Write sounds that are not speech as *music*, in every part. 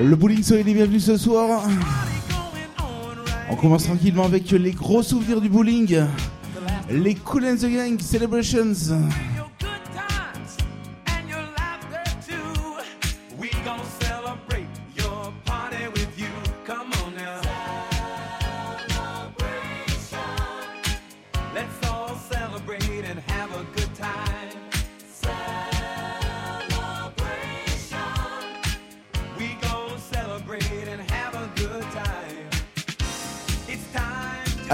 Le bowling, soyez les bienvenus ce soir. On commence tranquillement avec les gros souvenirs du bowling. Les Cool and the Gang Celebrations.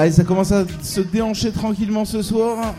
Allez, ça commence à se déhancher tranquillement ce soir.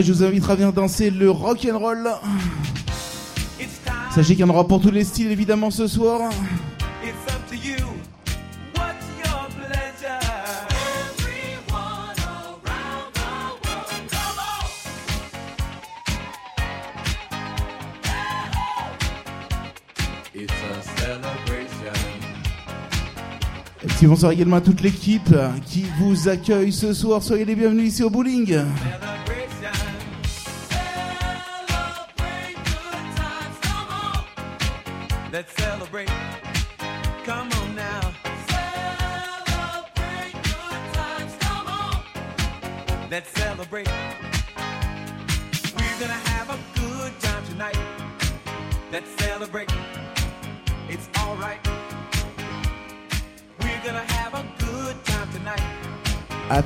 Je vous invite à venir danser le rock and roll. Sachez qu'il y en aura pour tous les styles évidemment ce soir. Petit bonsoir également à toute l'équipe qui vous accueille ce soir. Soyez les bienvenus ici au bowling.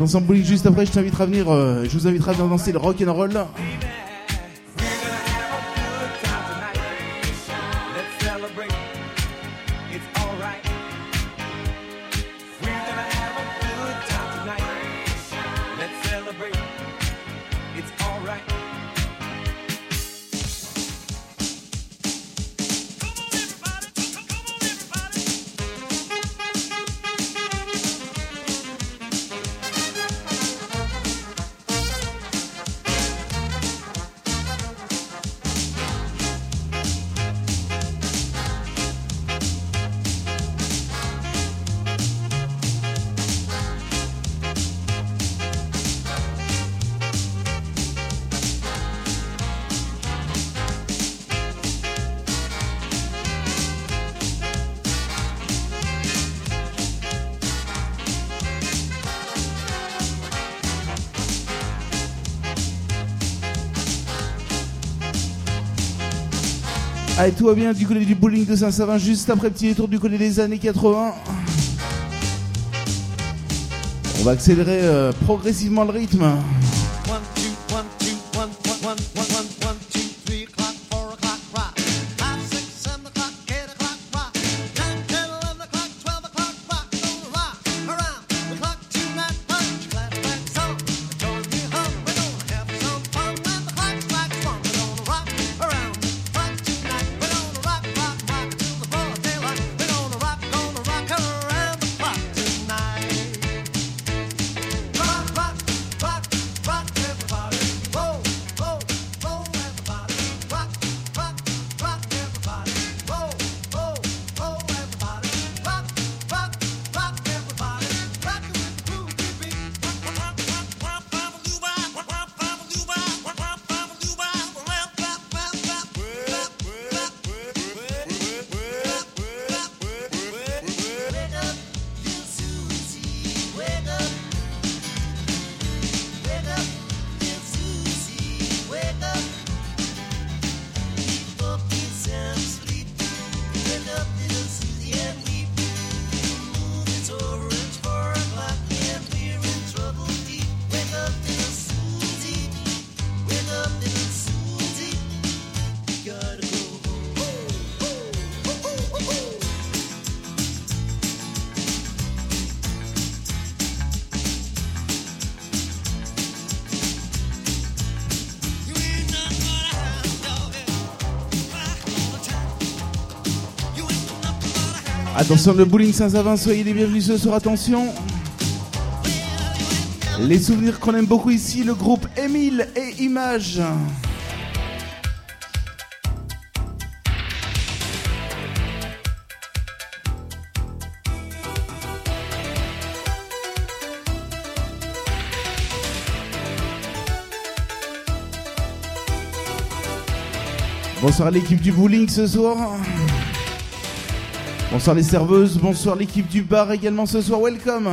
Attention bowling juste après, je t'invite à venir, euh, je vous invite à danser le rock and roll. Allez, tout va bien du côté du bowling de Saint-Savin, juste après petit détour du côté des années 80. On va accélérer euh, progressivement le rythme. Attention, le bowling Saint-Savin, soyez les bienvenus ce soir, attention. Les souvenirs qu'on aime beaucoup ici, le groupe Émile et Images. Bonsoir l'équipe du bowling ce soir. Bonsoir les serveuses, bonsoir l'équipe du bar également ce soir, welcome.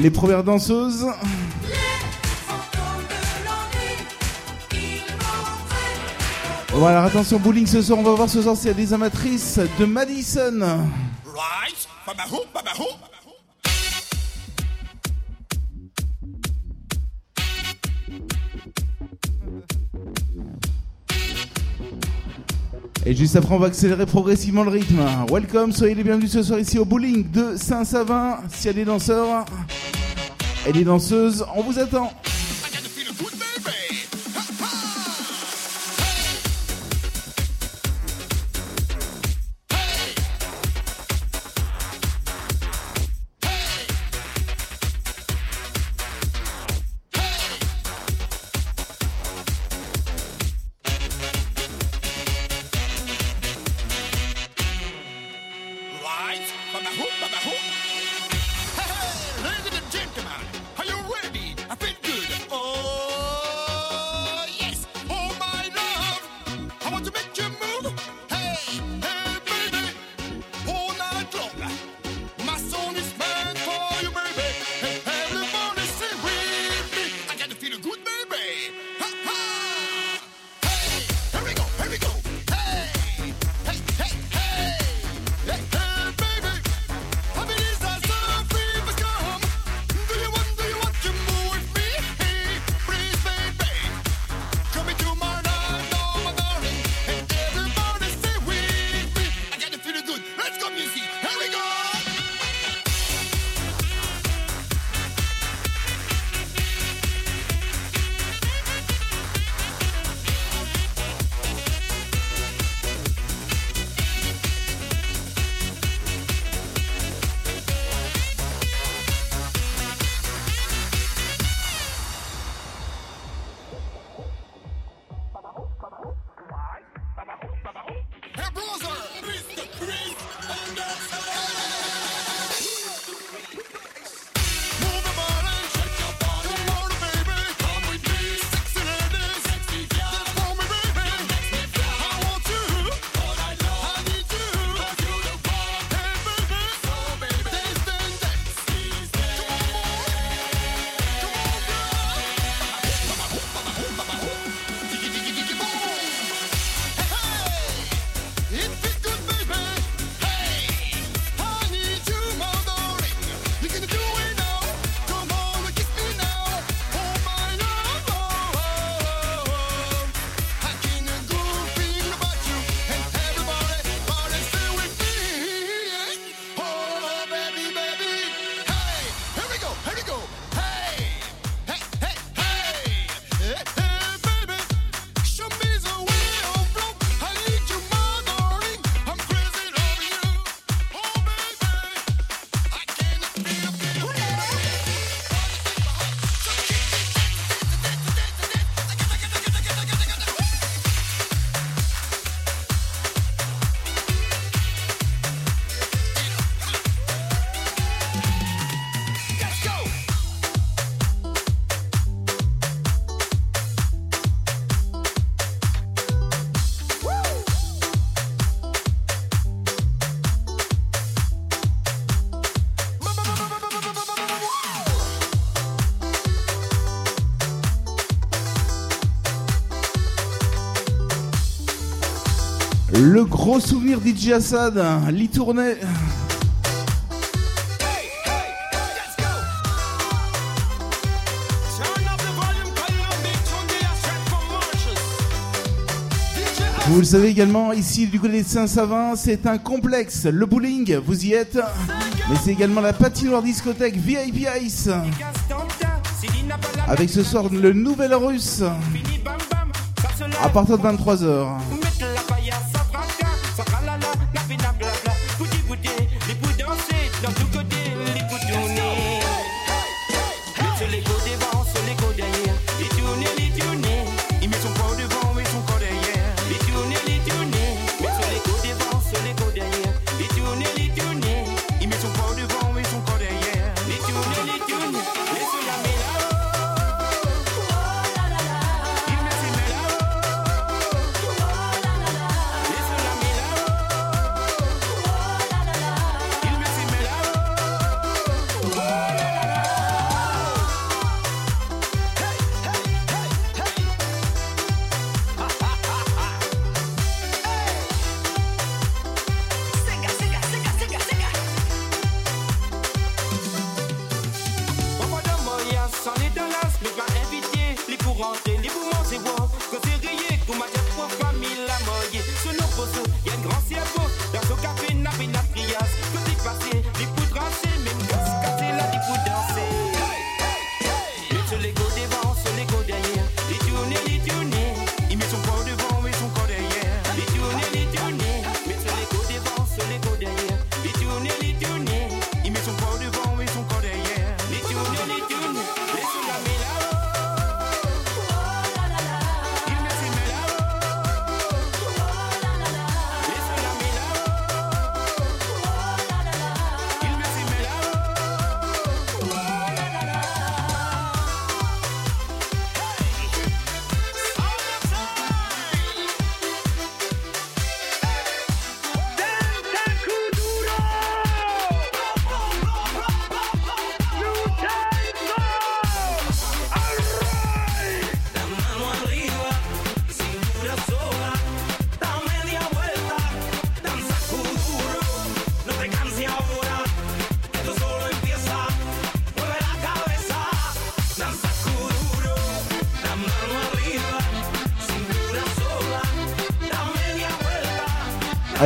Les premières danseuses. Voilà, attention, bowling ce soir, on va voir ce soir s'il y a des amatrices de Madison. Et juste après, on va accélérer progressivement le rythme. Welcome, soyez les bienvenus ce soir ici au bowling de Saint-Savin. S'il y a des danseurs et des danseuses, on vous attend. Le gros souvenir DJ Assad, l'y tournait. Vous le savez également, ici du côté de Saint-Savin, c'est un complexe. Le bowling, vous y êtes. Mais c'est également la patinoire discothèque VIP Ice. Avec ce soir le nouvel russe. À partir de 23h.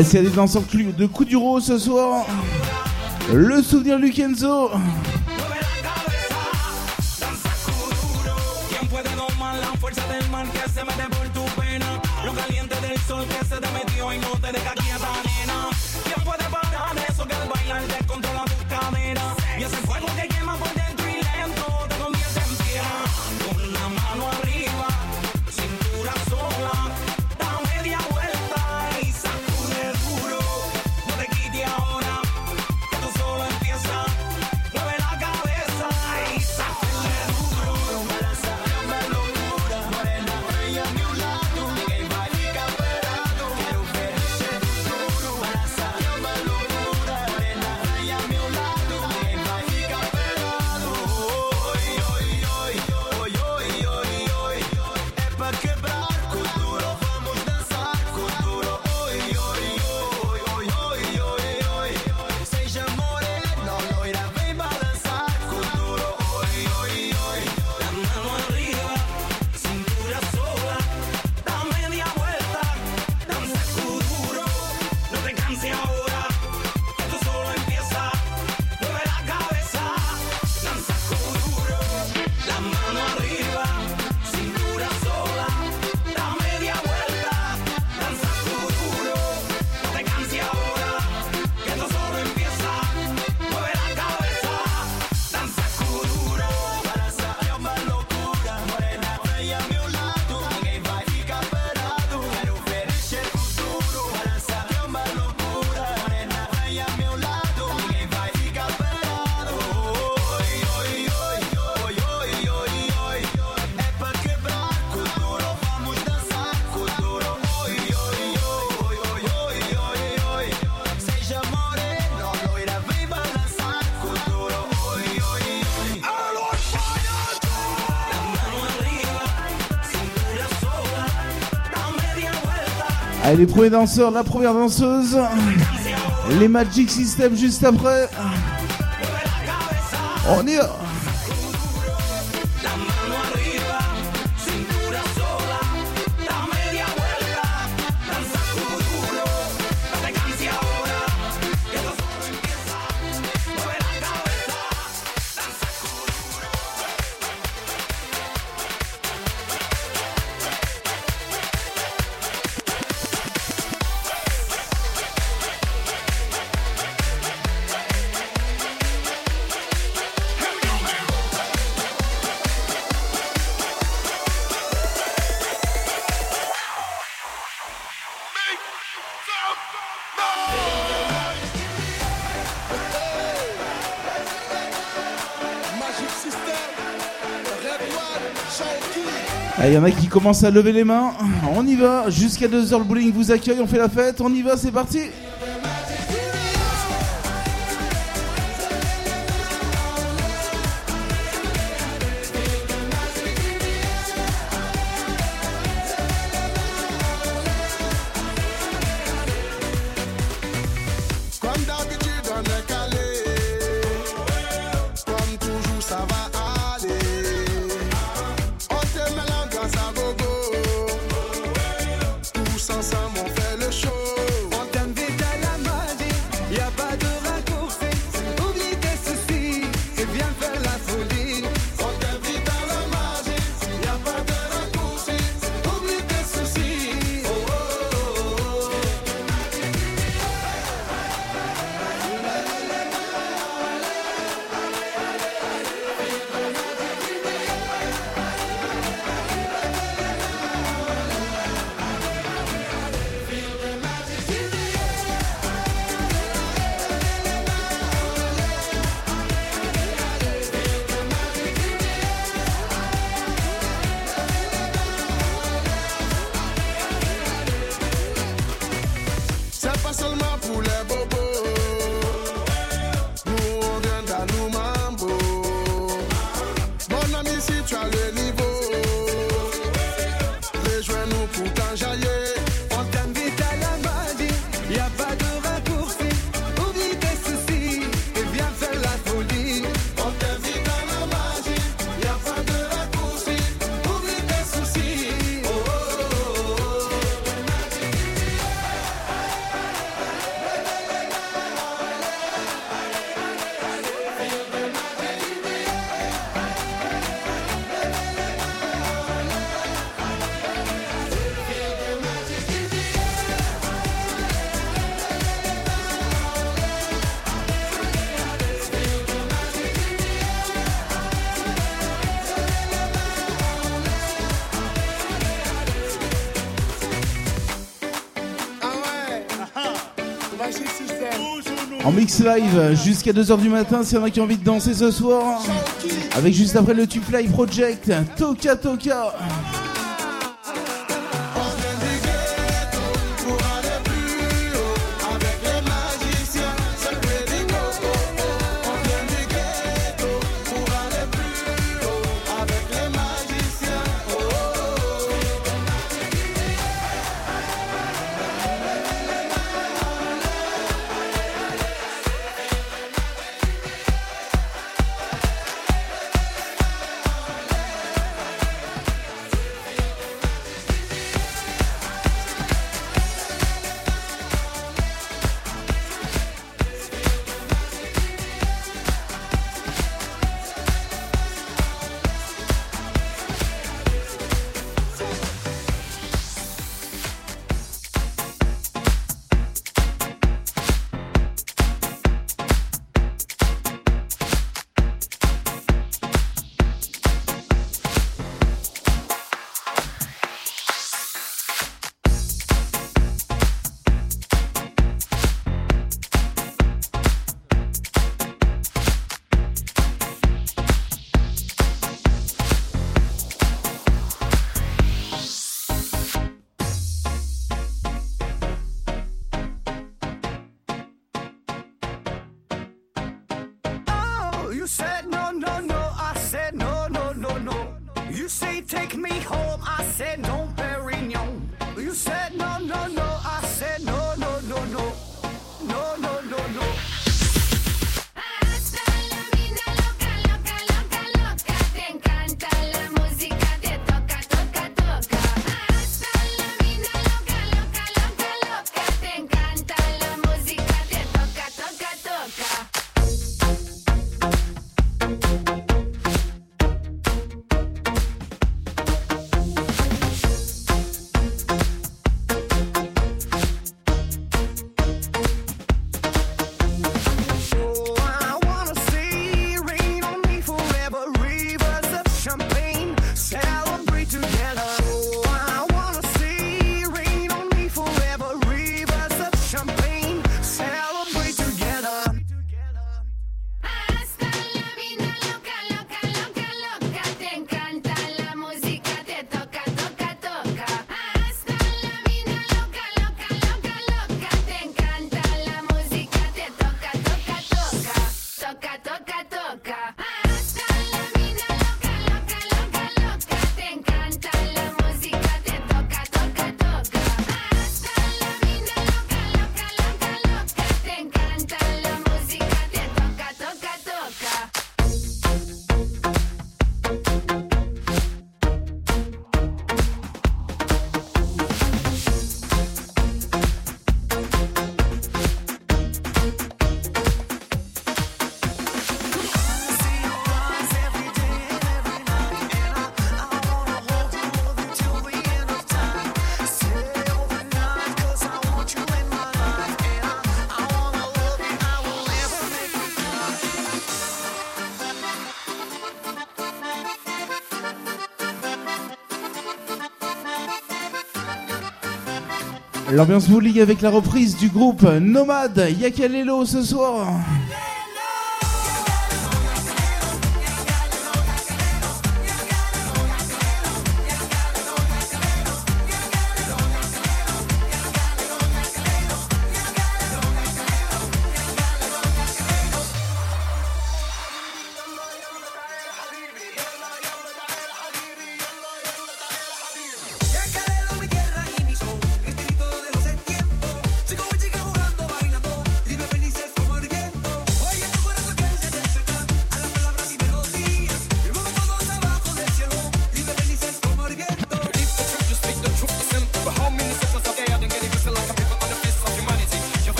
Allez, c'est danseurs de coup du ce soir. Le souvenir Lucenzo. Les premiers danseurs, la première danseuse. Les Magic System juste après. On y. Il y en a qui commencent à lever les mains. On y va. Jusqu'à 2h, le bowling vous accueille. On fait la fête. On y va, c'est parti. Live jusqu'à 2h du matin, s'il y en a qui ont envie de danser ce soir. Avec juste après le Tube Project, Toka Toka. L'ambiance bowling avec la reprise du groupe Nomade Yakalelo ce soir.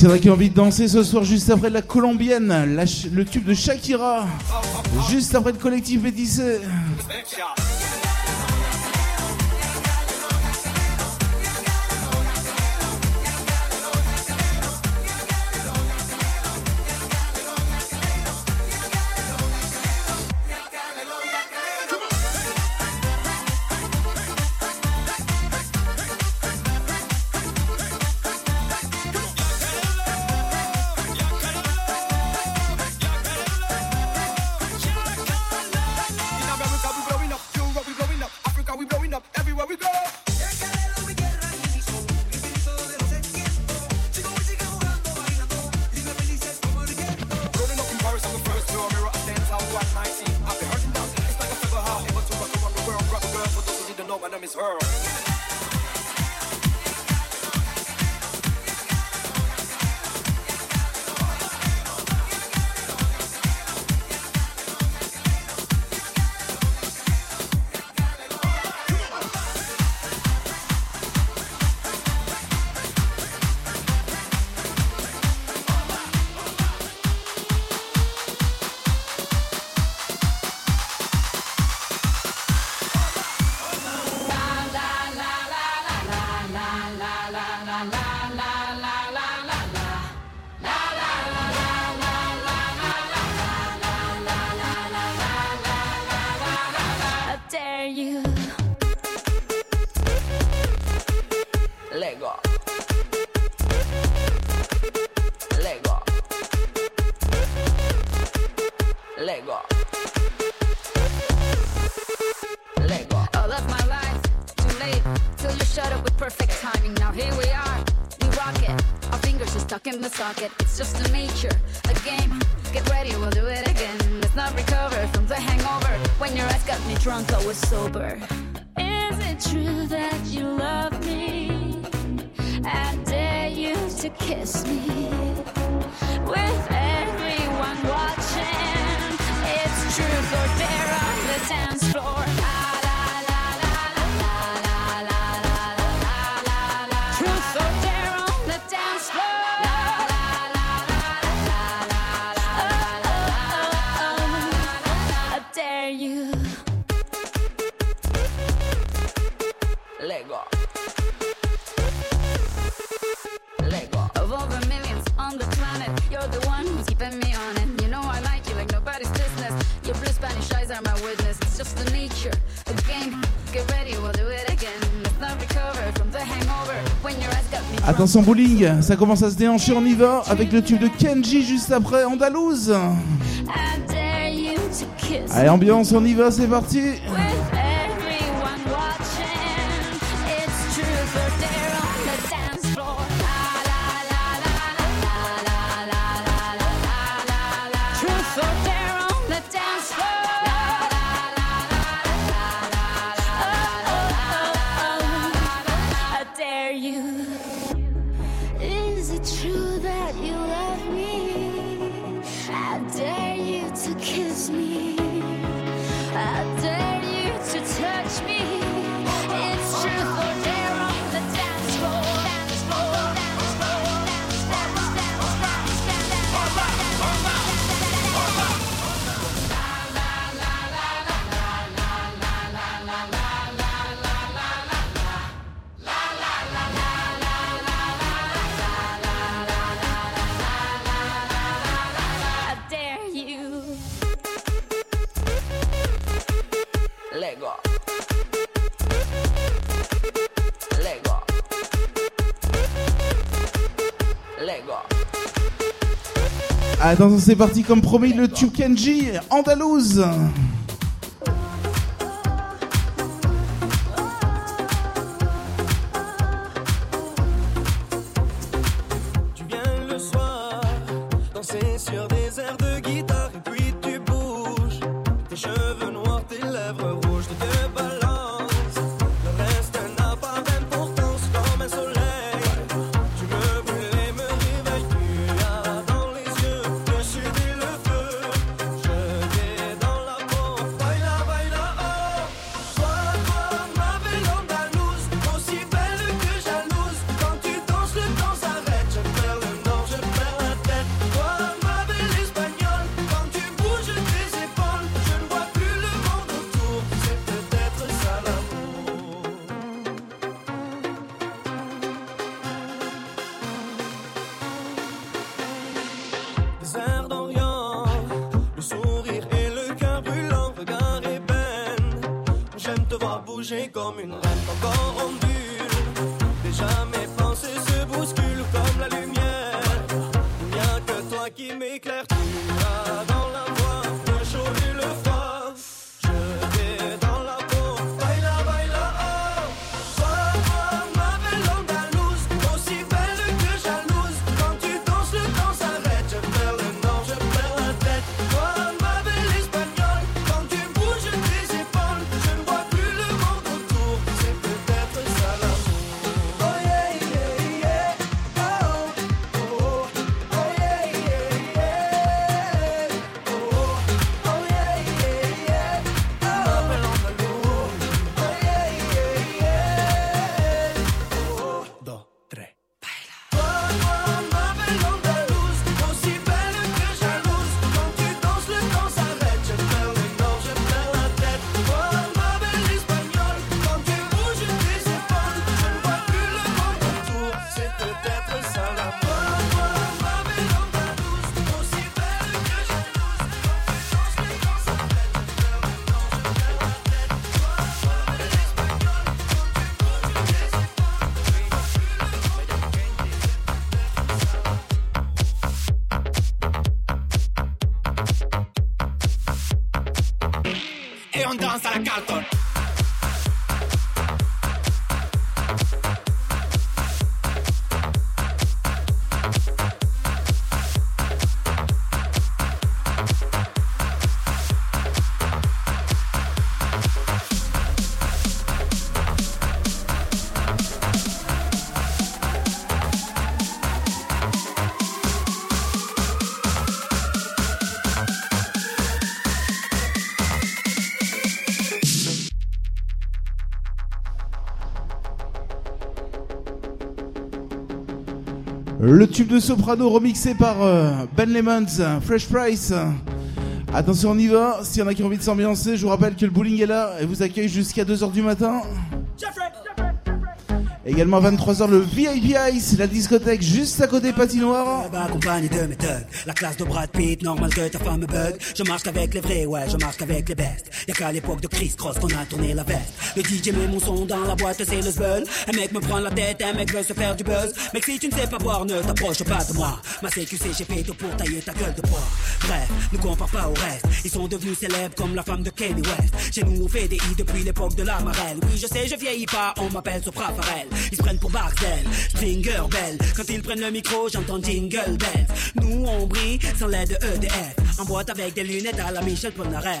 C'est vrai qu'il a envie de danser ce soir juste après la colombienne, le tube de Shakira, juste après le collectif Métissé. shut up with perfect timing. Now here we are, we rock it. Our fingers are stuck in the socket. It's just a nature, a game. Get ready, we'll do it again. Let's not recover from the hangover. When your eyes got me drunk, I was sober. Is it true that you love me? I dare you to kiss me with everyone watching. It's truth or dare. Attention bowling, ça commence à se déhancher, on y va avec le tube de Kenji juste après Andalouse. Allez ambiance, on y va, c'est parti. Attention, c'est parti comme promis le tube Andalouse. Le tube de soprano remixé par euh, Ben Lemons, Fresh Price. Attention, on y va. S'il y en a qui ont envie de s'ambiancer, je vous rappelle que le bowling est là et vous accueille jusqu'à 2h du matin. Également à 23h le VIP Ice, la discothèque juste à côté patinoire. Bah, accompagné de mes thugs, la classe de Brad Pitt, normal que ta femme me bug. Je marche avec les vrais, ouais, je marche avec les bestes. Y'a qu'à l'époque de Chris Cross qu'on a tourné la veste. Le DJ met mon son dans la boîte, c'est le zbeul. Un mec me prend la tête, un mec veut se faire du buzz. Mec, si tu ne sais pas boire, ne t'approche pas de moi. Ma CQC, j'ai péto pour tailler ta gueule de bois. Bref, ne compare pas au reste. Ils sont devenus célèbres comme la femme de Kanye West. Chez nous, on fait des i depuis l'époque de la marelle. Oui, je sais, je vieillis pas, on m'appelle Sopra Farel. Ils se prennent pour Barcel, Stringer Bell. Quand ils prennent le micro, j'entends Jingle Bells. Nous, on brille sans l'aide de EDF. En boîte avec des lunettes à la Michel Polnareff.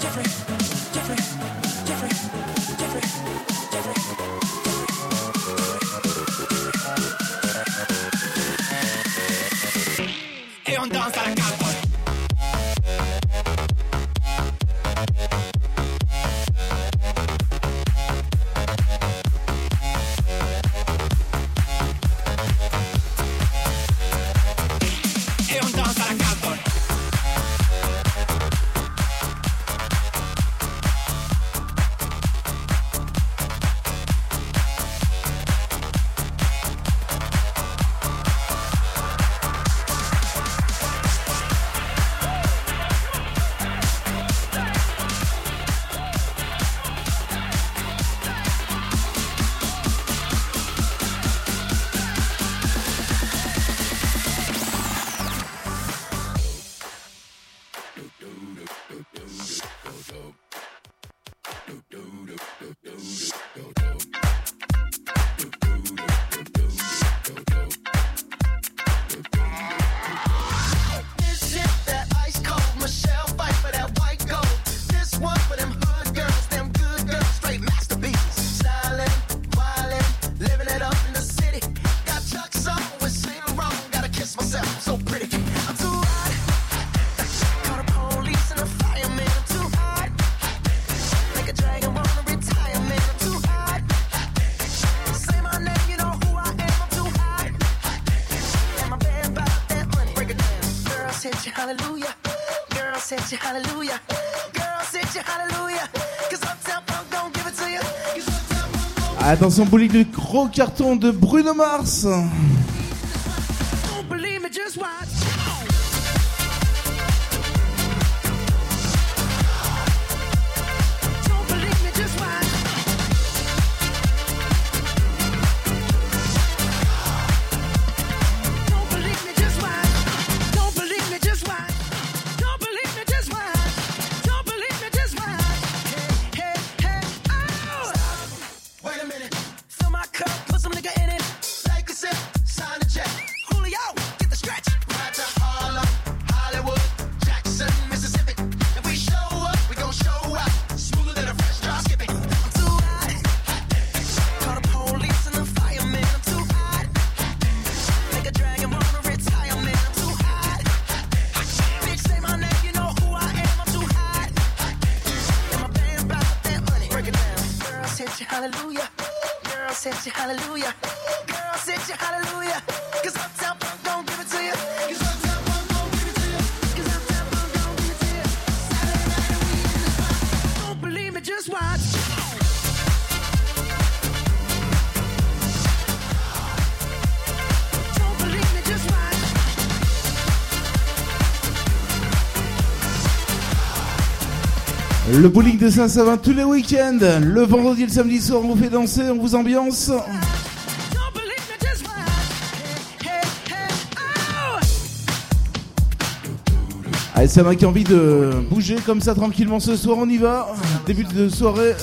Jeffrey, Boulique de gros carton de Bruno Mars. Bowling de Saint-Savin tous les week-ends. Le vendredi et le samedi soir, on vous fait danser, on vous ambiance. Allez, ça m'a qui envie de bouger comme ça tranquillement ce soir, on y va. Début de soirée.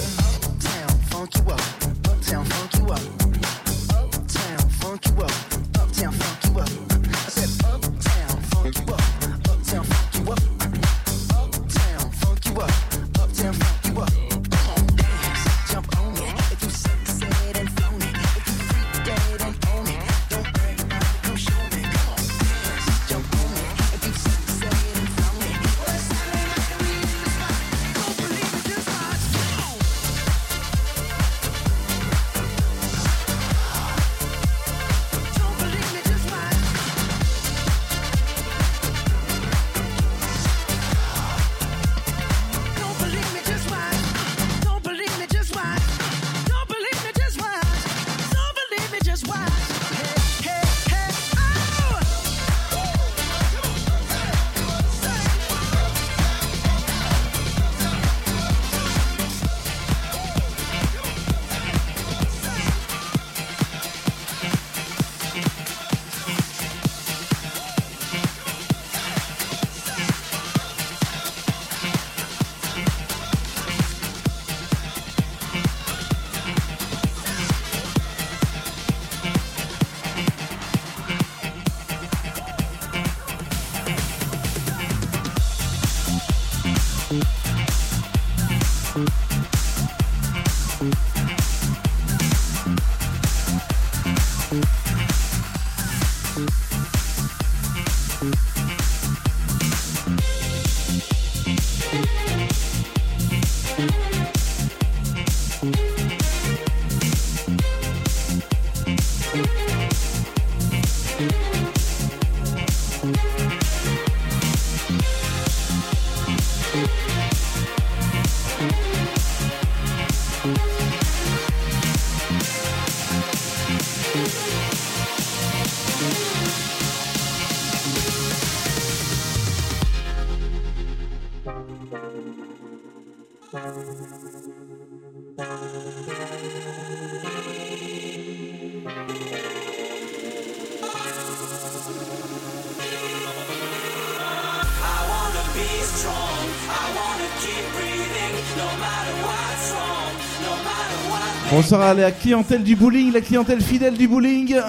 Bonsoir à la clientèle du bowling, la clientèle fidèle du bowling.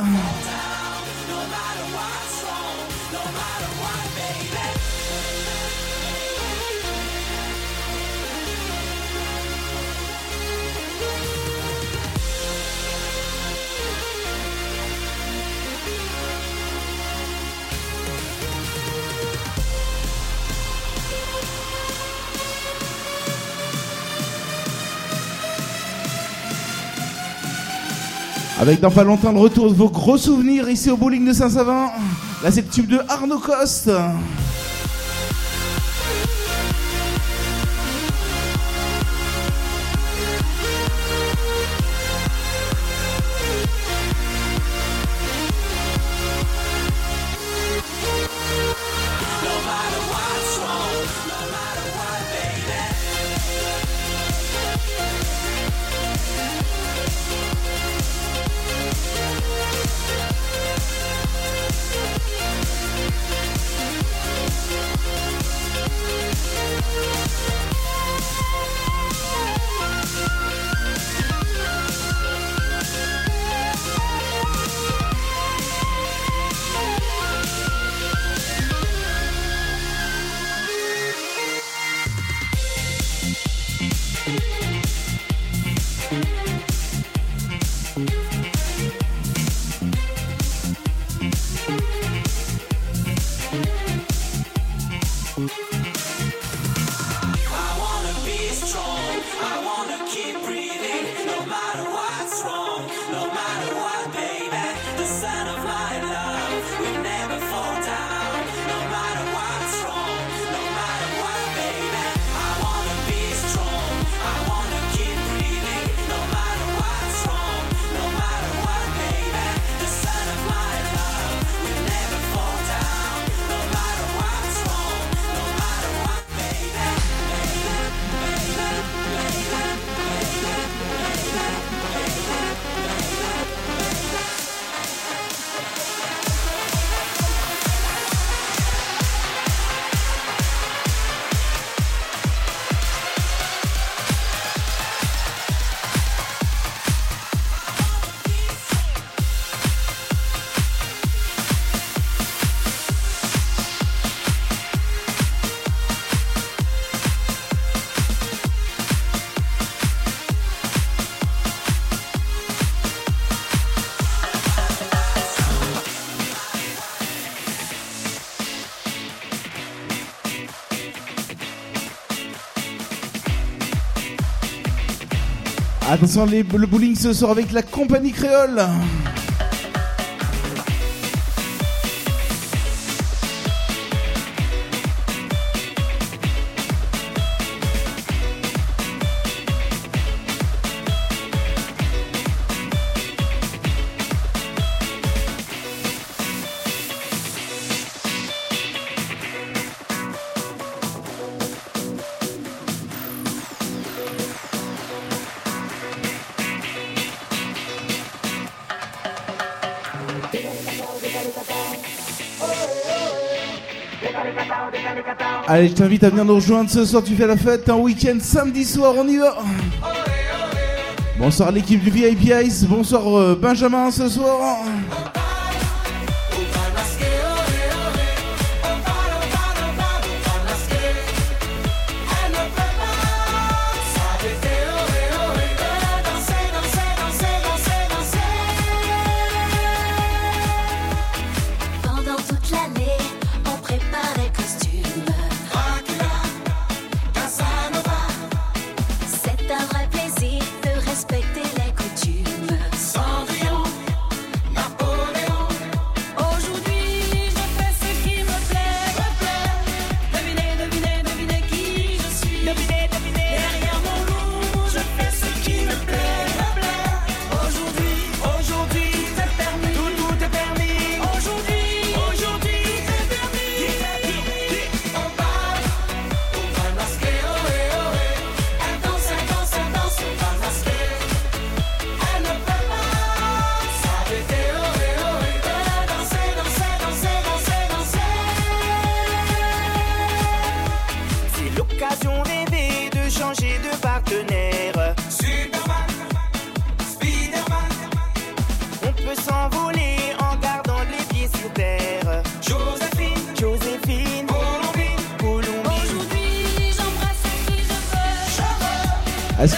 Avec dans pas longtemps le retour de vos gros souvenirs ici au bowling de Saint-Savin. Là c'est de Arnaud Coste. Le bowling ce soir avec la compagnie créole. Allez, je t'invite à venir nous rejoindre ce soir. Tu fais la fête un week-end samedi soir. On y va. Bonsoir l'équipe du VIP Ice. Bonsoir euh, Benjamin ce soir.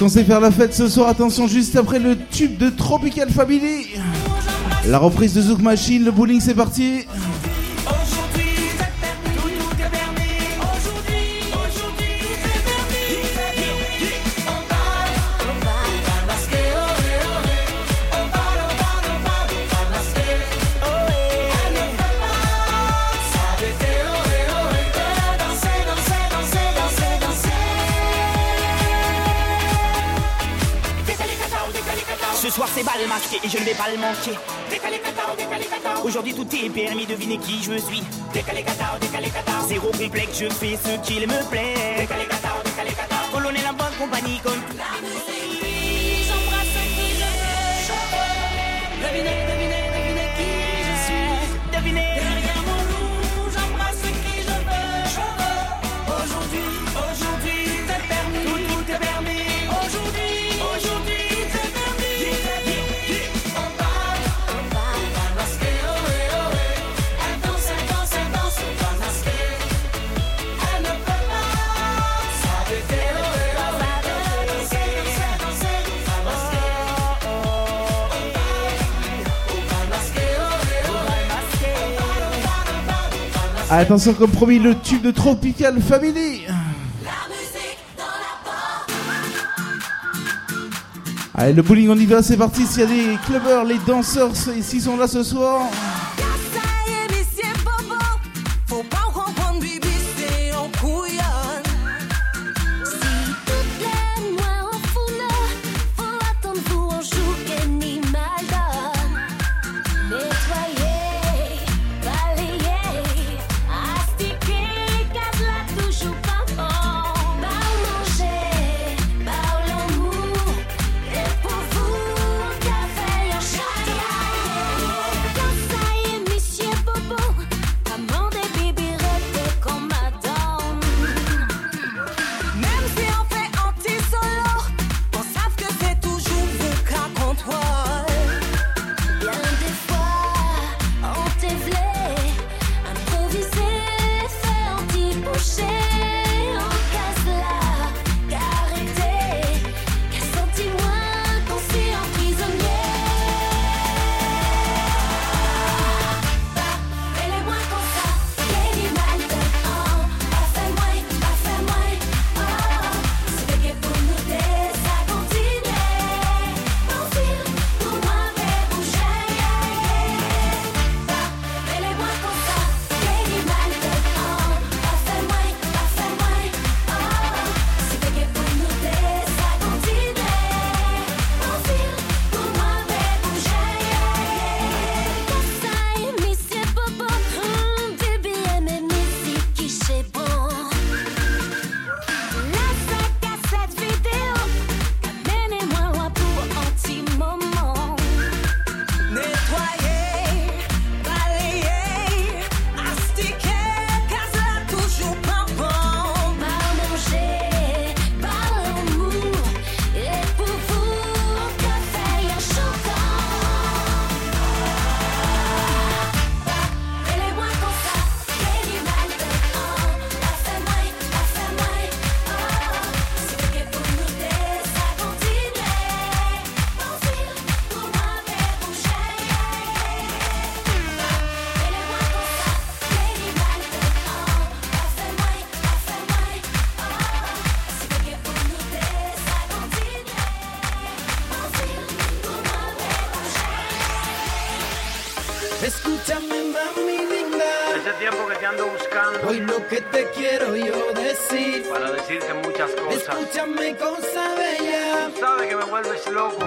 On sait faire la fête ce soir? Attention, juste après le tube de Tropical Family. La reprise de Zouk Machine, le bowling, c'est parti. Et je ne vais pas le manquer. Aujourd'hui tout est permis, devinez qui je suis. Zéro complexe, je fais ce qu'il me plaît. Colonel en bonne compagnie comme la musique. J'embrasse qui je veux. Attention, comme promis, le tube de Tropical Family. Allez, le bowling, on y va, c'est parti. S'il y a des clubbers, les danseurs, s'ils sont là ce soir.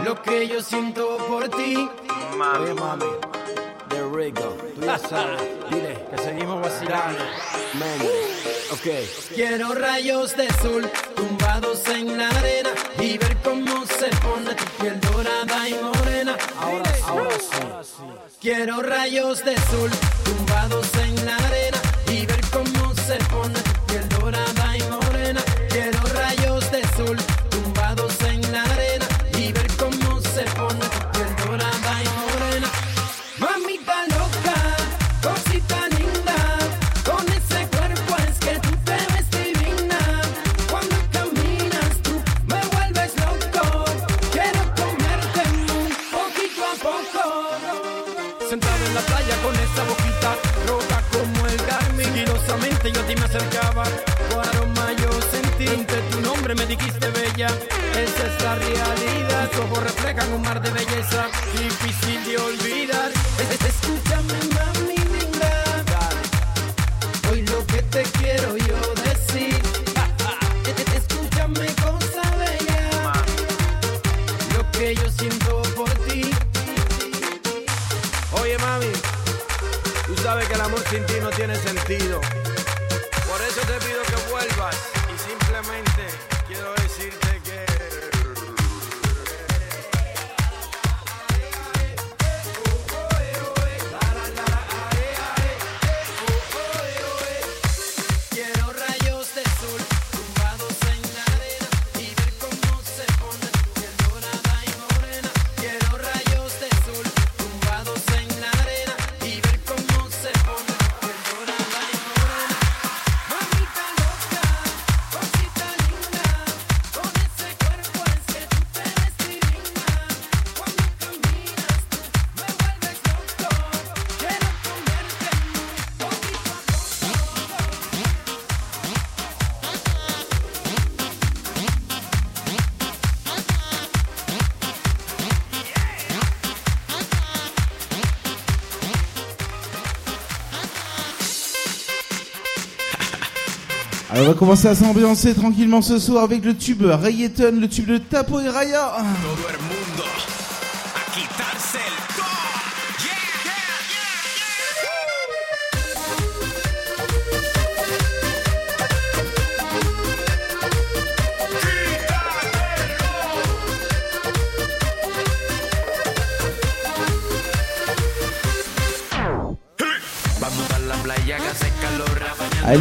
Lo que yo siento por ti. Mami. Oye, mami. De Rigo. Tú ya sabes. *laughs* Dile que seguimos vacilando. Mami. Okay. Quiero rayos de sol tumbados en la arena y ver cómo se pone tu piel dorada y morena. Ahora, ahora sí. Quiero rayos de sol tumbados commencer à s'ambiancer tranquillement ce soir avec le tube Rayeton, le tube de Tapo et Raya.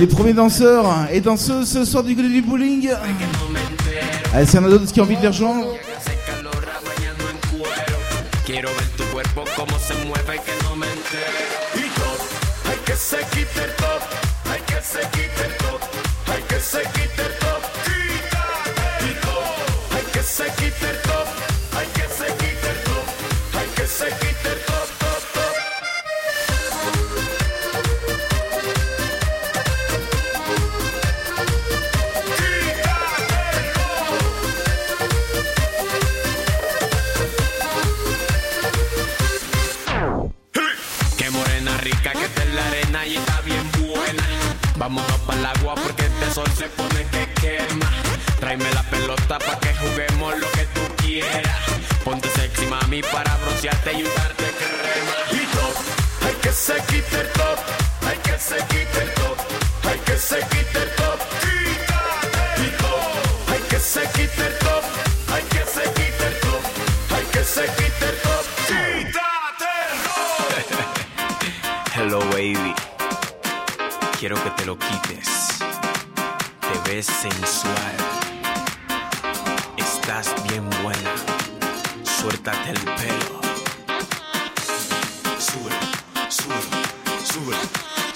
Les premiers danseurs et danseuses ce soir du du bowling. Allez, en a d'autres qui ont envie de les rejoindre.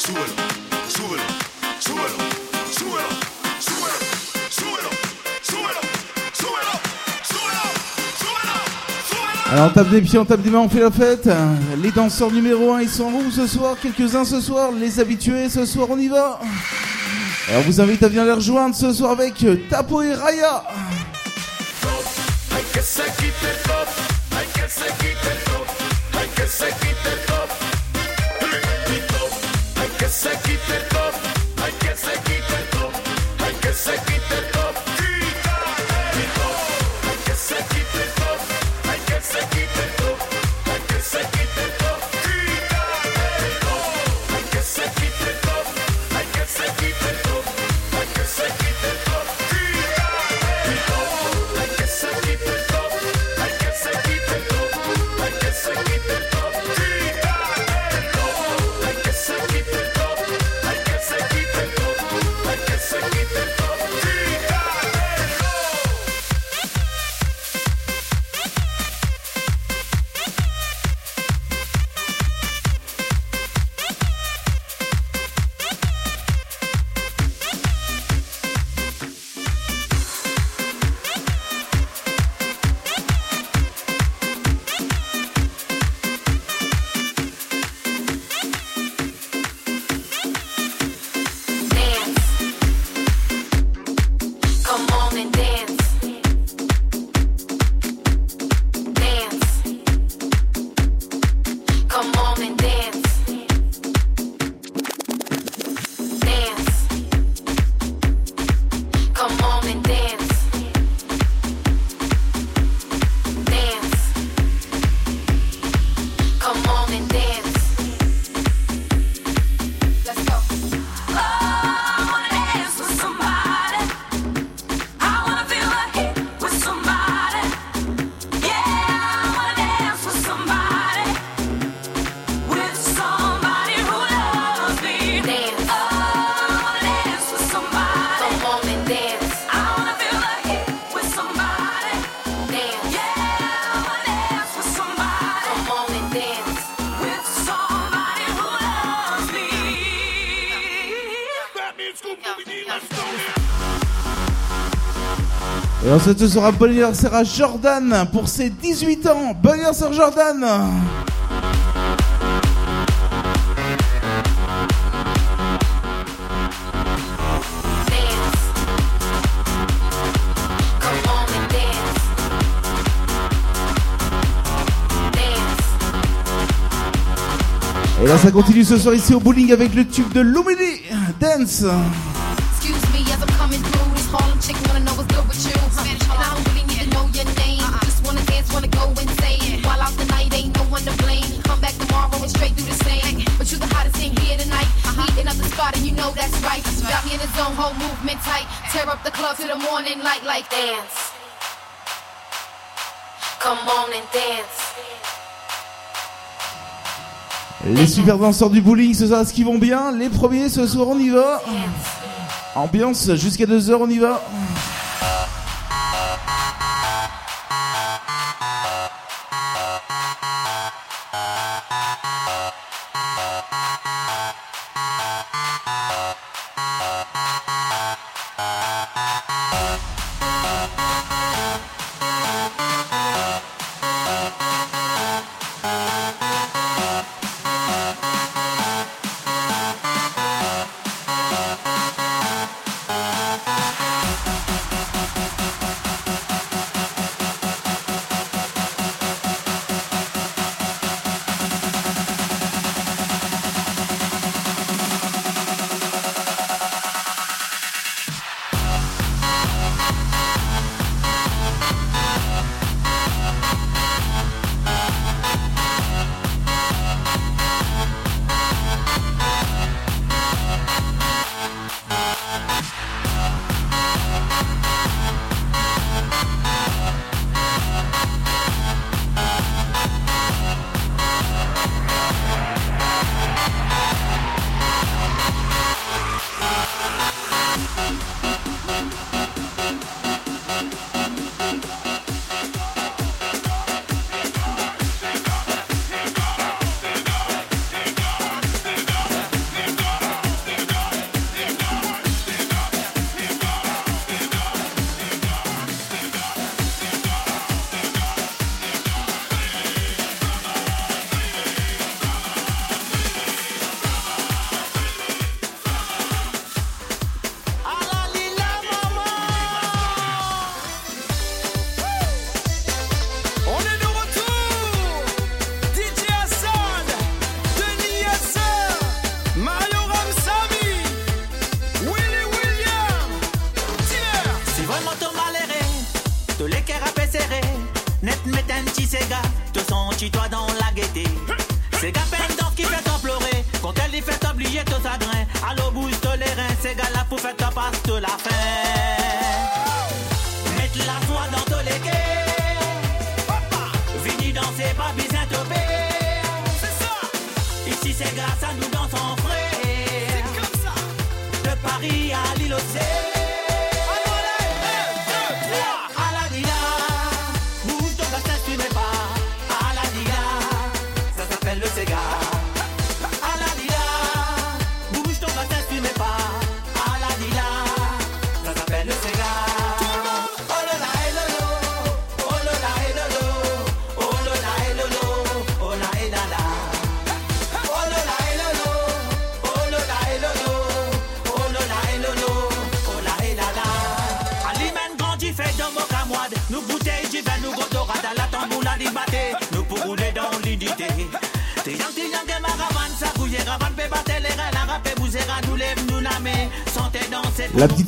Súbelo, súbelo, súbelo, súbelo, súbelo, súbelo, súbelo, súbelo, súbelo, súbelo. Alors on tape des pieds, on tape des mains, on fait la fête. Les danseurs numéro 1, ils sont où ce soir? Quelques-uns ce soir, les habitués ce soir, on y va? Et on vous invite à venir les rejoindre ce soir avec Tapo et Raya. Hay que se quite el top, hay que se quite el top, hay que se quite el top. Se quite el top, hay que se quite el top, hay que se quite el top. Ce sera bon anniversaire à Jordan pour ses 18 ans. Bon anniversaire Jordan. Et là ça continue ce soir ici au bowling avec le tube de Lumini Dance Les super danseurs du bowling, ce sera ce qui vont bien? Les premiers ce soir, on y va. Ambiance jusqu'à 2h, on y va.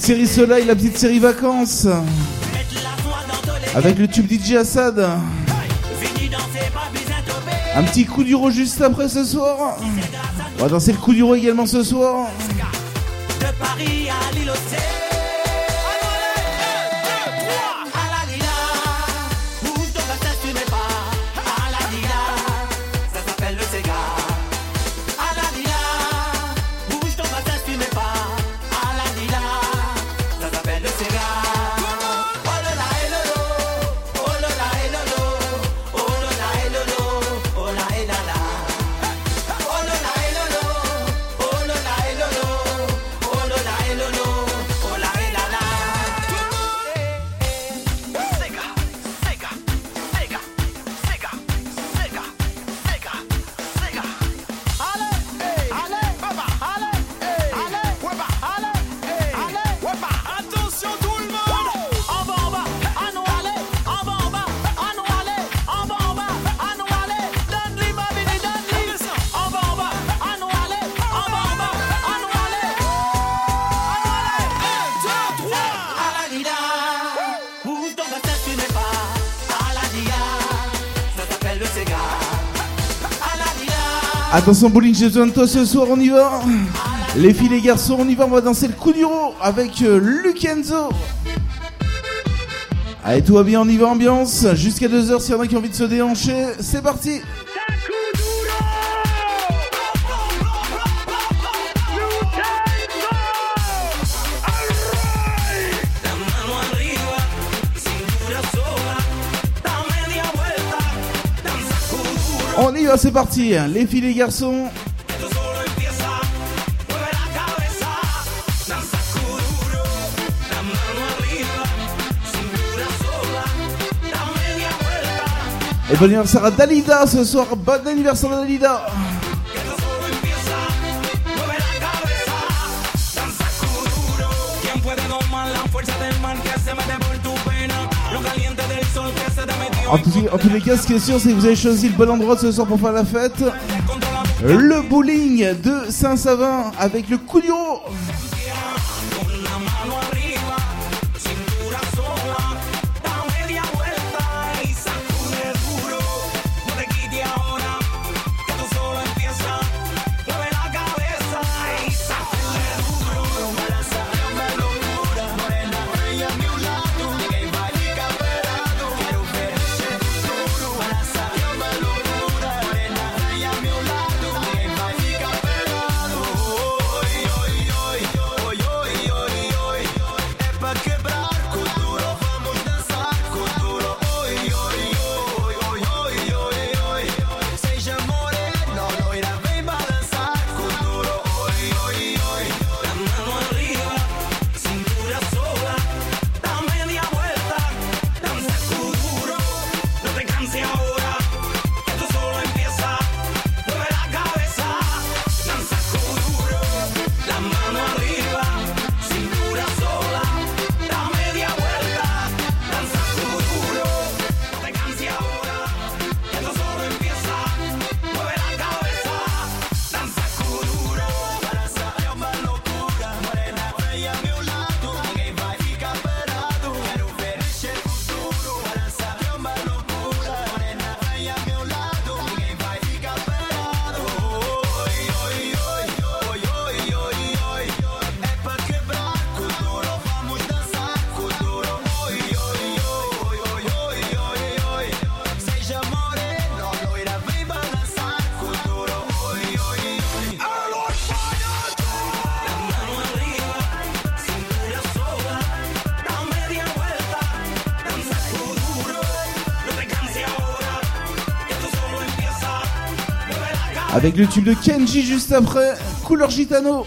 série Soleil, la petite série Vacances. Avec le tube DJ Assad. Un petit coup du juste après ce soir. On va danser le coup du également ce soir. Attention bowling chez toi ce soir on y va. Les filles les garçons on y va on va danser le coup du d'uro avec euh, Lukenzo Allez tout va bien on y va ambiance. Jusqu'à 2h s'il y en a qui ont envie de se déhancher c'est parti. c'est parti, hein. les filles, les garçons. Eh Et bon anniversaire à Dalida ce soir, bon anniversaire à Dalida. En, tous les cas, ce qui est sûr, c'est que vous avez choisi le bon endroit ce soir pour faire la fête. Le bowling de Saint-Savin avec le couillon Avec le tube de Kenji juste après, couleur gitano.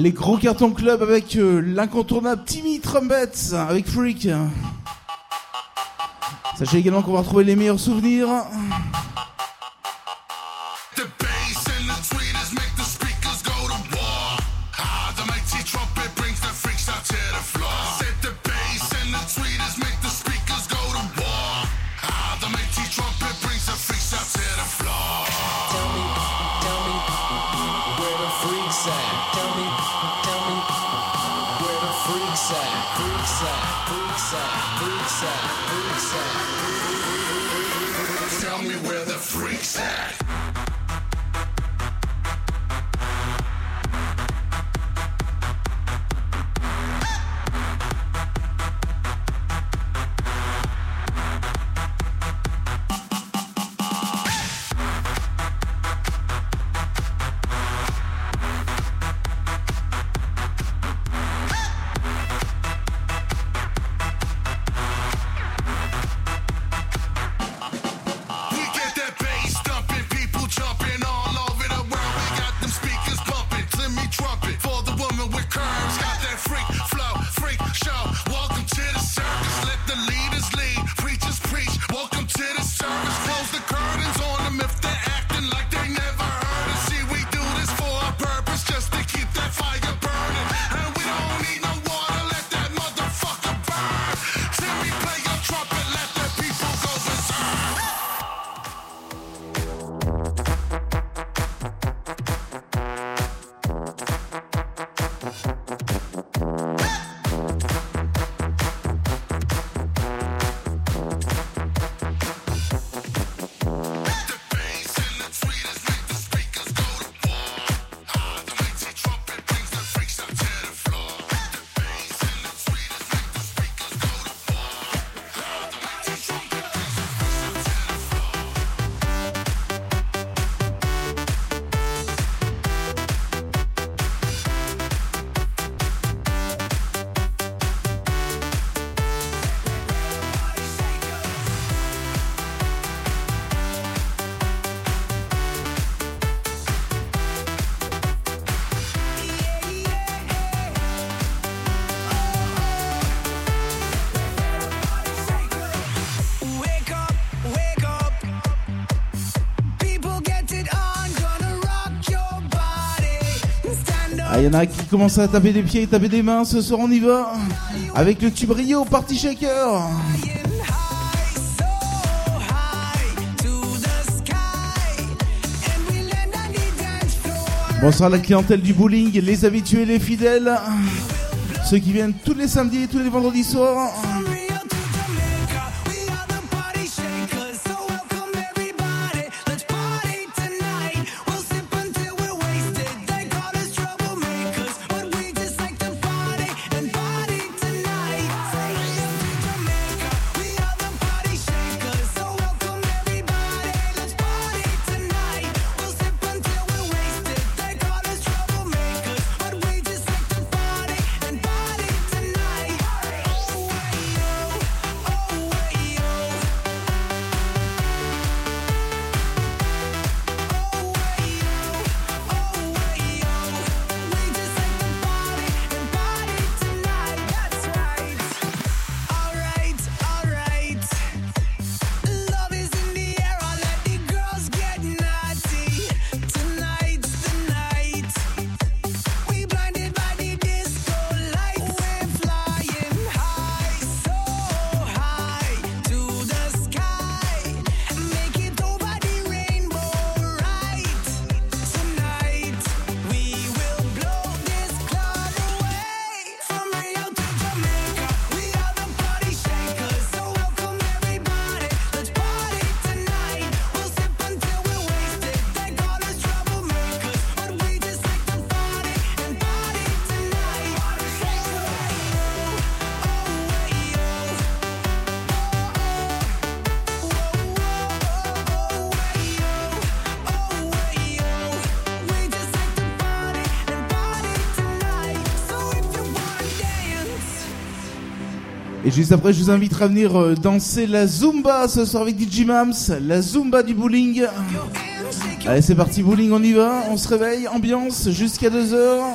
Les gros cartons club avec euh, l'incontournable Timmy Trumpets avec Freak. Sachez également qu'on va retrouver les meilleurs souvenirs y en a qui commencent à taper des pieds et taper des mains. Ce soir, on y va. Avec le tube Rio Party Shaker. Bonsoir la clientèle du bowling, les habitués, les fidèles. Ceux qui viennent tous les samedis et tous les vendredis soirs. Juste après, je vous inviterai à venir euh, danser la Zumba ce soir avec DJ Mams, la Zumba du bowling. Allez, c'est parti, bowling, on y va, on se réveille, ambiance jusqu'à 2h.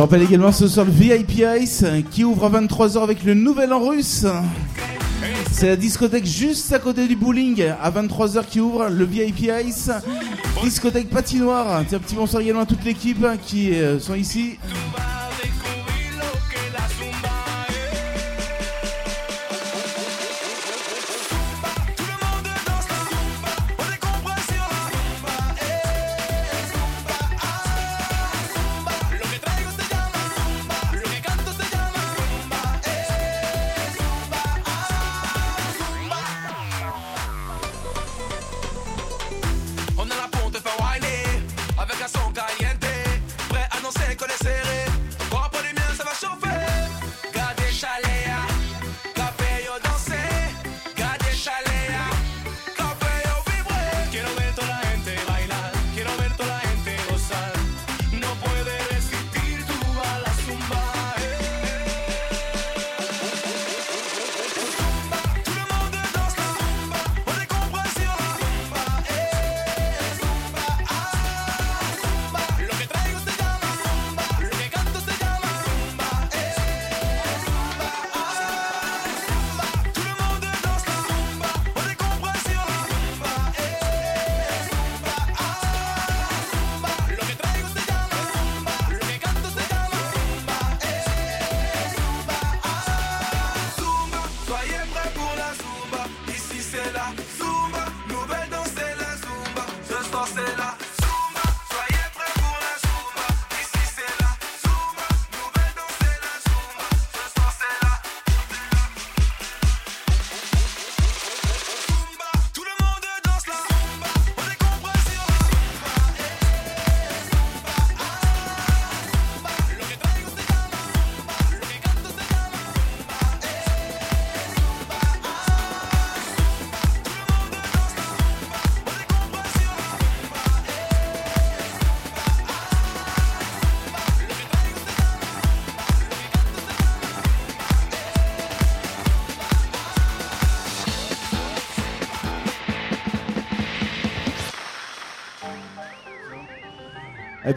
Je rappelle également ce soir le VIP Ice euh, qui ouvre à 23h avec le nouvel an russe. C'est la discothèque juste à côté du bowling à 23h qui ouvre le VIP Ice. Discothèque patinoire. Tiens, petit bonsoir également à toute l'équipe qui euh, sont ici.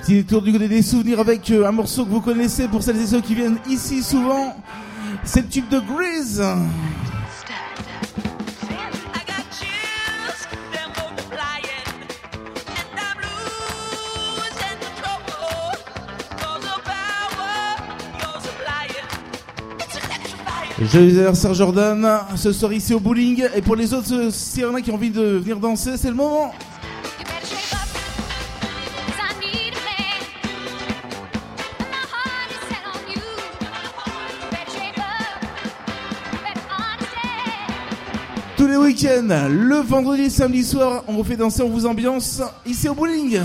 Petit détour du côté des souvenirs avec euh, un morceau que vous connaissez pour celles et ceux qui viennent ici souvent. C'est le tube de Grease. Joyeux anniversaire Jordan, ce soir ici au bowling. Et pour les autres, euh, s'il y en a qui ont envie de venir danser, c'est le moment. Le vendredi et samedi soir, on vous fait danser, on vous ambiance ici au bowling.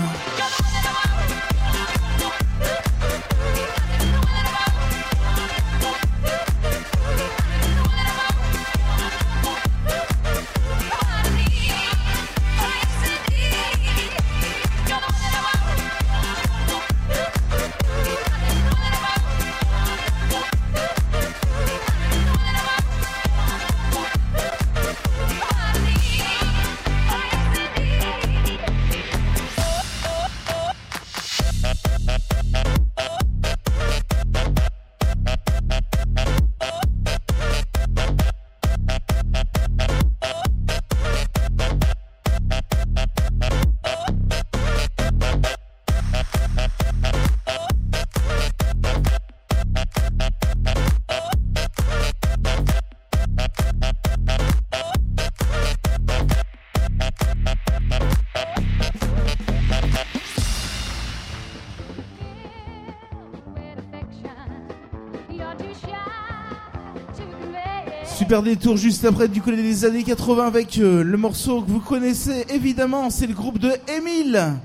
Super détour juste après du côté des années 80 avec euh, le morceau que vous connaissez évidemment, c'est le groupe de Emile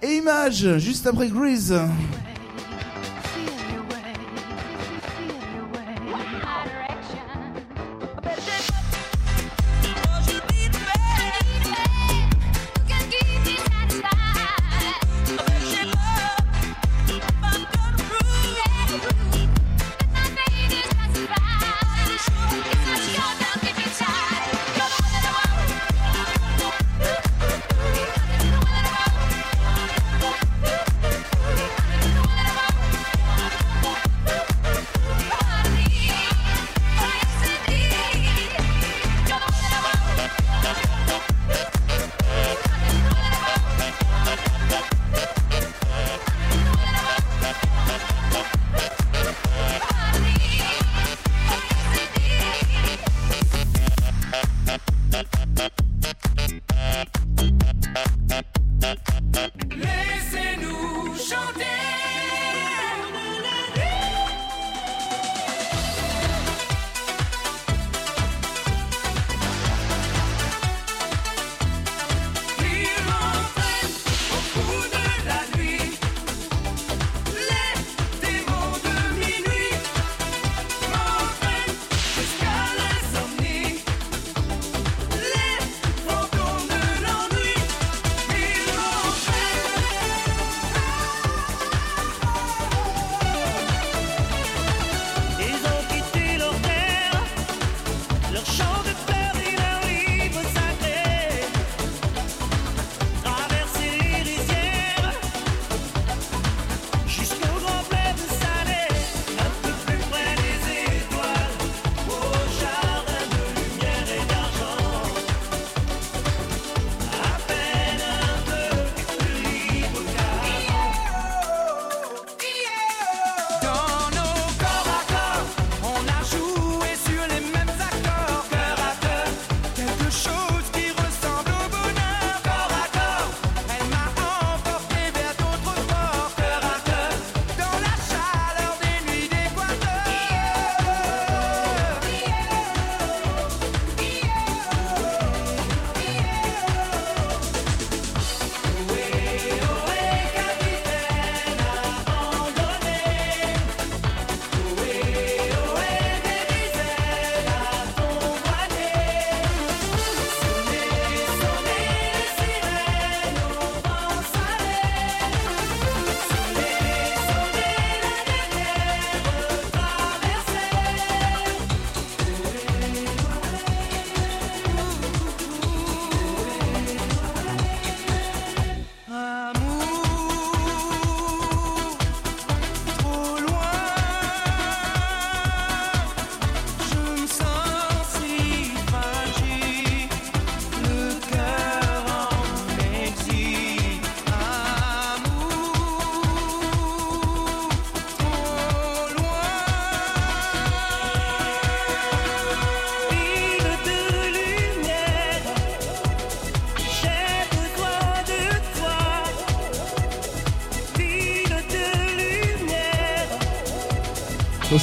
et Image juste après Grease.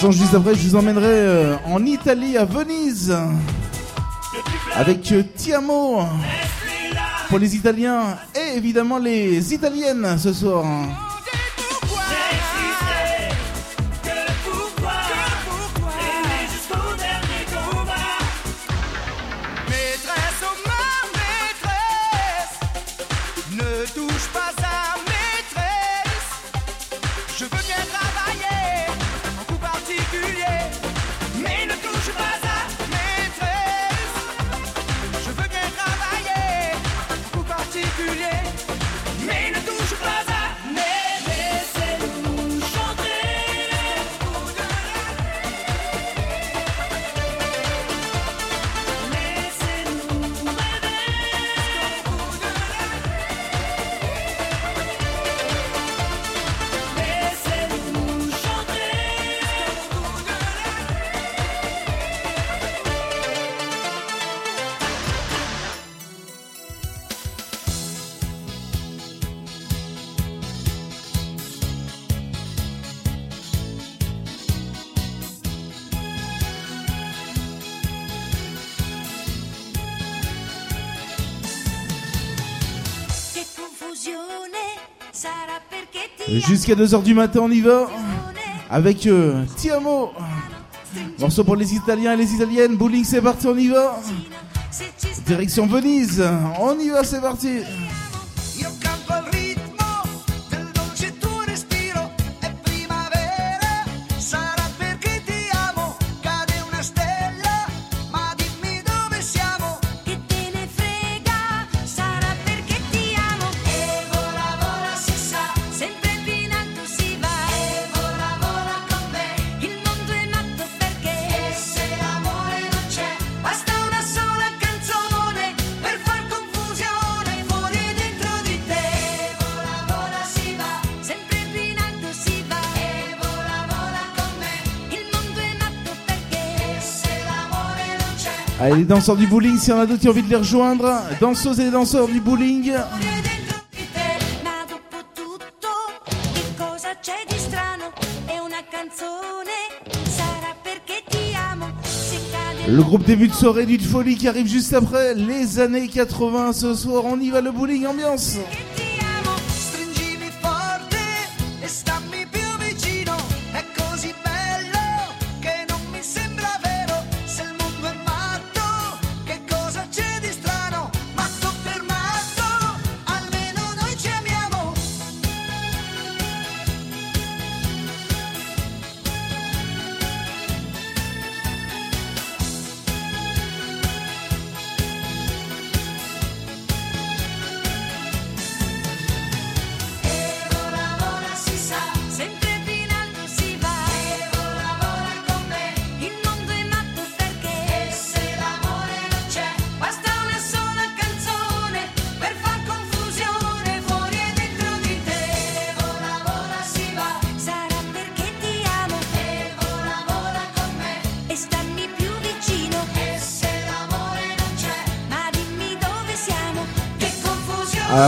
juste après, je vous emmènerai euh, en Italie, à Venise, avec euh, Tiamo pour les Italiens et évidemment les Italiennes ce soir. jusqu'à 2h du matin, on y va. Avec euh, Tiamo. Morceau pour les Italiens et les Italiennes. Bowling, c'est parti, on y va. Direction Venise. On y va, c'est parti. Les danseurs du bowling, s'il y en a d'autres qui ont envie de les rejoindre, danseuses et danseurs du bowling. Le groupe début de soirée d'une folie qui arrive juste après les années 80 ce soir. On y va le bowling ambiance.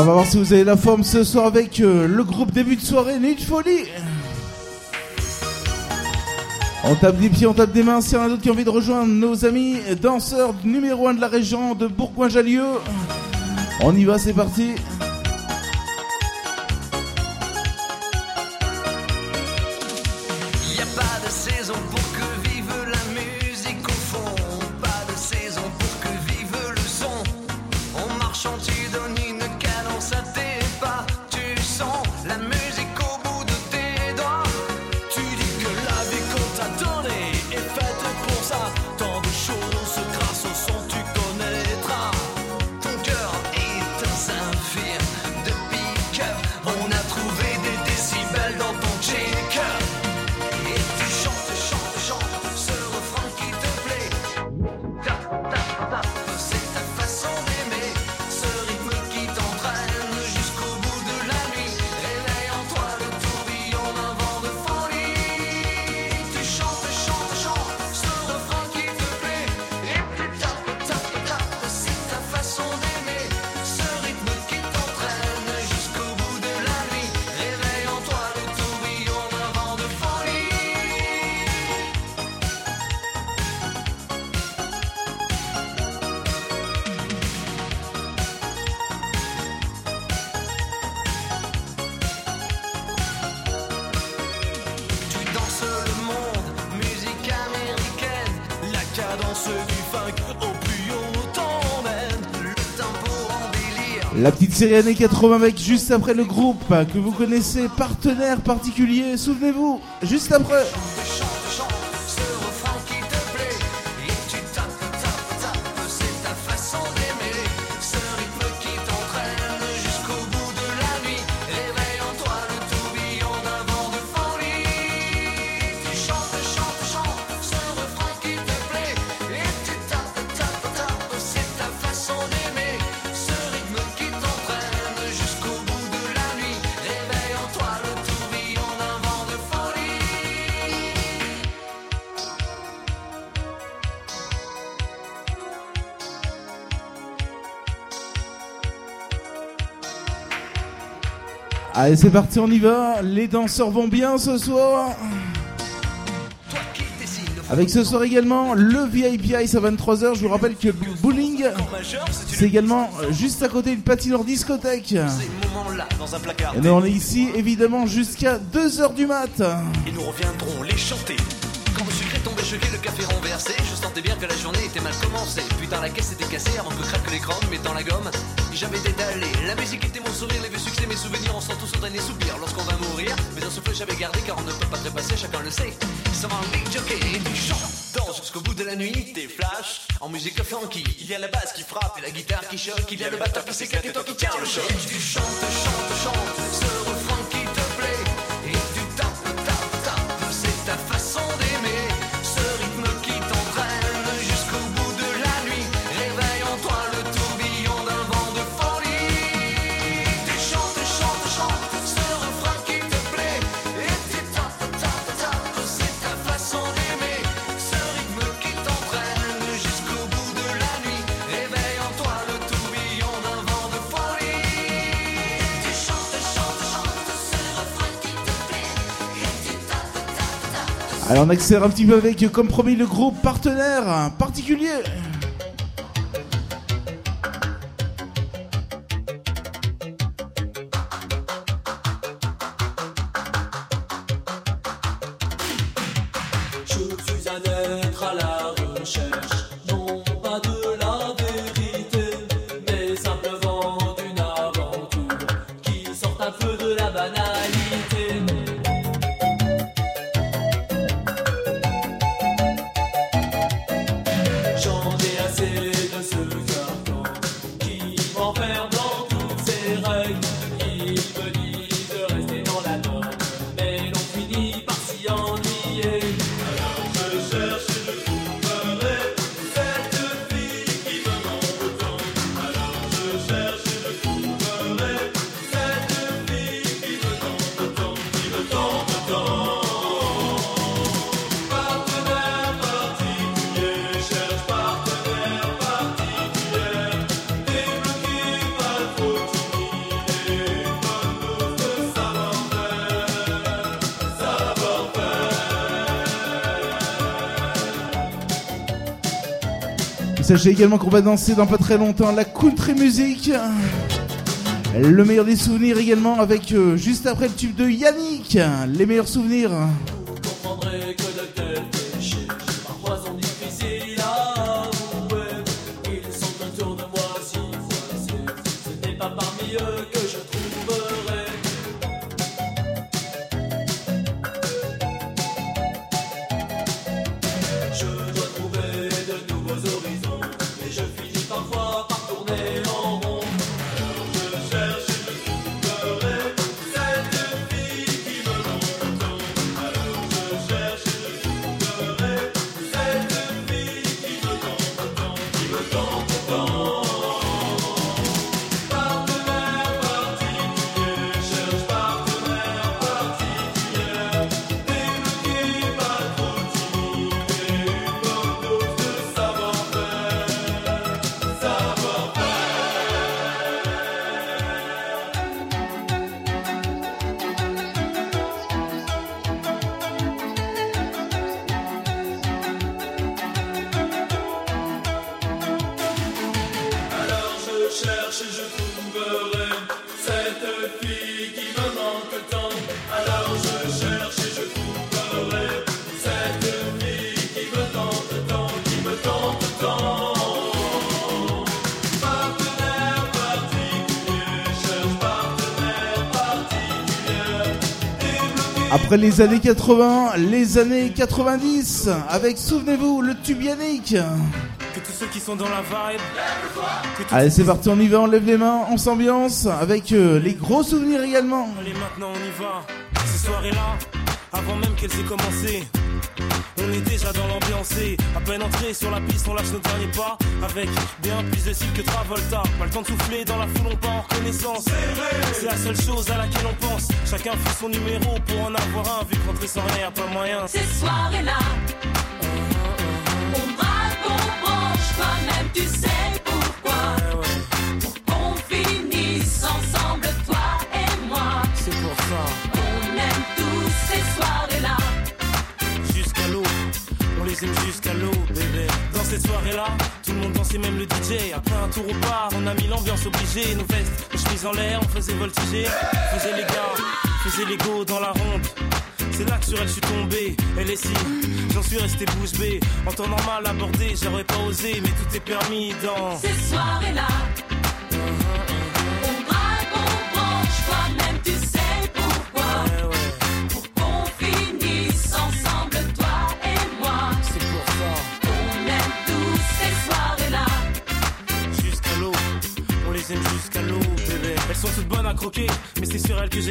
On va voir si vous avez la forme ce soir avec euh, le groupe début de soirée Nuit de Folie. On tape des pieds, on tape des mains. S'il y en a d'autres qui ont envie de rejoindre nos amis danseurs numéro 1 de la région de Bourgoin-Jallieu, on y va, c'est parti. La petite série années 80 avec juste après le groupe que vous connaissez, partenaire particulier, souvenez-vous, juste après. Allez, c'est parti, on y va. Les danseurs vont bien ce soir. Avec ce soir également le VIP Ice à 23h. Je vous rappelle que Bowling, c'est également euh, juste à côté d'une patinoire discothèque. dans. Et on est ici évidemment jusqu'à 2h du mat. Et nous reviendrons les chanter. Quand le est tombé choqué, le café renversé, je sentais bien que la journée était mal commencée. Putain, la caisse était cassée avant que craque l'écran, mettant la gomme. J'avais détalé, la musique était mon sourire, les vieux succès, mes souvenirs, on sent tous entraîner soupir lorsqu'on va mourir. Mais un souffle j'avais gardé car on ne peut pas trépasser, chacun le sait. Ça va big jockey et tu chantes, danse jusqu'au bout de la nuit, t'es flash. En musique funky, il y a la basse qui frappe et la guitare qui choque, il y a le batteur qui s'éclate et toi qui tiens le choc. Tu chantes, chantes, chantes, on accélère un petit peu avec, comme promis, le groupe partenaire particulier. Sachez également qu'on va danser dans pas très longtemps la country music. Le meilleur des souvenirs également avec euh, juste après le tube de Yannick. Les meilleurs souvenirs. Après les années 80, les années 90, avec, souvenez-vous, le tube Yannick. Que tous ceux qui sont dans la vibe. Allez, c'est parti, on y va, on lève les mains, on s'ambiance, avec euh, les gros souvenirs également. Allez, maintenant on y va. Ces soirées-là, avant même qu'elles aient commencé. On est déjà dans l'ambiance à peine entré sur la piste, on lâche nos derniers pas avec bien plus de style que Travolta. Pas le temps de souffler dans la foule, on part en reconnaissance. C'est la seule chose à laquelle on pense. Chacun fait son numéro pour en avoir un, vu que rentrer sans rien, pas moyen. Ces soirées-là, on braque, on branche, toi-même tu sais Nos vestes, nos chemises en l'air, on faisait voltiger. Faisait les gars, faisait les go dans la ronde. C'est là que sur elle je suis tombé, elle est si, j'en suis resté bouche bée. En temps normal abordé, j'aurais pas osé, mais tout est permis dans. Ces soirées-là,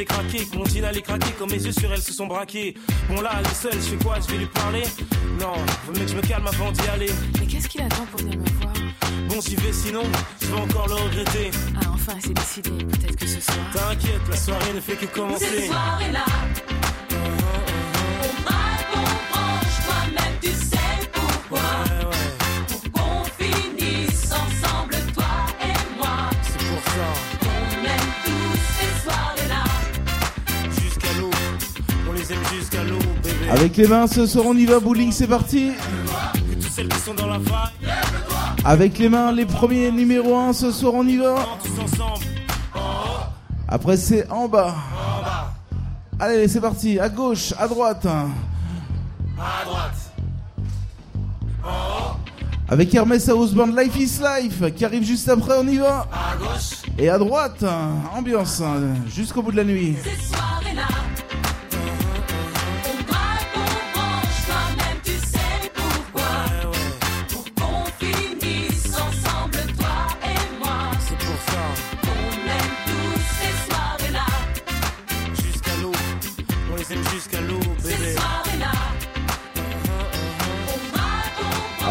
j'ai craqué. Que mon jean allait craquer, comme mes yeux sur elles se sont braqués. Bon là, elle est seule, je fais quoi? Je vais lui parler? Non, vaut mieux que je me calme avant d'y aller. Mais qu'est-ce qu'il attend pour venir me voir? Bon, j'y vais sinon, je vais encore le regretter. Ah, enfin, c'est décidé. Peut-être que ce soir. T'inquiète, la soirée ne fait que commencer. soirées-là, on Avec les mains, ce soir on y va, bowling, c'est parti. Avec les mains, les premiers numéro 1, ce soir on y va. Après c'est en bas. Allez, c'est parti, à gauche, à droite. À droite. Avec Hermès House Band Life is Life qui arrive juste après, on y va. À gauche. Et à droite, ambiance jusqu'au bout de la nuit.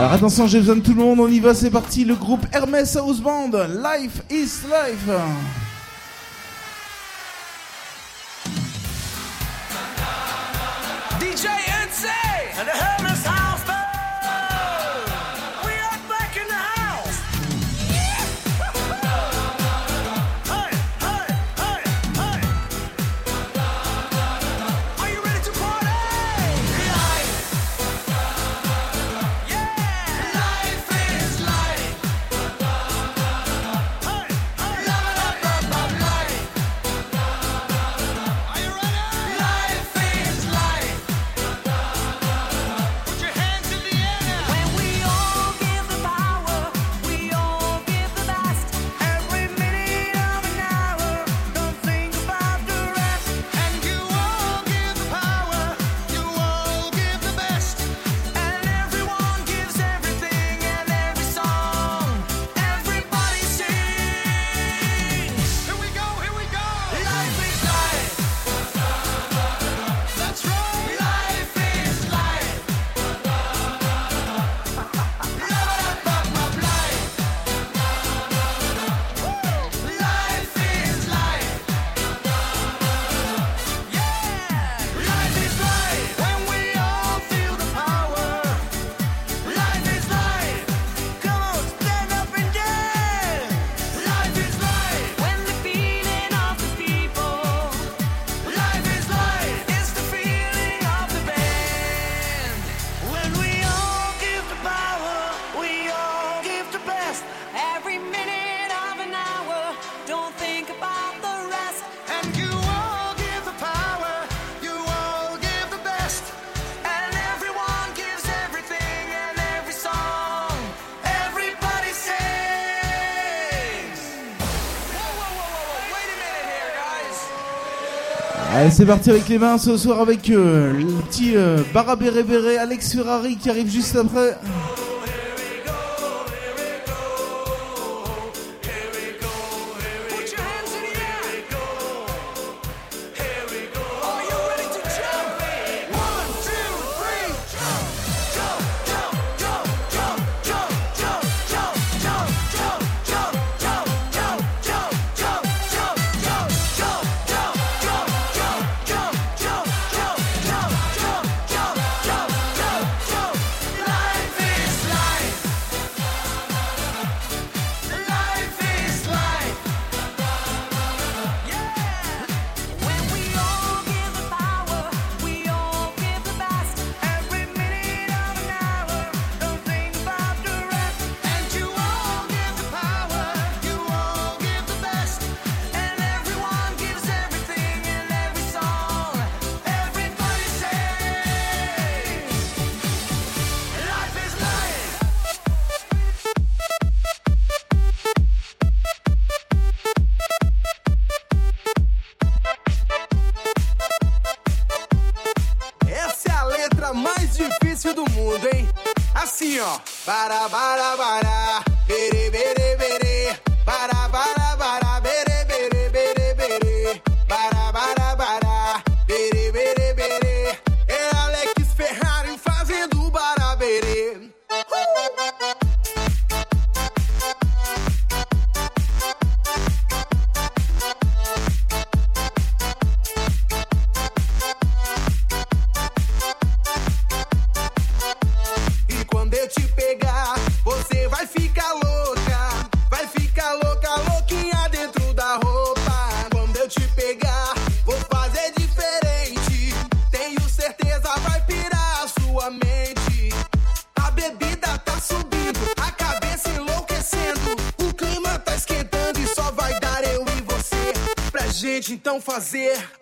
Alors attention, j'ai besoin de tout le monde, on y va, c'est parti. Le groupe Hermès House Band, Life is Life. DJ NC c'est parti avec les mains ce soir avec euh, le petit euh, Barabé Alex Ferrari qui arrive juste après. fazer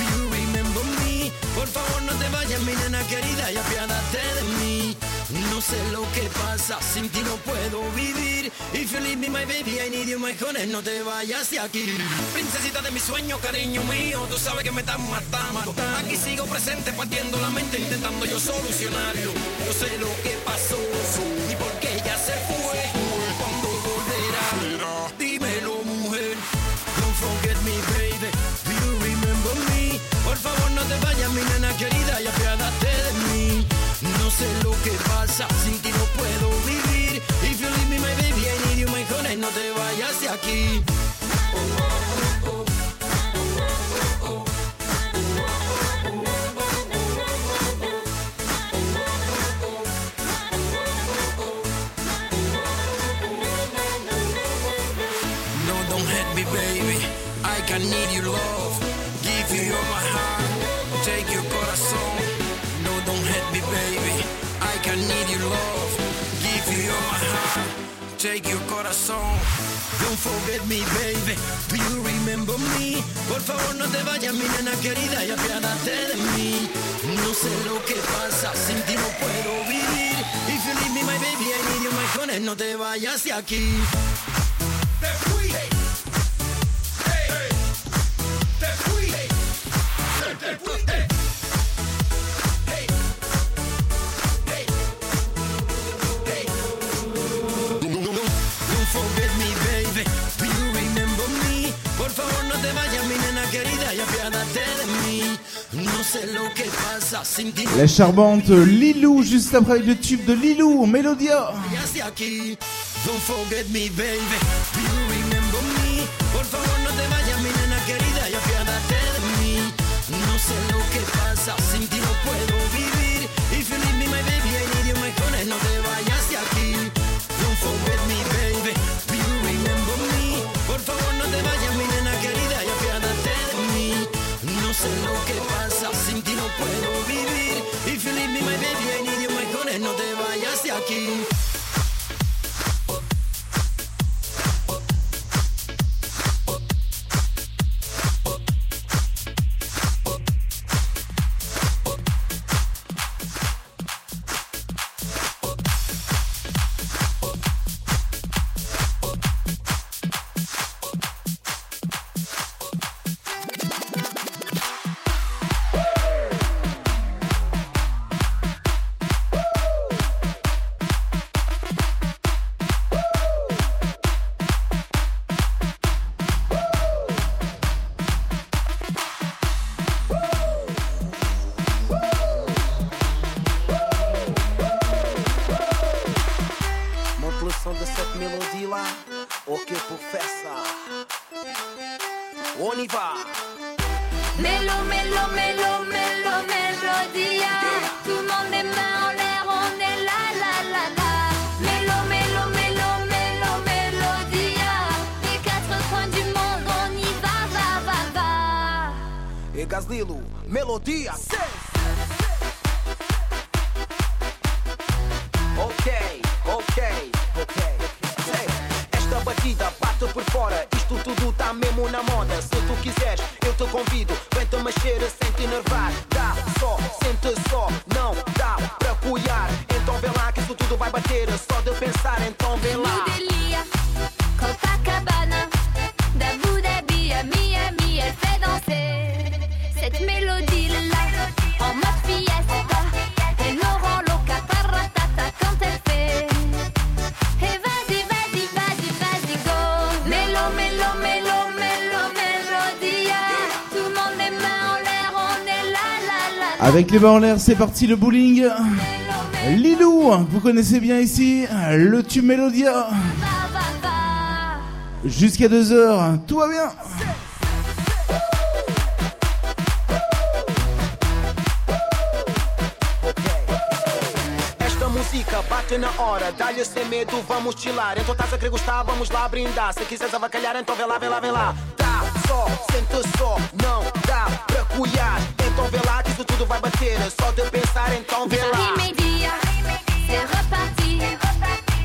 Por favor no te vayas, mi nena querida, y apiádate de mí. No sé lo que pasa, sin ti no puedo vivir. If you leave me, my baby, I need you, my honey, no te vayas de aquí. Princesita de mi sueño, cariño mío, tú sabes que me estás matando. Aquí sigo presente, partiendo la mente, intentando yo solucionarlo. Yo sé lo que pasó y por qué ella se fue. Aquí. Por favor, no te vayas, mi nena querida, y apiádate de mí. No sé lo que pasa, sin ti no puedo vivir. If you leave me, my baby, I need you, my honey, no te vayas de aquí. La charmante Lilou, juste après avec le tube de Lilou, Mélodia. Don't forget me, baby. Ok, pour faire ça. On y va. Mélo, mélo, mélo, mélo, mélodia. Tout le monde les mains en l'air, on est là, là, là, là. Mélo, mélo, mélo, mélo, mélodia. Les quatre coins du monde, on y va, va, va, va. E Gaslilo, melodia. Ok, ok, ok. Esta batida bate por fora, isto tudo tá mesmo na moda. Se tu quiseres, eu te convido. Vem-te mexer sem te enervar. Dá só, sente só, não dá pra cuidar. Então vê lá que isso tudo vai bater. Só de pensar, então vê lá. Delia, Copacabana, d'Abu Dhabi à Miami, elle fait danser cette mélodie-là Avec les l'air, c'est parti le bowling. Lilou, vous connaissez bien ici le tube Mélodia. Jusqu'à 2h, tout va bien. Bate na hora, dá-lhe sem medo, vamos chilar. Então estás a querer gostar, vamos lá brindar. Se quiseres avacalhar, então vê lá, vê lá, vê lá. Só, sente só, não dá pra cuidar. Então vê lá que isso tudo vai bater. Só de pensar, então vê lá. Média, c'est reparti.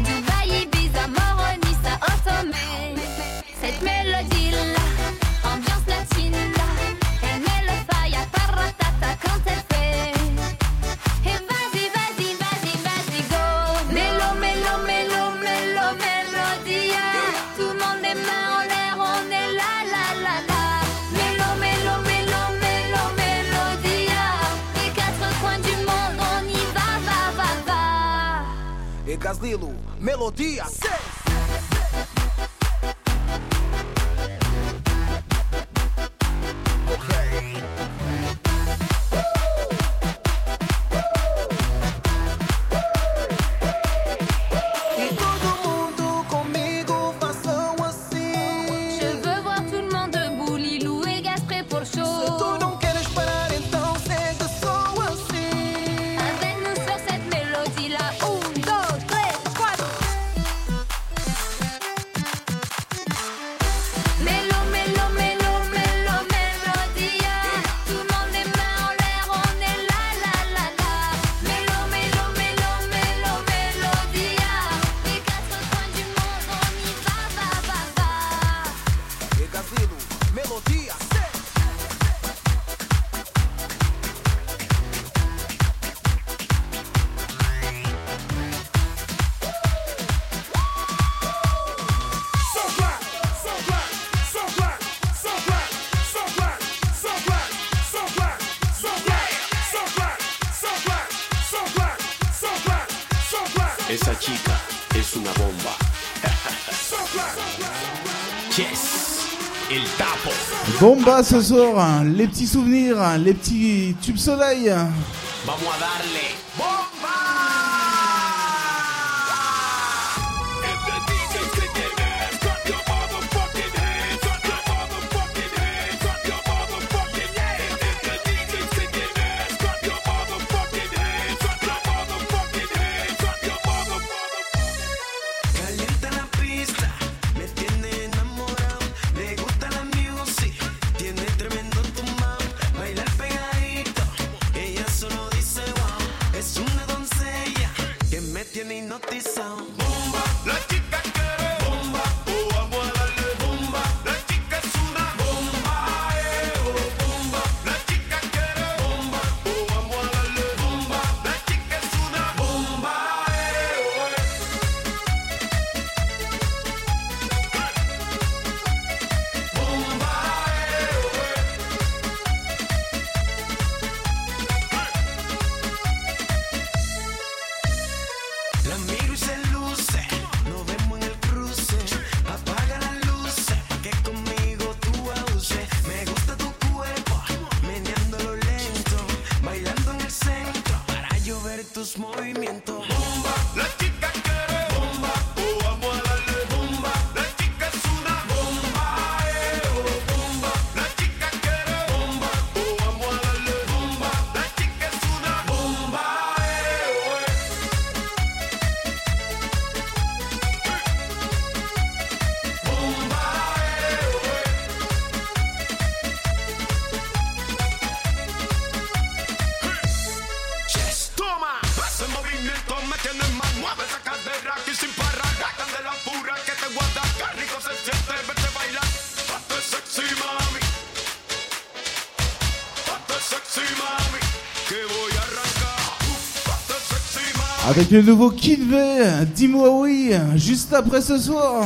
Dubaï, Ibiza, Moroni, ça ensommé. Cette mélodie-là, Lucas melodia 6. Ce soir, hein. les petits souvenirs, hein. les petits tubes soleil. Hein. Vamos. avec le nouveau Kid V, dis-moi oui, juste après ce soir.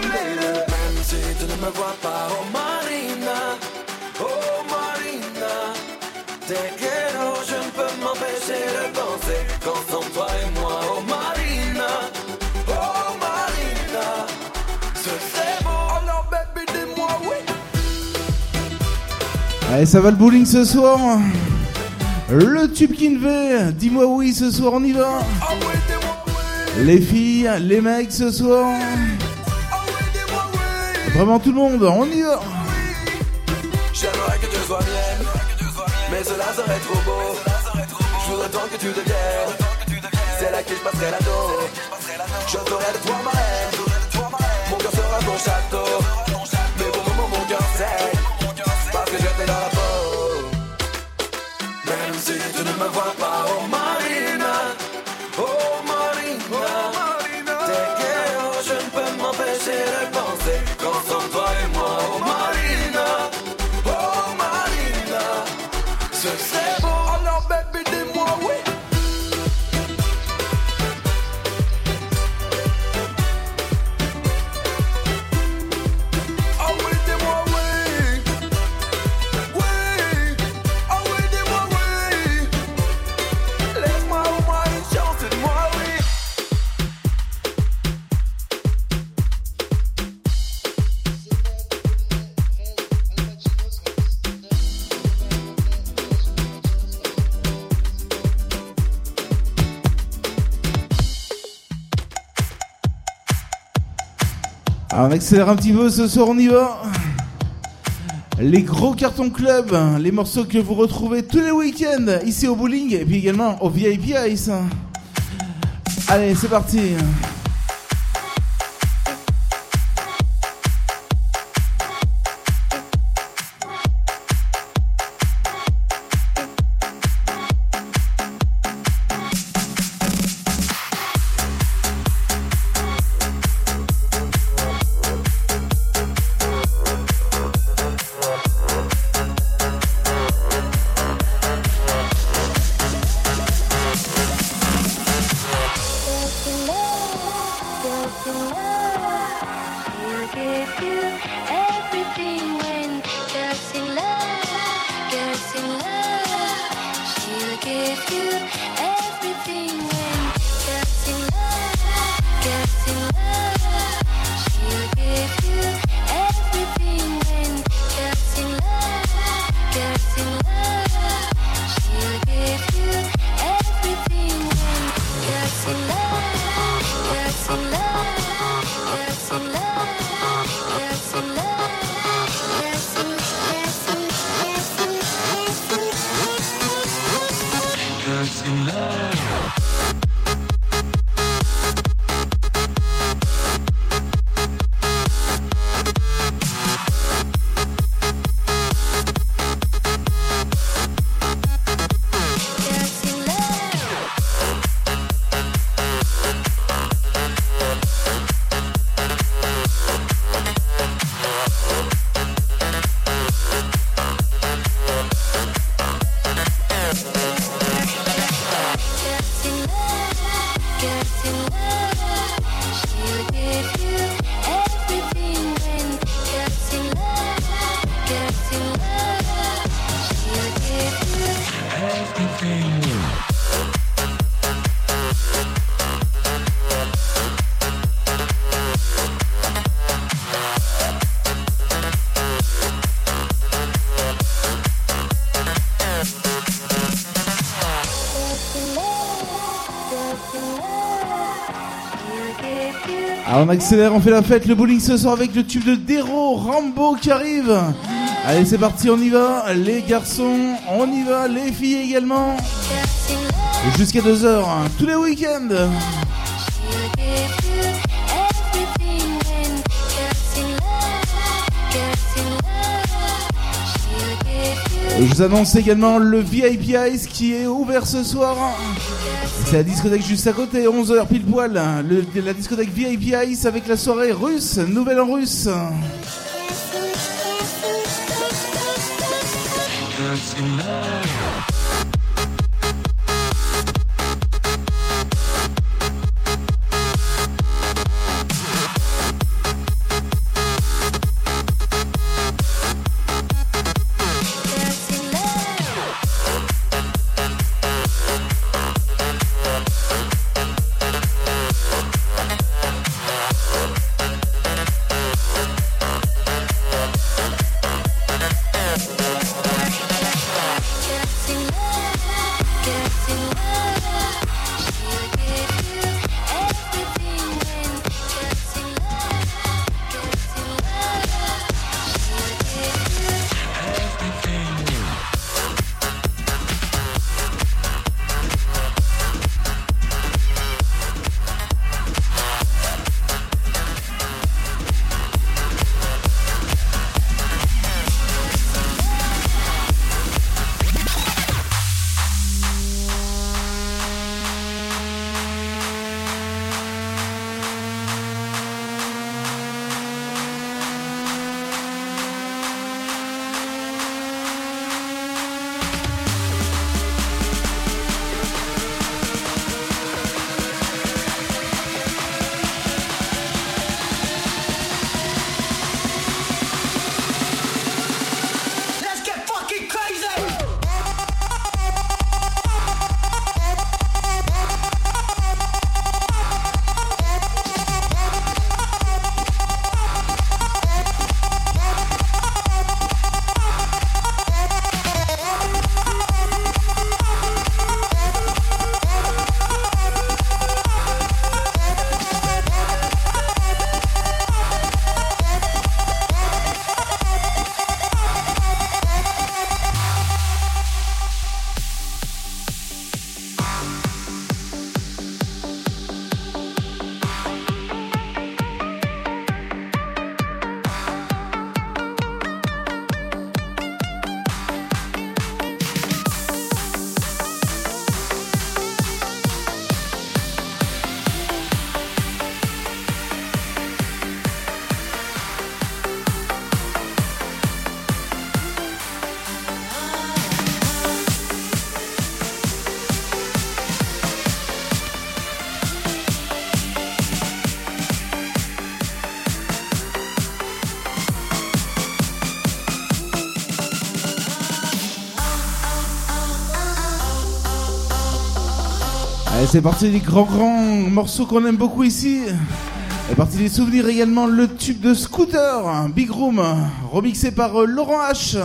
Deux, même si tu ne me vois pas, oh Marina, oh Marina. Te quiero, je ne peux m'empêcher de penser qu'en sans toi et moi, oh Marina, oh Marina, ce serait beau. Alors baby, dis-moi oui. Allez, ça va le bowling ce soir. Le tube Kinvey, dis-moi oui ce soir, on y va. Les filles, les mecs ce soir. Vraiment tout le monde, on y va. J'aimerais que tu sois mienne, mais cela serait trop beau. Je voudrais tant que tu deviennes celle à qui je passerai la dos. Je de toi ma reine, mon cœur sera ton château. Mais moment, mon cœur saigne, parce que je dans la peau. Même si tu ne me vois pas, accélère un petit peu ce soir, on y va. Les gros cartons club, les morceaux que vous retrouvez tous les week-ends ici au bowling et puis également au VIP Ice. Allez, c'est parti. on accélère, on fait la fête. Le bowling ce soir avec le tube de Dero, Rambo qui arrive. Allez, c'est parti, on y va. Les garçons, on y va. Les filles également. Jusqu'à 2h, hein. tous les week-ends. Je vous annonce également le VIP Ice qui est ouvert ce soir. C'est la discothèque juste à côté, 11h pile poil. La discothèque VIP Ice avec la soirée russe, nouvelle en russe. c'est parti des grands grands morceaux qu'on aime beaucoup ici. C'est parti des souvenirs également le tube de Scooter, Big Room, remixé par euh, Laurent H.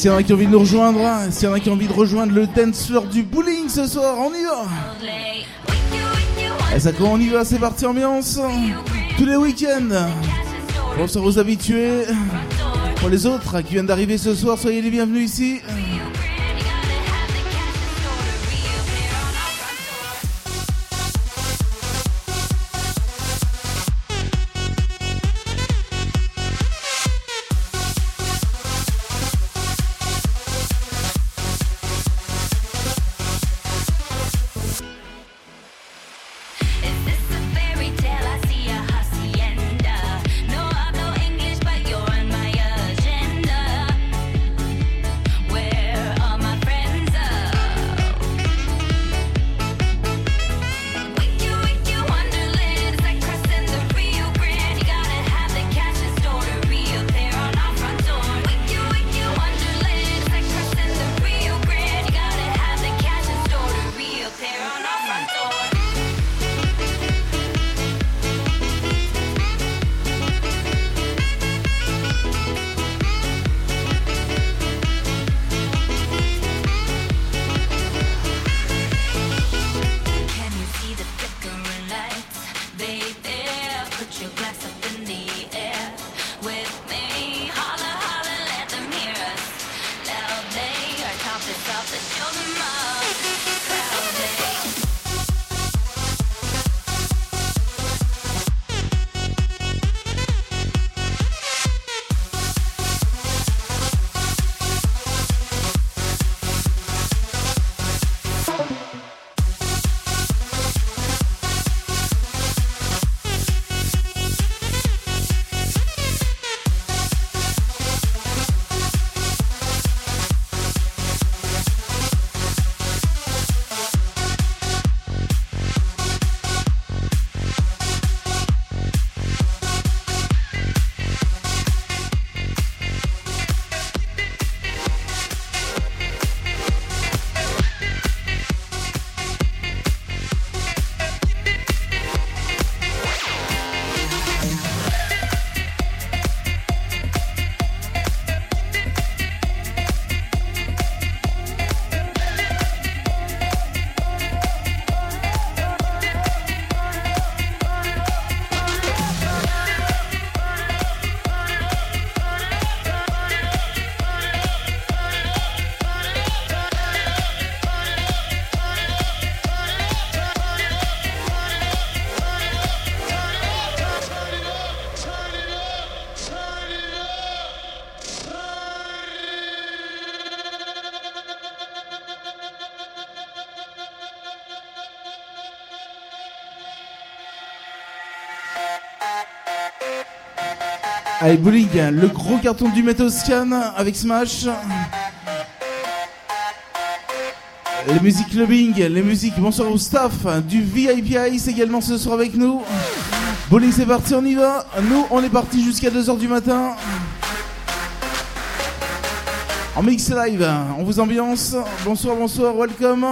s'il y en a qui ont envie de nous rejoindre, s'il y en a qui ont envie de rejoindre le dance floor du bowling ce soir, on y va. Et ça quand on y va, c'est parti ambiance. Tous les week-ends. Bonsoir aux habitués Pour les autres qui viennent d'arriver ce soir, soyez les bienvenus ici Allez, bowling, le gros carton du Metal Scan avec Smash. Les musiques clubbing, les musiques, bonsoir au staff du VIP Ice également ce soir avec nous. Bowling, c'est parti, on y va. Nous, on est parti jusqu'à 2h du matin. En mix live, on vous ambiance. Bonsoir, bonsoir, welcome.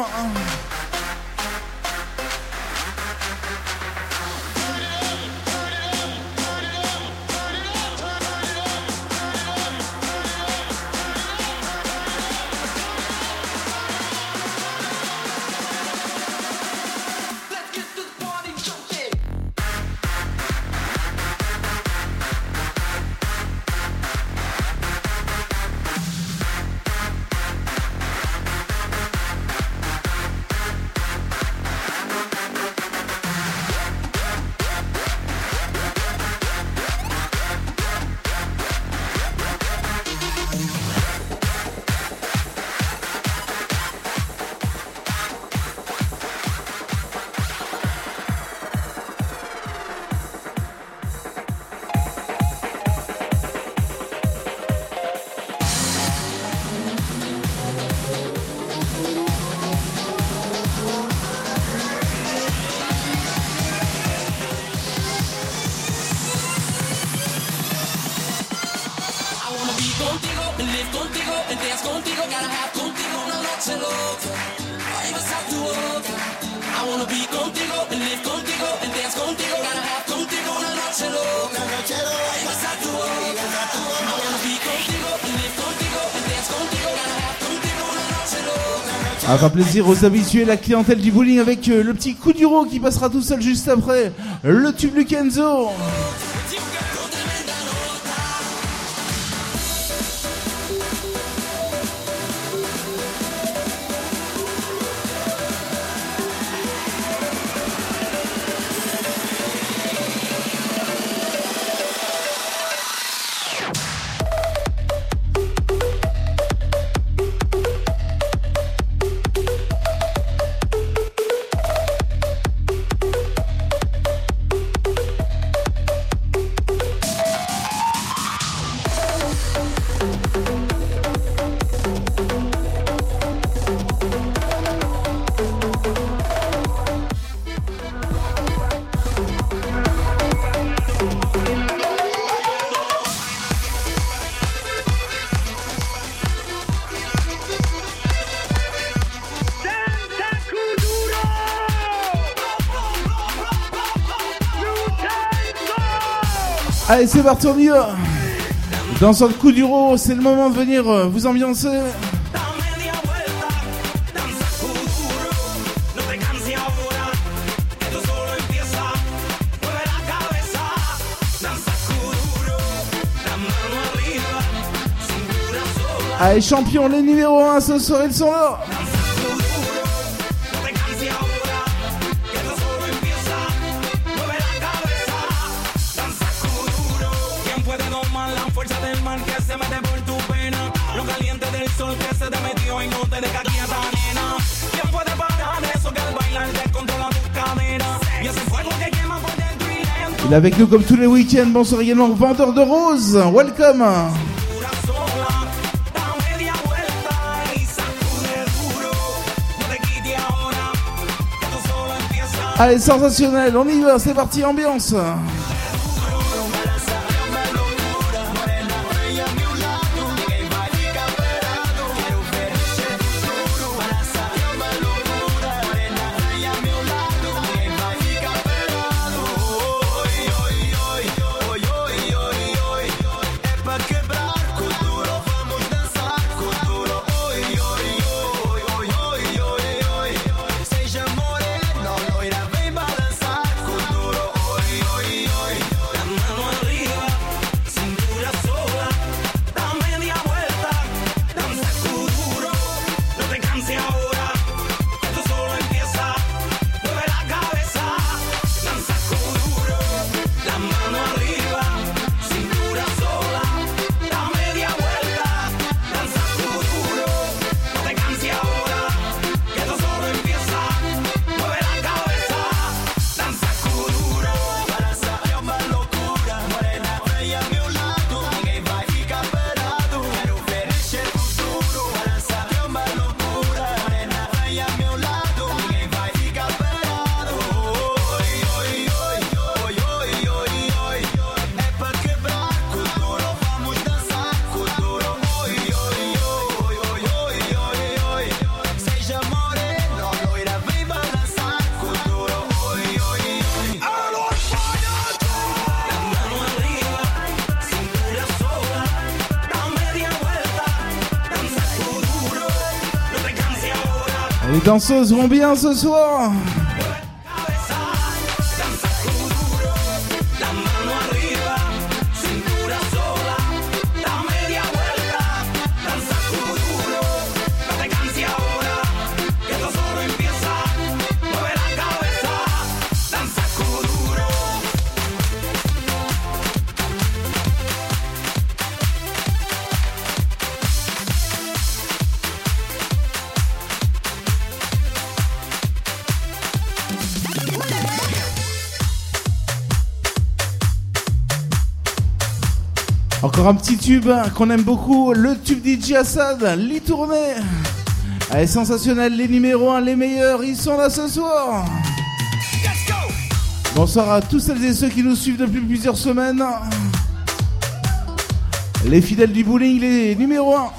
fera plaisir aux habitués, la clientèle du bowling avec euh, le petit coup d'uro qui passera tout seul juste après le tube Lukenzo. Allez, c'est Bartholomew. Dans un coup d'euro, c'est le moment de venir euh, vous ambiancer. Allez champion, les numéros 1 ce soir ils sont là Il est avec nous comme tous les week-ends. Bonsoir également vendeur de roses. Welcome. Allez, sensationnel, on y va, c'est parti, ambiance. danseuses vont bien hein, ce soir. un petit tube qu'on aime beaucoup, le tube DJ Assad, les tournées. Elle est sensationnelle, les numéros 1, les meilleurs, ils sont là ce soir. Bonsoir à tous celles et ceux qui nous suivent depuis plusieurs semaines. Les fidèles du bowling, les numéros 1.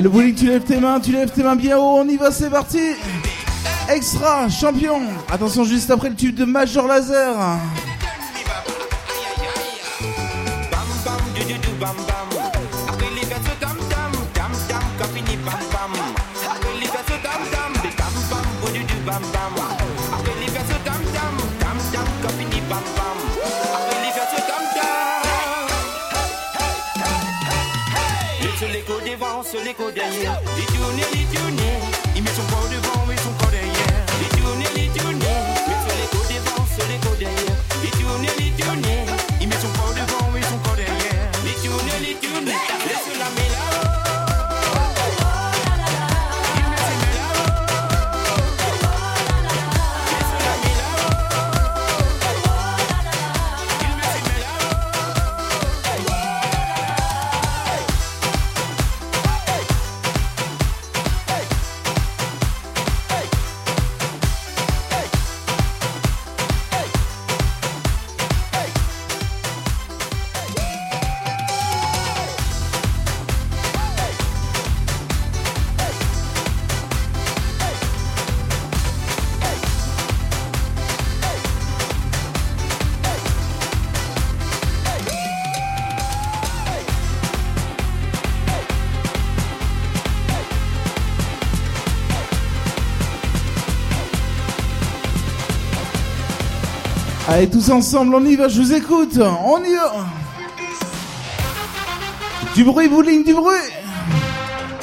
Le bowling, tu lèves tes mains, tu lèves tes mains bien haut, on y va, c'est parti. Extra, champion. Attention, juste après le tube de Major Laser. Allez, tous ensemble, on y va, je vous écoute. On y va. Du bruit, bowling, du bruit.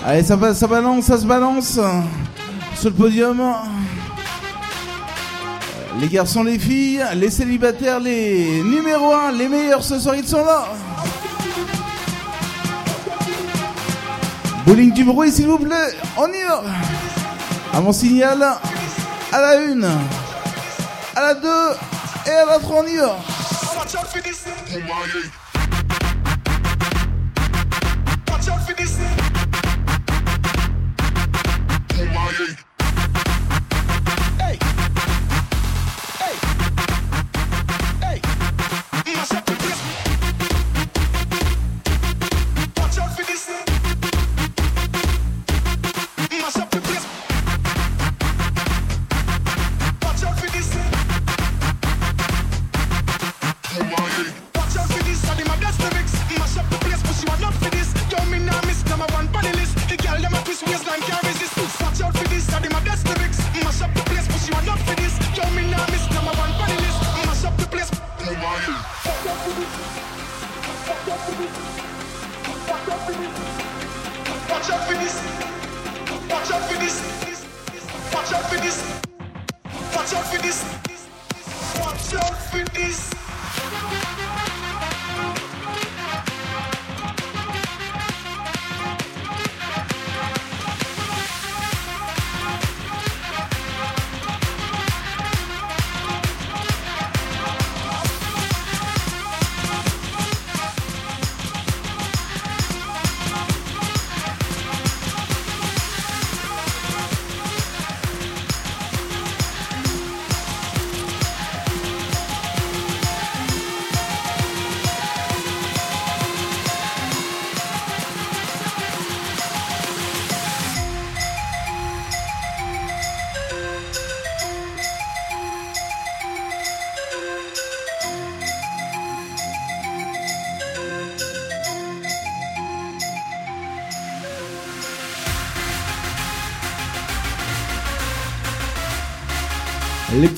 Allez, ça, ça balance, ça se balance. Sur le podium. Les garçons, les filles, les célibataires, les numéro 1, les meilleurs ce soir, ils sont là. Bowling du bruit, s'il vous plaît. On y va. À mon signal, à la une, à la deux. Et votre on y.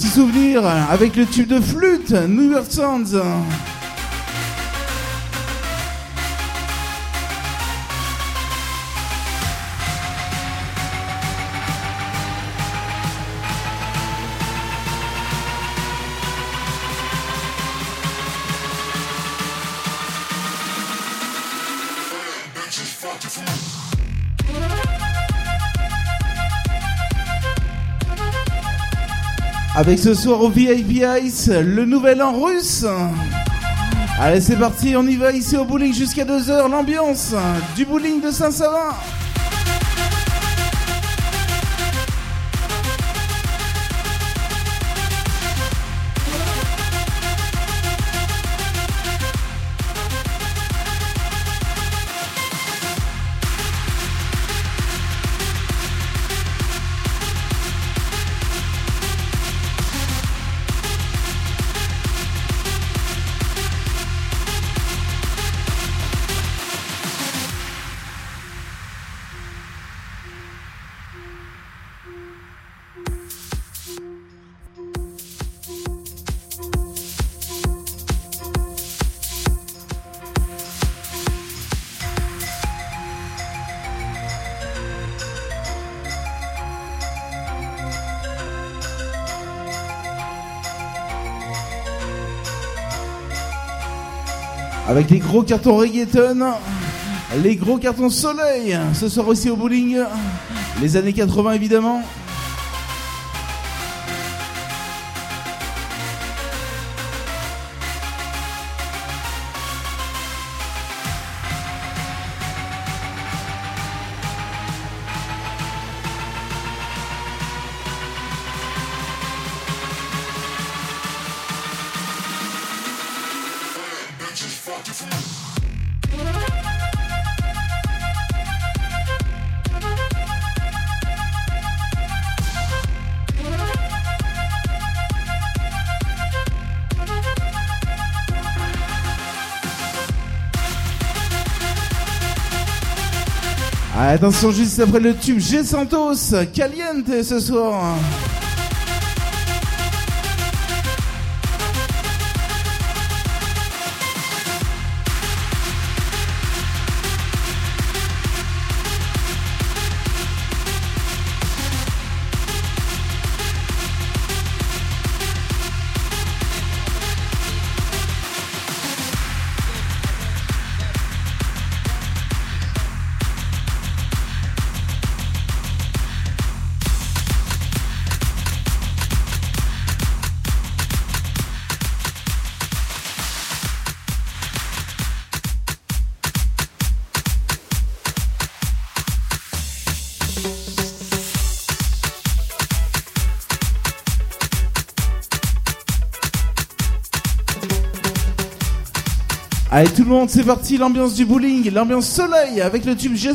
souvenirs avec le tube de flûte, New York Sounds. Avec ce soir au VIP Ice, le nouvel an russe. Allez, c'est parti, on y va ici au bowling jusqu'à 2h. L'ambiance du bowling de Saint-Savin. Gros cartons reggaeton, les gros cartons soleil, ce soir aussi au bowling, les années 80 évidemment. Attention juste après le tube G Santos, caliente ce soir. Allez tout le monde, c'est parti, l'ambiance du bowling, l'ambiance soleil avec le tube G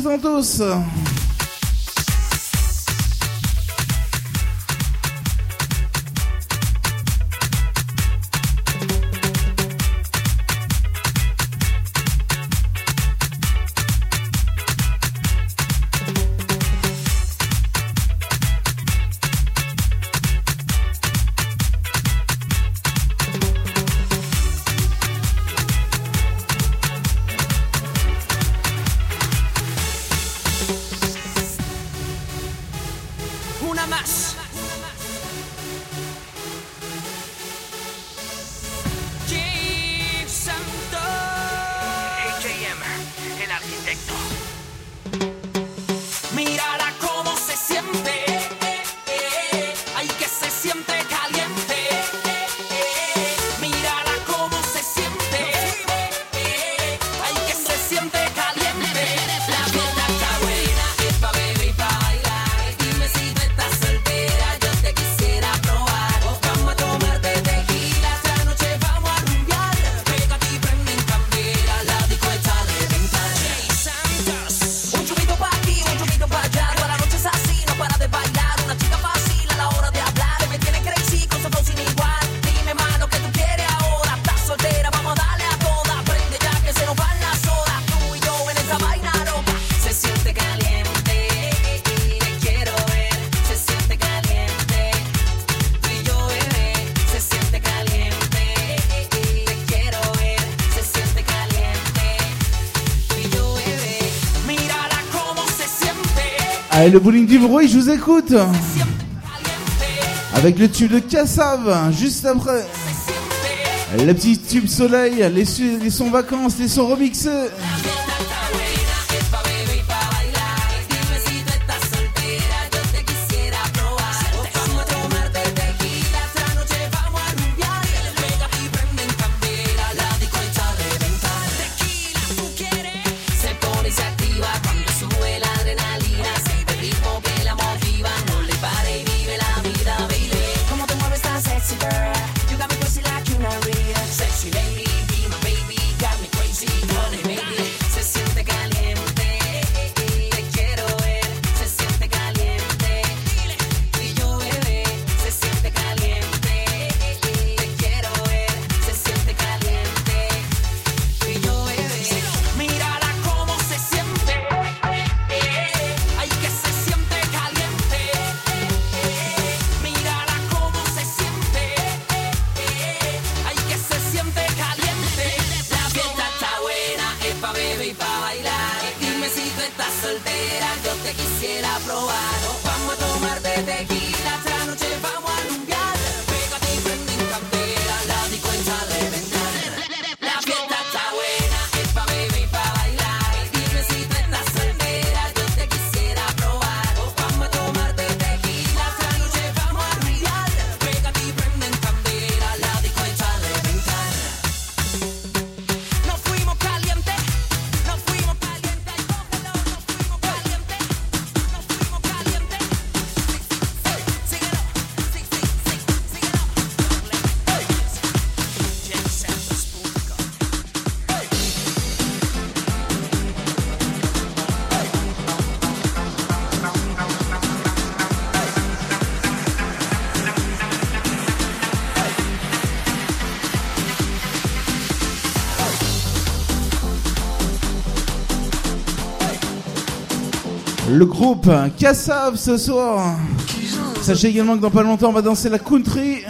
Ah, le bowling du bruit, je vous écoute. Avec le tube de Cassav, juste après. Le petit tube soleil, les, les sons vacances, les sons remixés. le groupe Kassav ce soir. Sachez également que dans pas longtemps on va danser la country.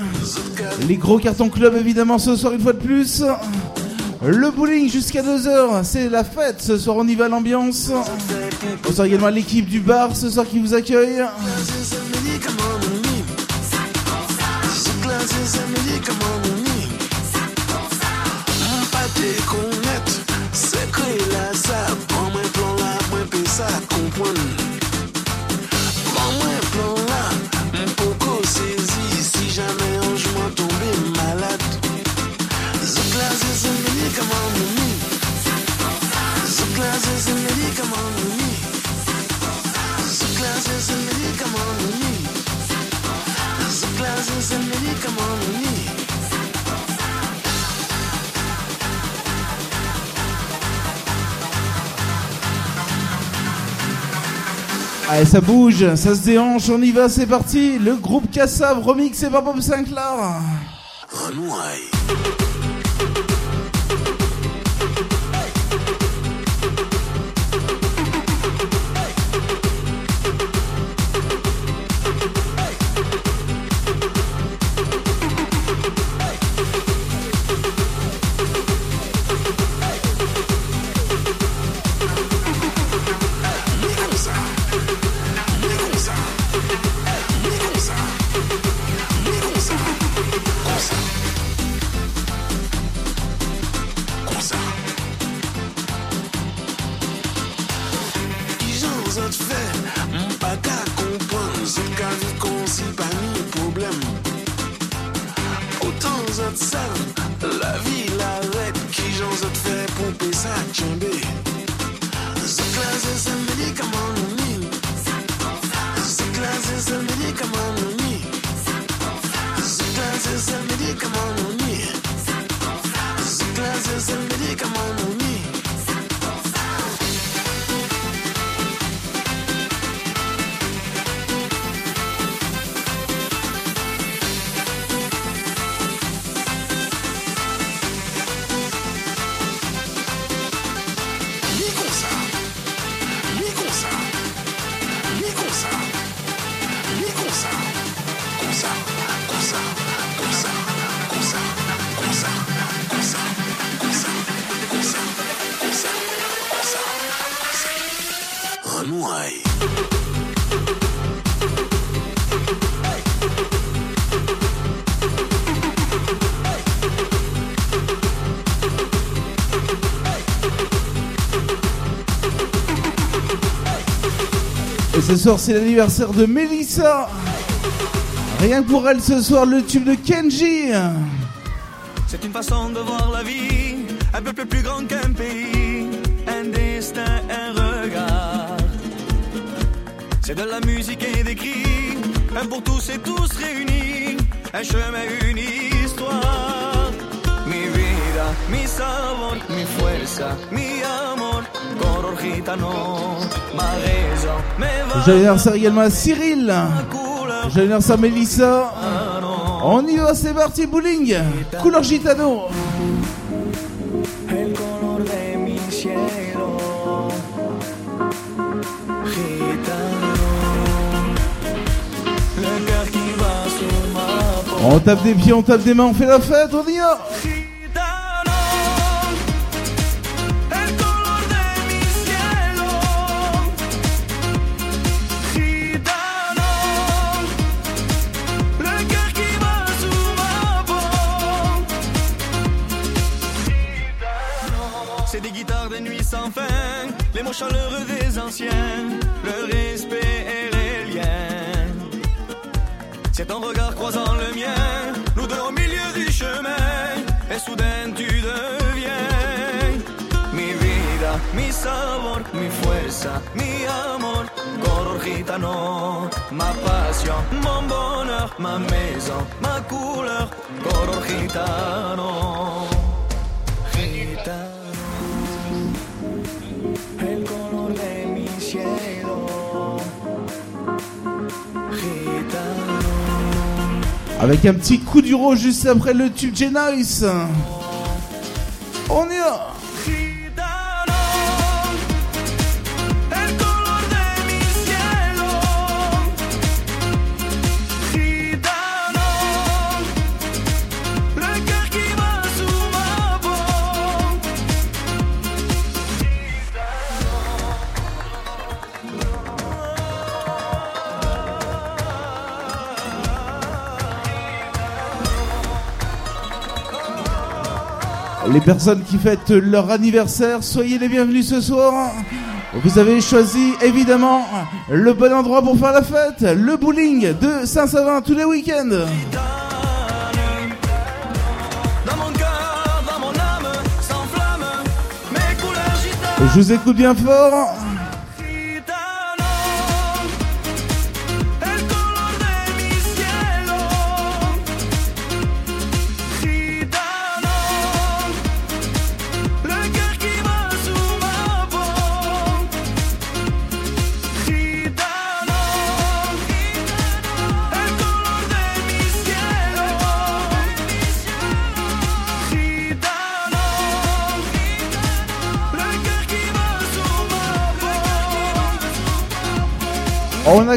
Les gros cartons club évidemment ce soir une fois de plus. Le bowling jusqu'à 2h, c'est la fête ce soir on y va l'ambiance. On sort également l'équipe du bar ce soir qui vous accueille. ça bouge, ça se déhanche, on y va, c'est parti. Le groupe Cassav remixé par Bob Sinclair. Ce soir, c'est l'anniversaire de Melissa. Rien que pour elle, ce soir, le tube de Kenji. C'est une façon de voir la vie, un peuple plus grand qu'un pays, un destin, un regard. C'est de la musique et des cris, un pour tous et tous réunis, un chemin, une histoire. Mi vida, mi sabor, mi fuerza, mi amor, color gitano, Joyeux anniversaire également à Cyril. Joyeux anniversaire Mélissa. On y va, c'est parti, bowling. Couleur gitano. On tape des pieds, on tape des mains, on fait la fête, on y va. Fuerza, mi amor, color gitano, ma passion, mon bonheur, ma maison, ma couleur, gitano, gitano, el color de mi cielo, gitano. Avec un petit coup du rose juste après le tube Genius. Les personnes qui fêtent leur anniversaire, soyez les bienvenus ce soir. Vous avez choisi évidemment le bon endroit pour faire la fête, le bowling de Saint-Savin tous les week-ends. Je vous écoute bien fort.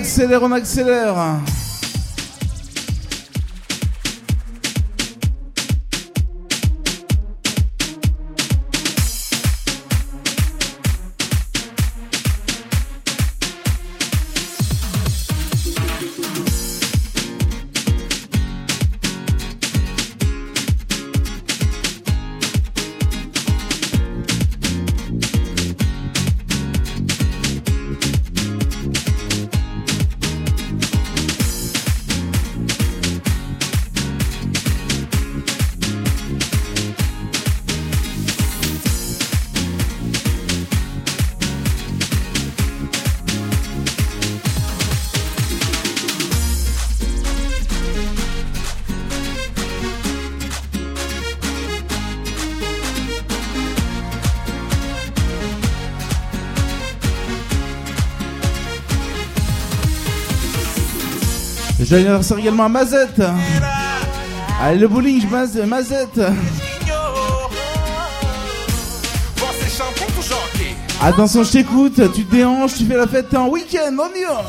Accélère, on accélère. Joyeux anniversaire également à Mazette. Allez, le bowling, Maz- Mazette. Attention, je t'écoute, tu te déhanches, tu fais la fête, en week-end, on y va.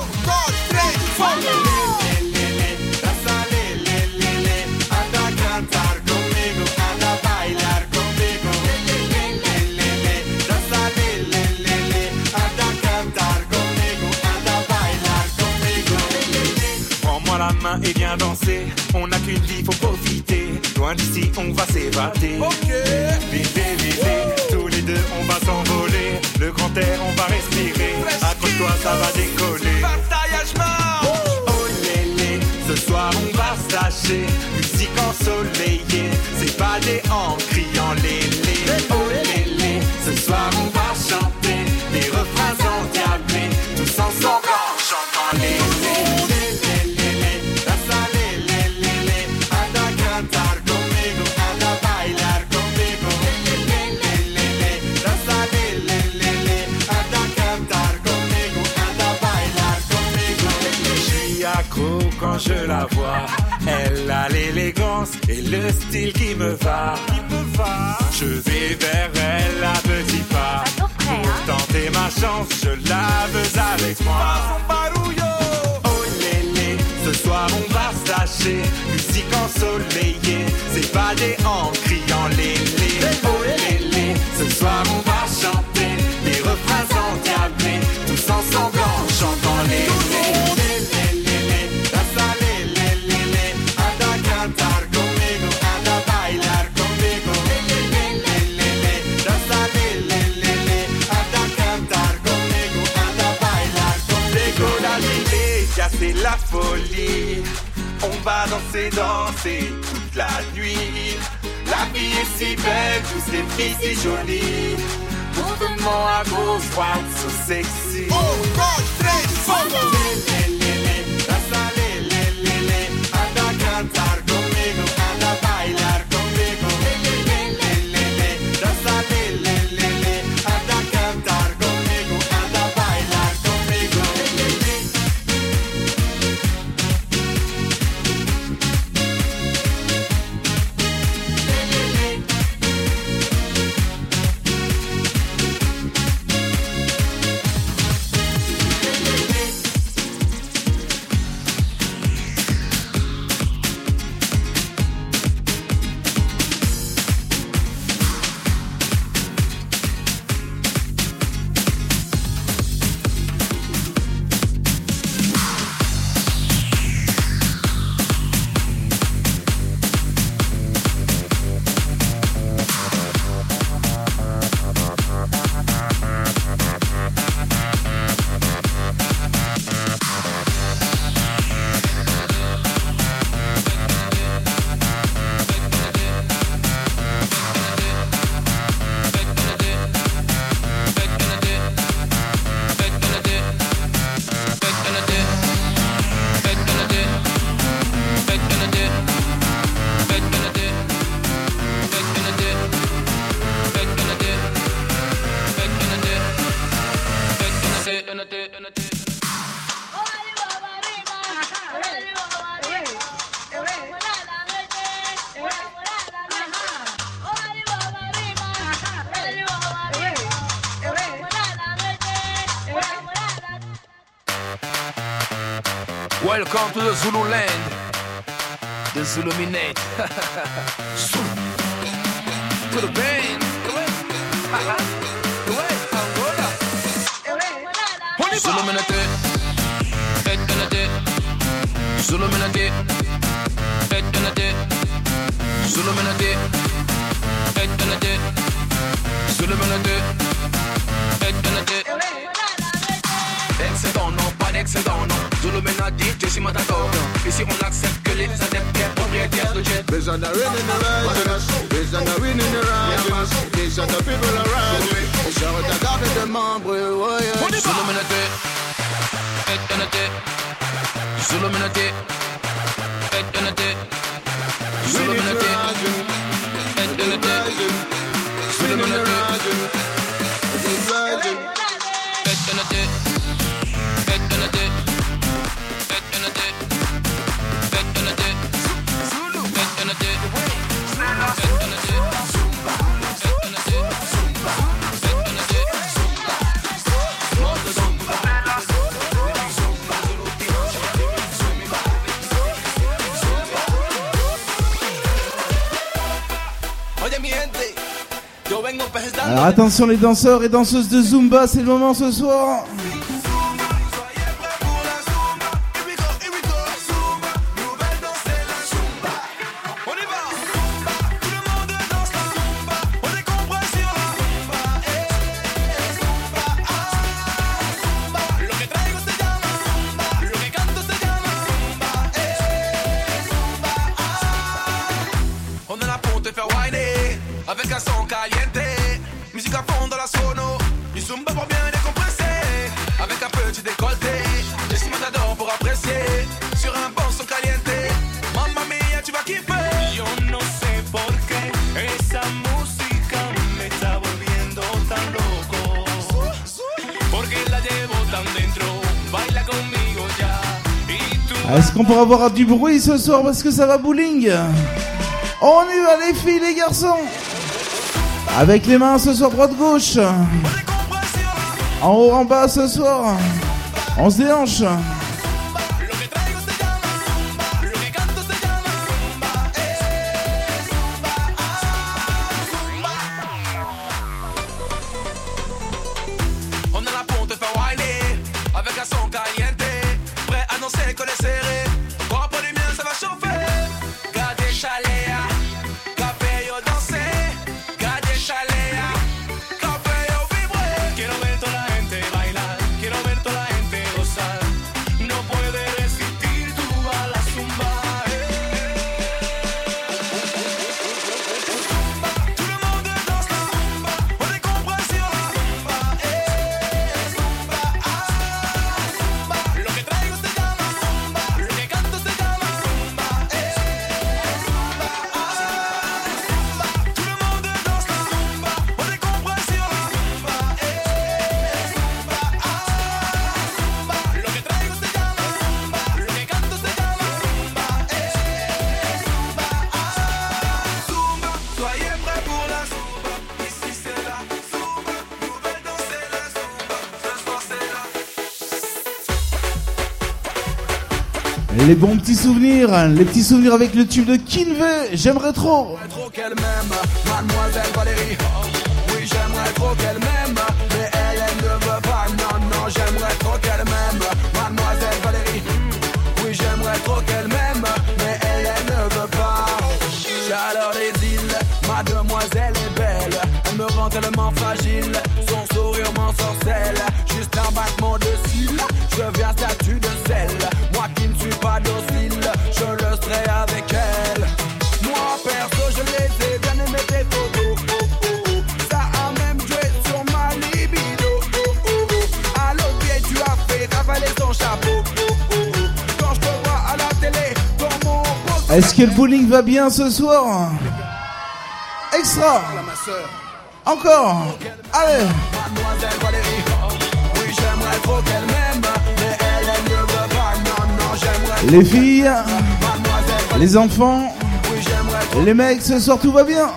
Danser. On n'a qu'une vie, faut profiter. Loin d'ici, on va s'évader. Vivez, vivez, tous les deux, on va s'envoler. Le grand air, on va respirer. Accroche-toi, ça va décoller. le style qui me va. Qui me va. Je vais vers elle à petits pas. Hein. Pour tenter ma chance, je la veux avec moi. Oh lélé, ce soir on va se lâcher. Musique ensoleillée, c'est pas des hanches danser toute la nuit. La vie est si belle, tous les filles si jolies. Mouvement à gauche, droite, so sexy. Oh. La Ha ha ha. sont les danseurs et danseuses de Zumba C'est le moment ce soir. pour avoir du bruit ce soir parce que ça va bowling. On y va les filles, les garçons. Avec les mains ce soir droite-gauche. En haut, en bas ce soir. On se déhanche. Les bons petits souvenirs, hein, les petits souvenirs avec le tube de Kinve, j'aimerais trop. J'aimerais trop qu'elle m'aime, mademoiselle Valérie. Oh, oui, j'aimerais trop qu'elle m'aime. Est-ce que le bowling va bien ce soir Extra. Encore. Allez. Les filles, les enfants, les mecs, ce soir tout va bien.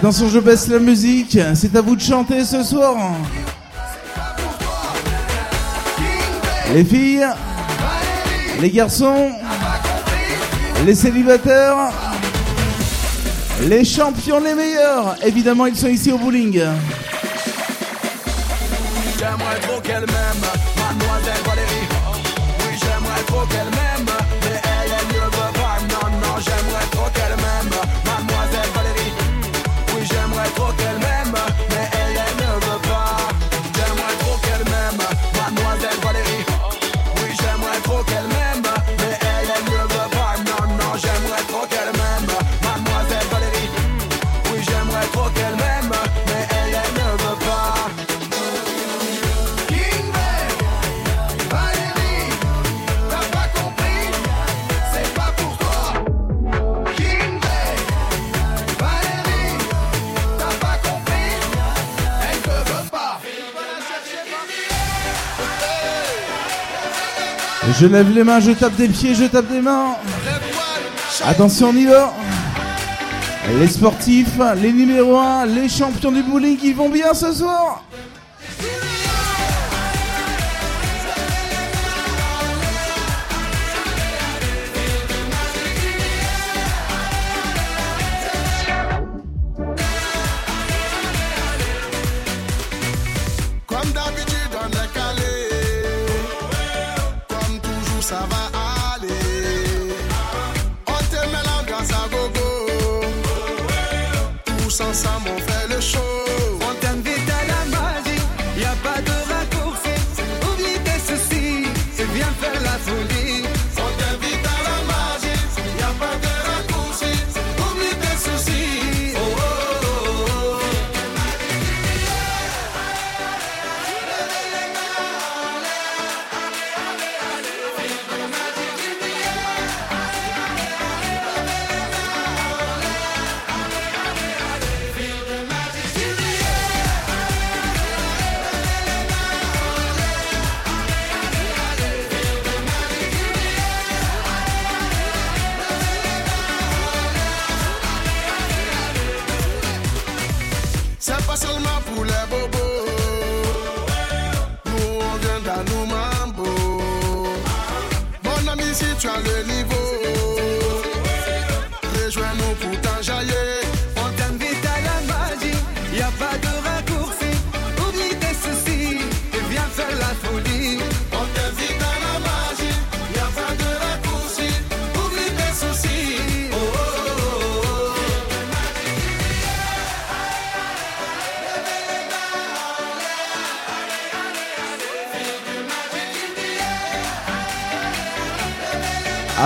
Attention, je baisse la musique. C'est à vous de chanter ce soir. Les filles, les garçons, les célibataires, les champions les meilleurs. Évidemment, ils sont ici au bowling. Je lève les mains, je tape des pieds, je tape des mains. Attention, on y va. Les sportifs, les numéros 1, les champions du bowling qui vont bien ce soir.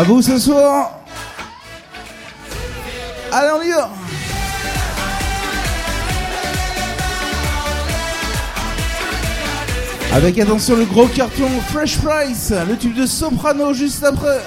Vous ce soir. Allez, on y. Avec attention le gros carton Fresh Price, le tube de Soprano juste après.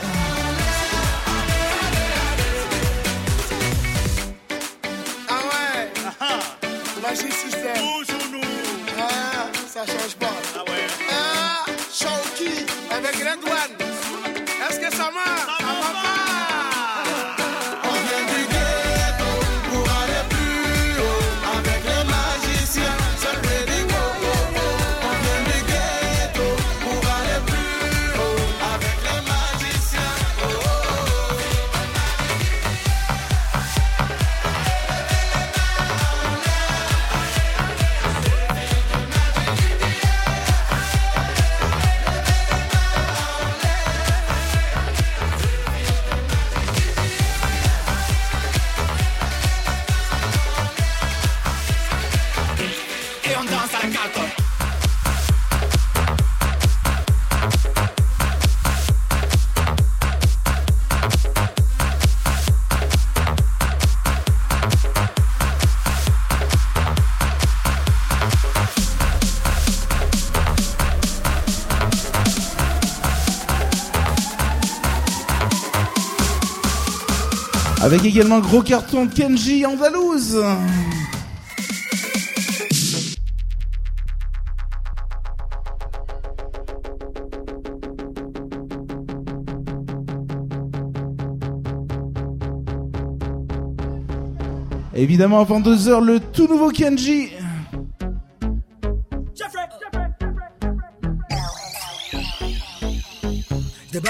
Avec également un gros carton de Kenji Andalouse. Évidemment, avant deux heures, le tout nouveau Kenji.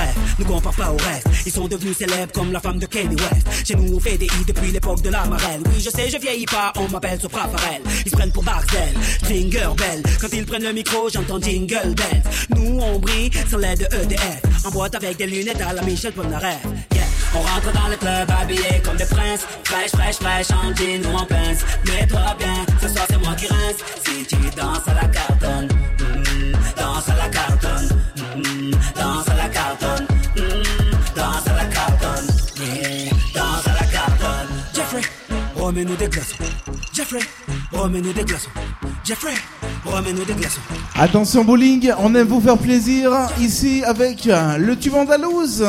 Bref, ne compare pas au reste. Ils sont devenus célèbres comme la femme de Kanye West. Chez nous, on fait des hits depuis l'époque de la marelle. Oui, je sais, je vieillis pas, on m'appelle Sopra Farel. Ils se prennent pour Barcel, Stringer Bell. Quand ils prennent le micro, j'entends Jingle Bells. Nous, on brille sans l'aide de EDF. En boîte avec des lunettes à la Michel Polnareff. Yeah. On rentre dans le club habillé comme des princes. Fraîche, fraîche, fraîche, en jean ou en pince. Mets-toi bien, ce soir c'est moi qui rince. Si tu danses à la cartonne, mm, danse à la cartonne, mm, remets-nous des glaçons. Jeffrey, remets-nous des glaçons. Jeffrey, remets-nous des glaçons. Attention bowling, on aime vous faire plaisir ici avec le tube andalouse.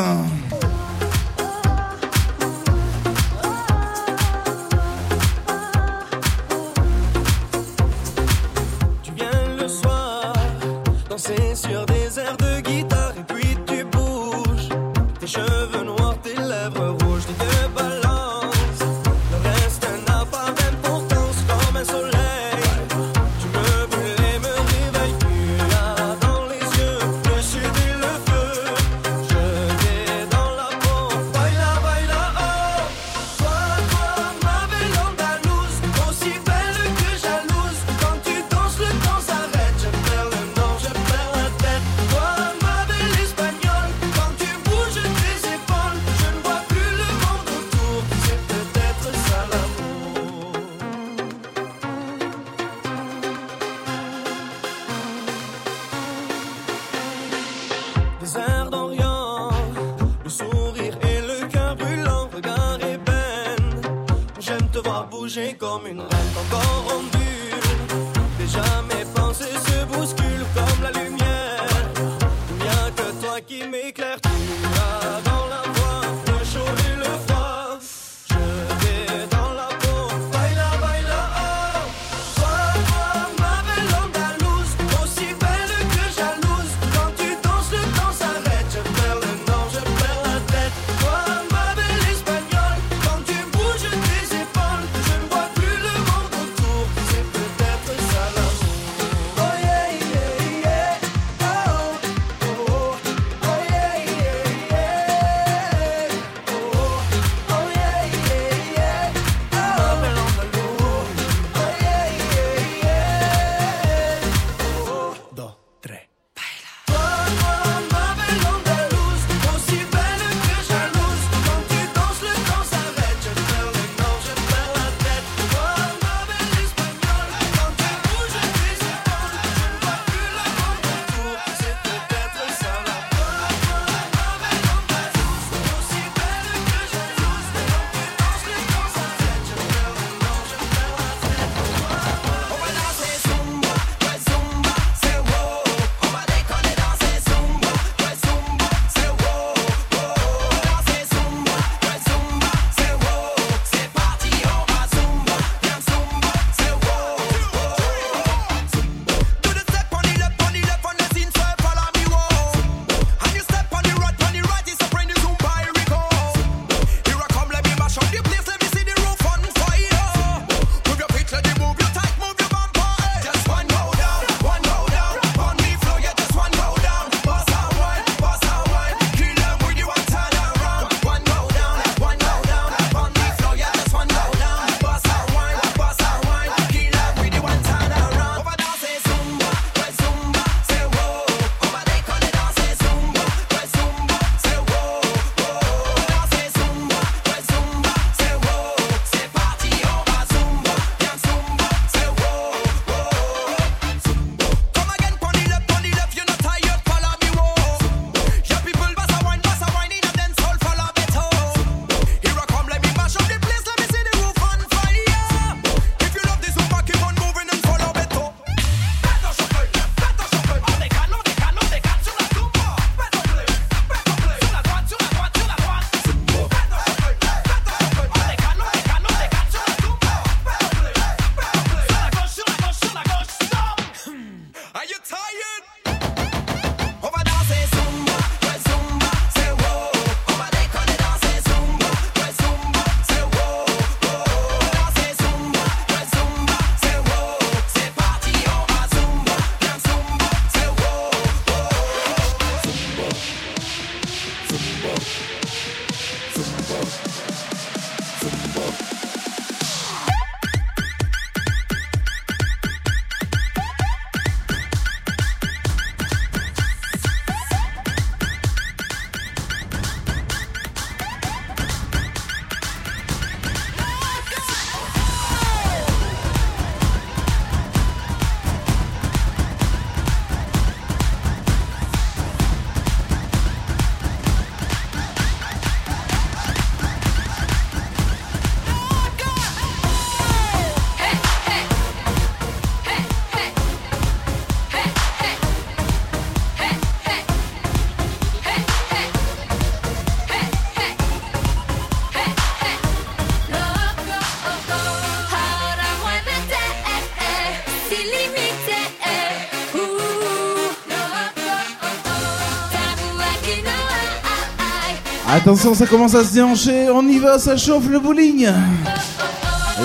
Attention, ça commence à se déhancher. On y va, ça chauffe le bowling.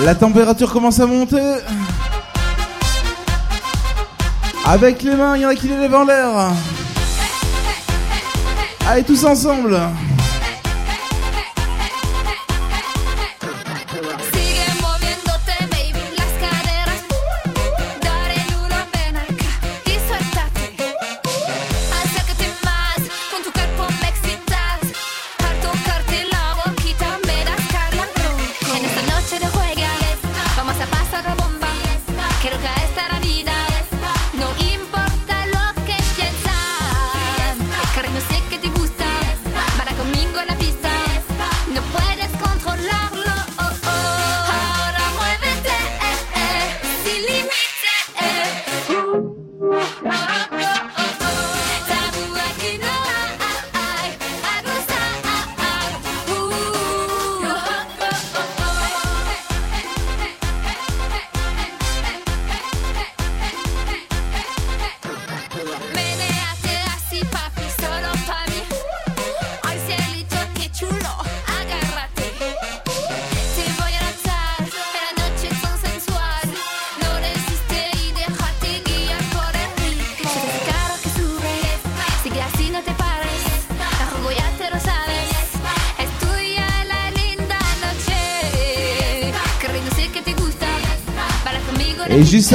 La température commence à monter. Avec les mains, il y en a qui les lèvent en l'air. Allez, tous ensemble.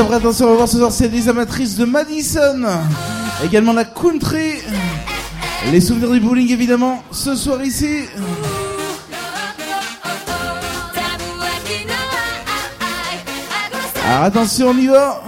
Attention, on va voir ce soir, c'est des amatrices de Madison. Également la country. Les souvenirs du bowling, évidemment, ce soir ici. Alors attention, on y va.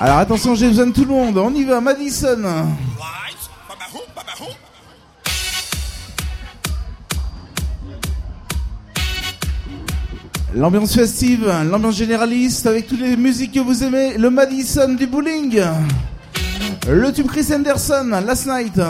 Alors attention, j'ai besoin de tout le monde. On y va, Madison. L'ambiance festive, l'ambiance généraliste avec toutes les musiques que vous aimez, le Madison du bowling, le tube Chris Anderson, Last Night.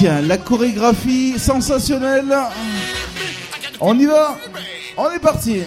La chorégraphie sensationnelle. On y va On est parti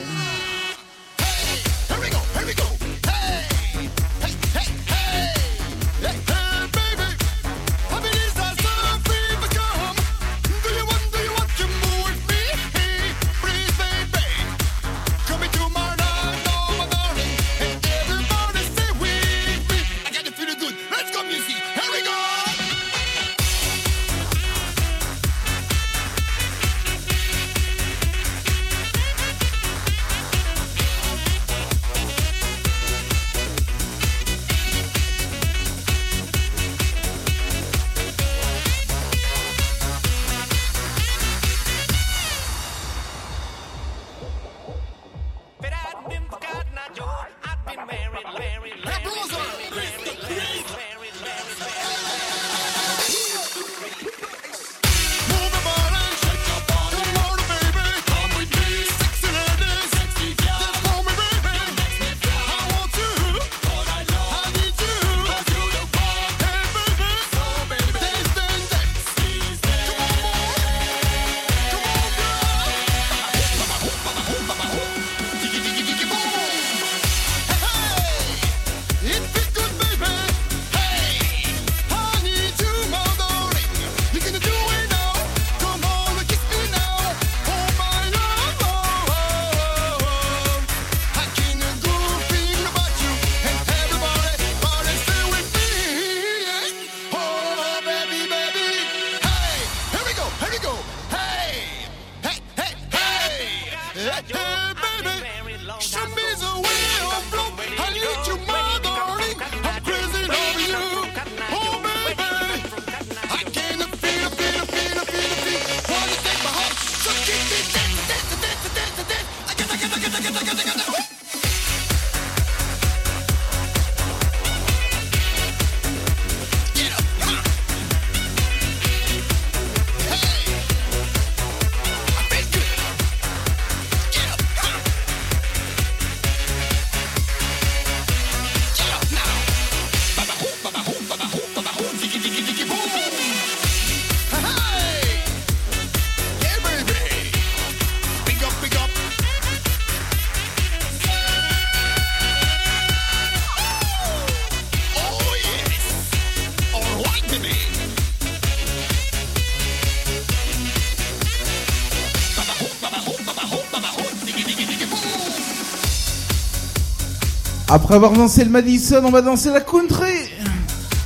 Après avoir dansé le Madison, on va danser la country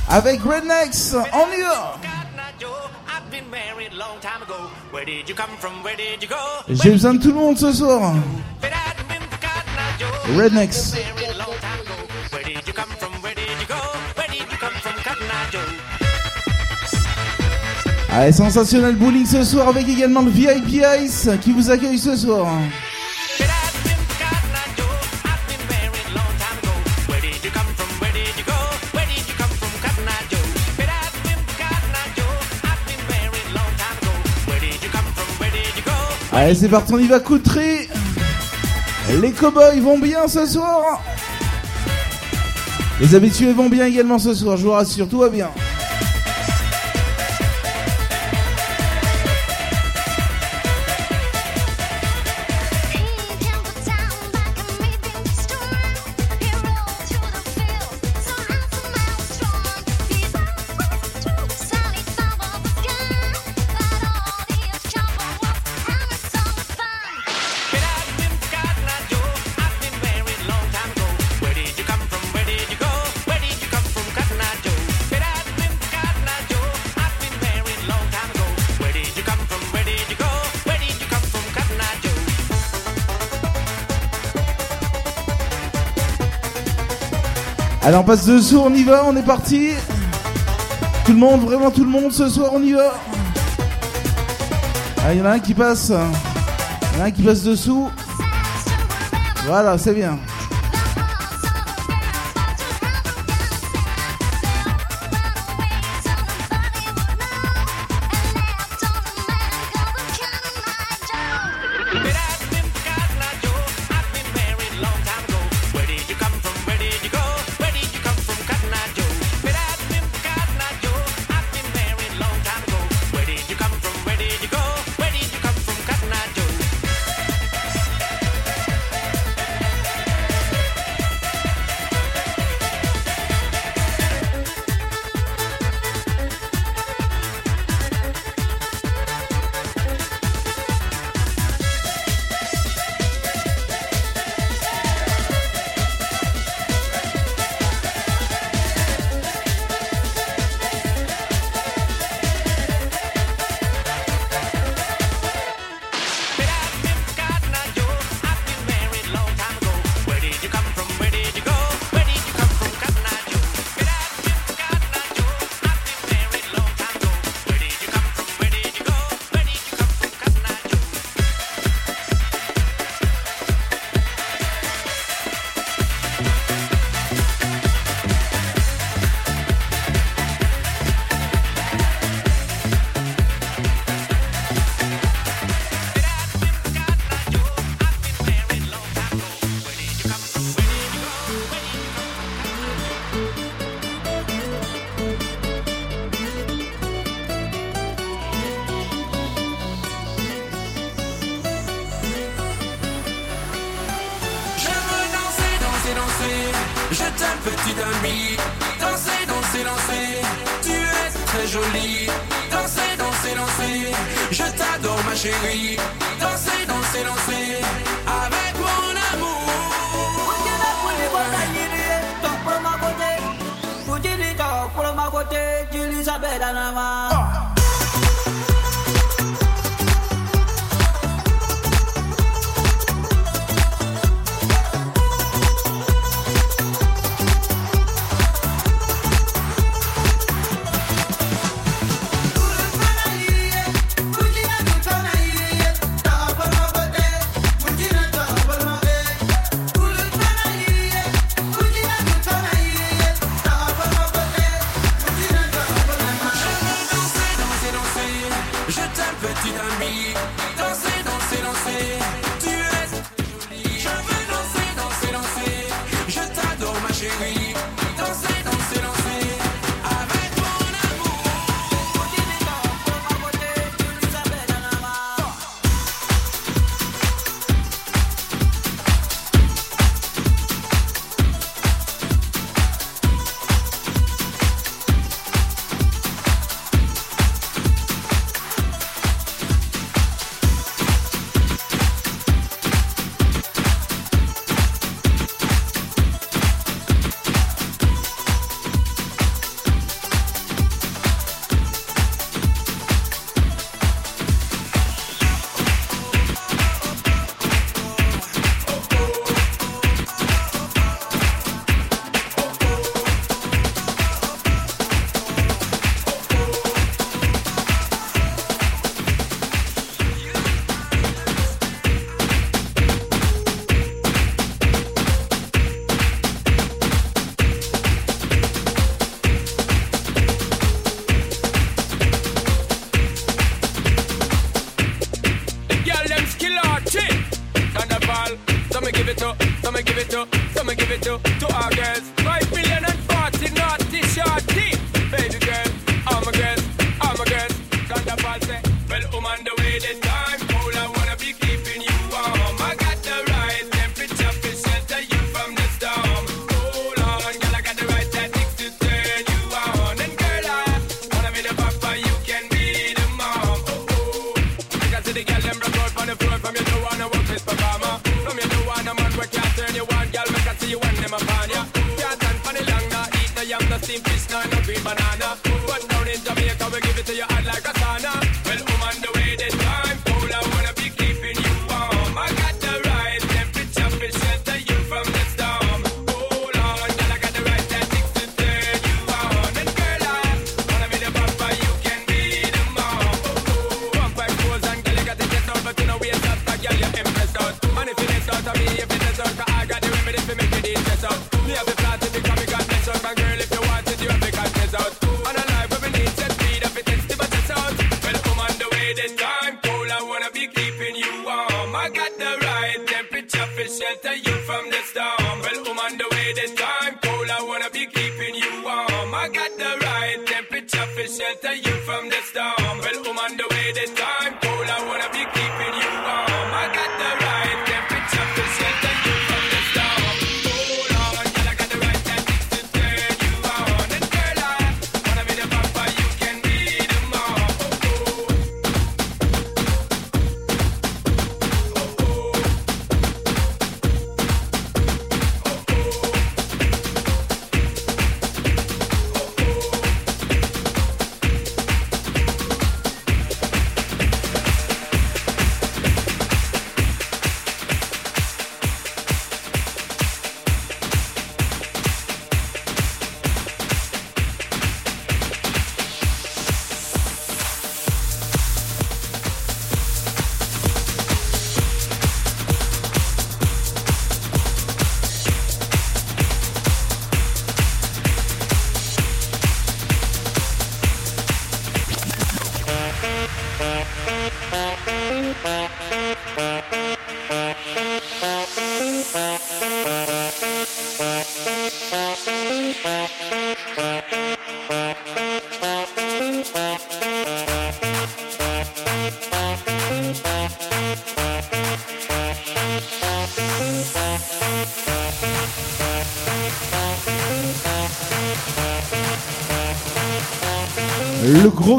avec Rednecks en New York. J'ai besoin de tout le monde ce soir. Rednecks. Allez, ah, sensationnel bowling ce soir avec également le VIP Ice qui vous accueille ce soir. Allez, c'est parti, on y va, Coutry. Les cowboys vont bien ce soir. Les habitués vont bien également ce soir, je vous rassure, tout va bien. On passe dessous, on y va, on est parti. Tout le monde, vraiment tout le monde, ce soir on y va. Ah, il y en a un qui passe. Il y en a un qui passe dessous. Voilà, c'est bien.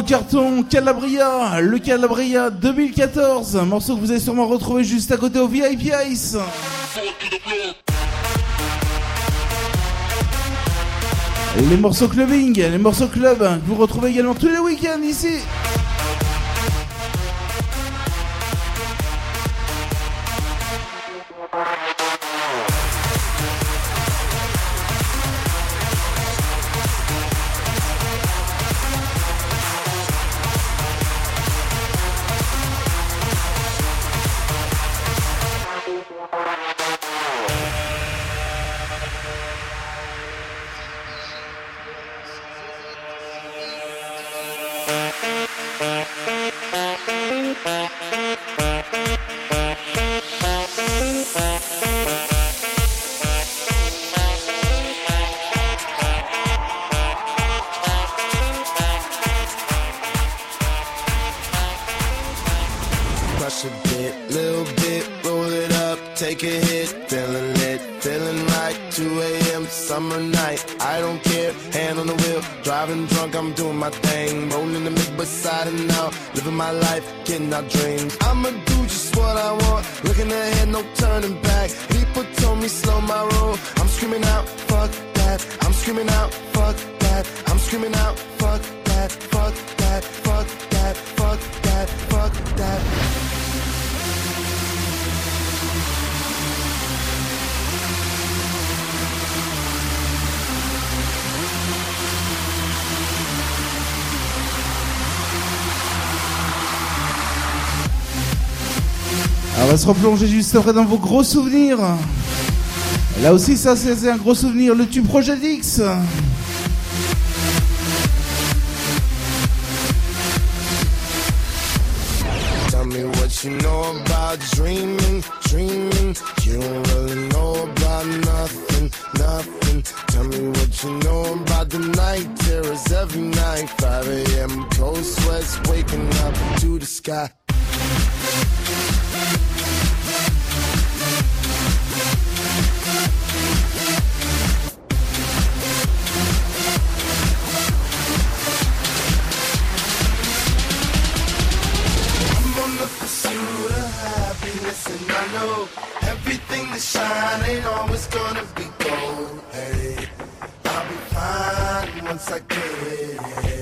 carton, Calabria, le Calabria 2014, un morceau que vous avez sûrement retrouvé juste à côté au VIP Ice. Les morceaux clubbing, les morceaux club, hein, que vous retrouvez également tous les week-ends ici. se replonger juste après dans vos gros souvenirs. Là aussi, ça, c'est un gros souvenir. Le tube Projet X. you know about dreaming, dreaming. You don't really know about nothing, nothing. Tell me what you know about the night terrors every night. 5 a.m. cold sweats waking up to the sky. And everything that shine ain't always gonna be gold. Hey, I'll be fine once I get it.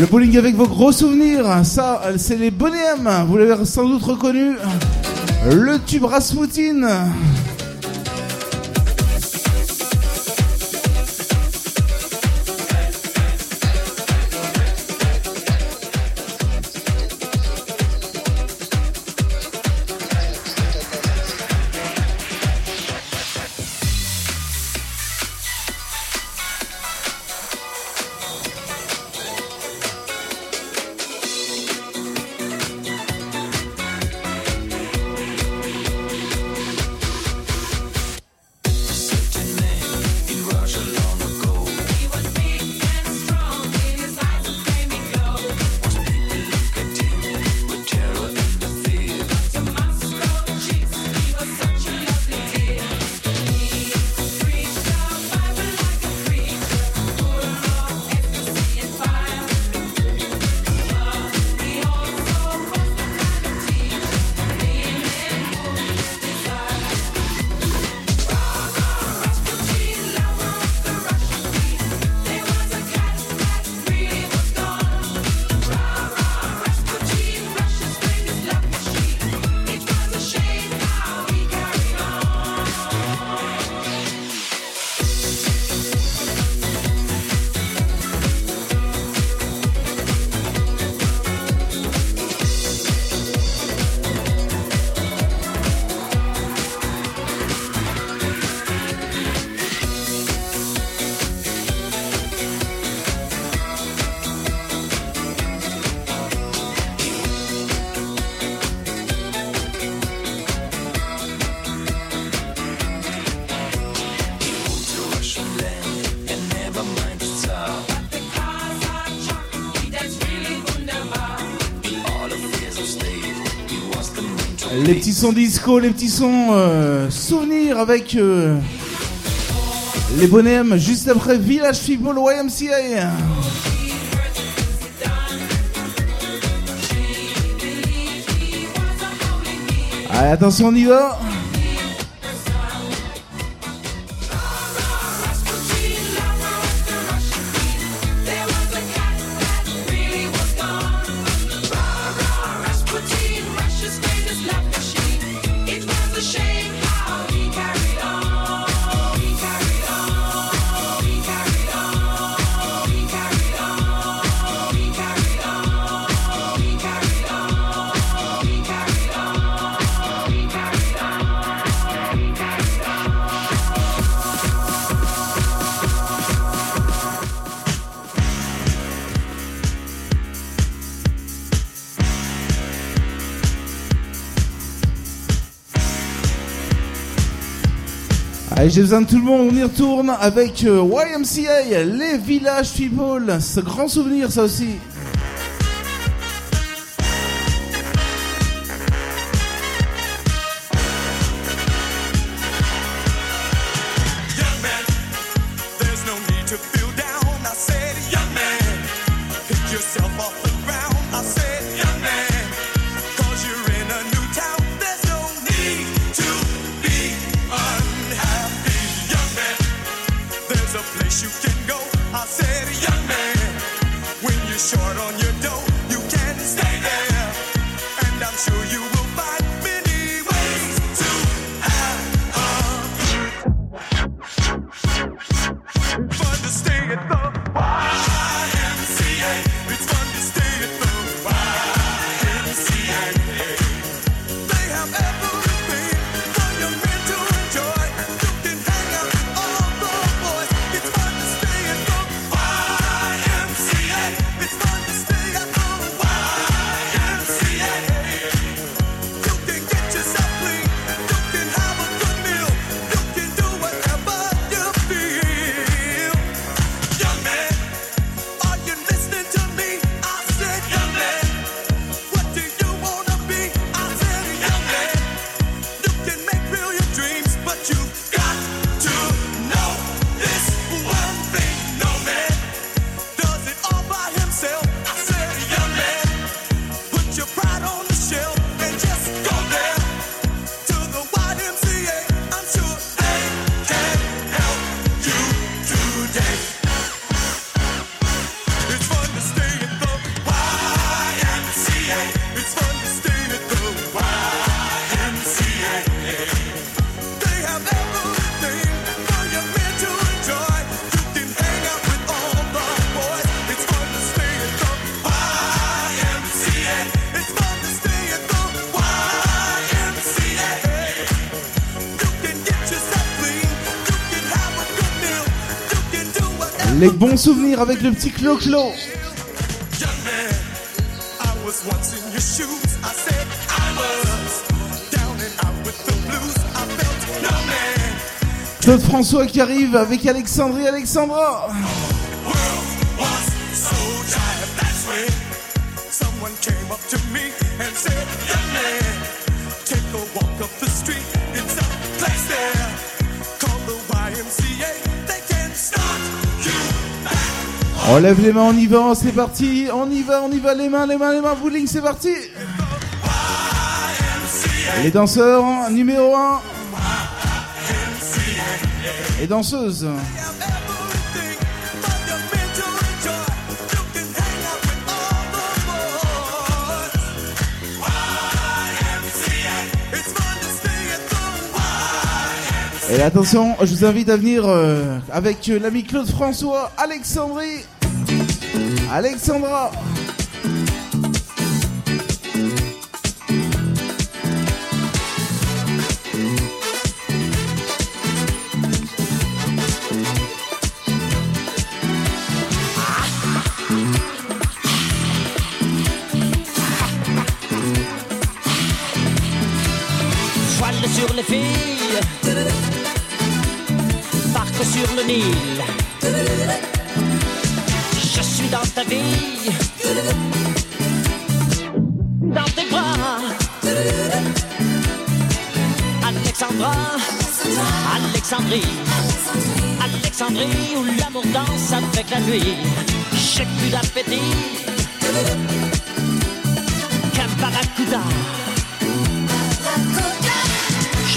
Le bowling avec vos gros souvenirs, ça, c'est les Bonhommes. Vous l'avez sans doute reconnu. Le tube Rasputin. Sons disco, les petits sons euh, souvenirs avec euh, les bonhommes juste après Village People YMCA. Allez, attention, on y va. J'ai besoin de tout le monde, on y retourne avec euh, YMCA, les Village People. Ce grand souvenir, ça aussi. Les bons souvenirs avec le petit Clo-Clo. Claude François qui arrive avec Alexandrie Alexandra. On lève les mains, on y va, c'est parti. On y va, on y va, les mains, les mains, les mains, bowling, c'est parti. Les danseurs, numéro 1. Et danseuses. Et attention, je vous invite à venir euh, avec euh, l'ami Claude François, Alexandrie, Alexandra.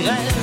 Les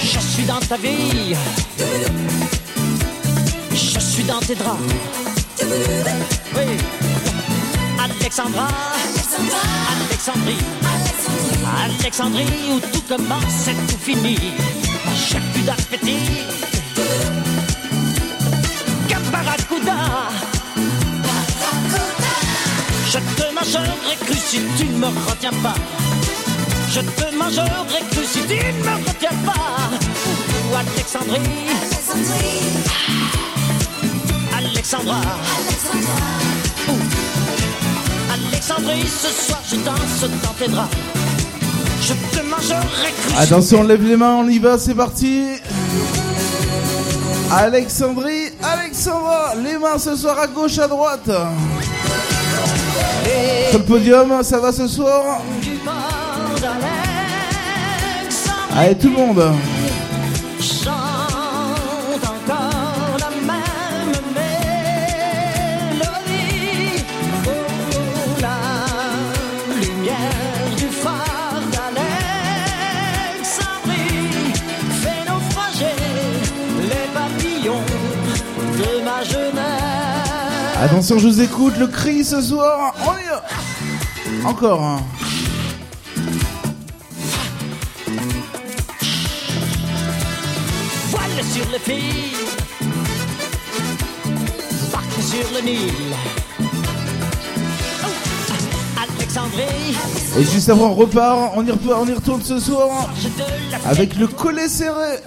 Je suis dans ta vie, je suis dans tes draps. Oui, Alexandra, Alexandrie, Alexandrie où tout commence et tout finit. J'ai plus d'appétit. Caparacuda. Je te mangerai cru si tu ne me retiens pas. Je te mangerai cru si tu ne me retiens pas. Ou Alexandrie. Alexandra. Alexandrie, ce soir je danse dans tes draps. Je te mangerai cru Attention, on lève les mains, on y va, c'est parti. Alexandrie, Alexandra, les mains ce soir à gauche, à droite. Sur le podium, ça va ce soir papillons de ma jeunesse. Attention, je vous écoute, le cri ce soir. On y va. Encore. Hein. Et juste avant, on repart. On y retourne, on y retourne ce soir. la Avec le collet serré.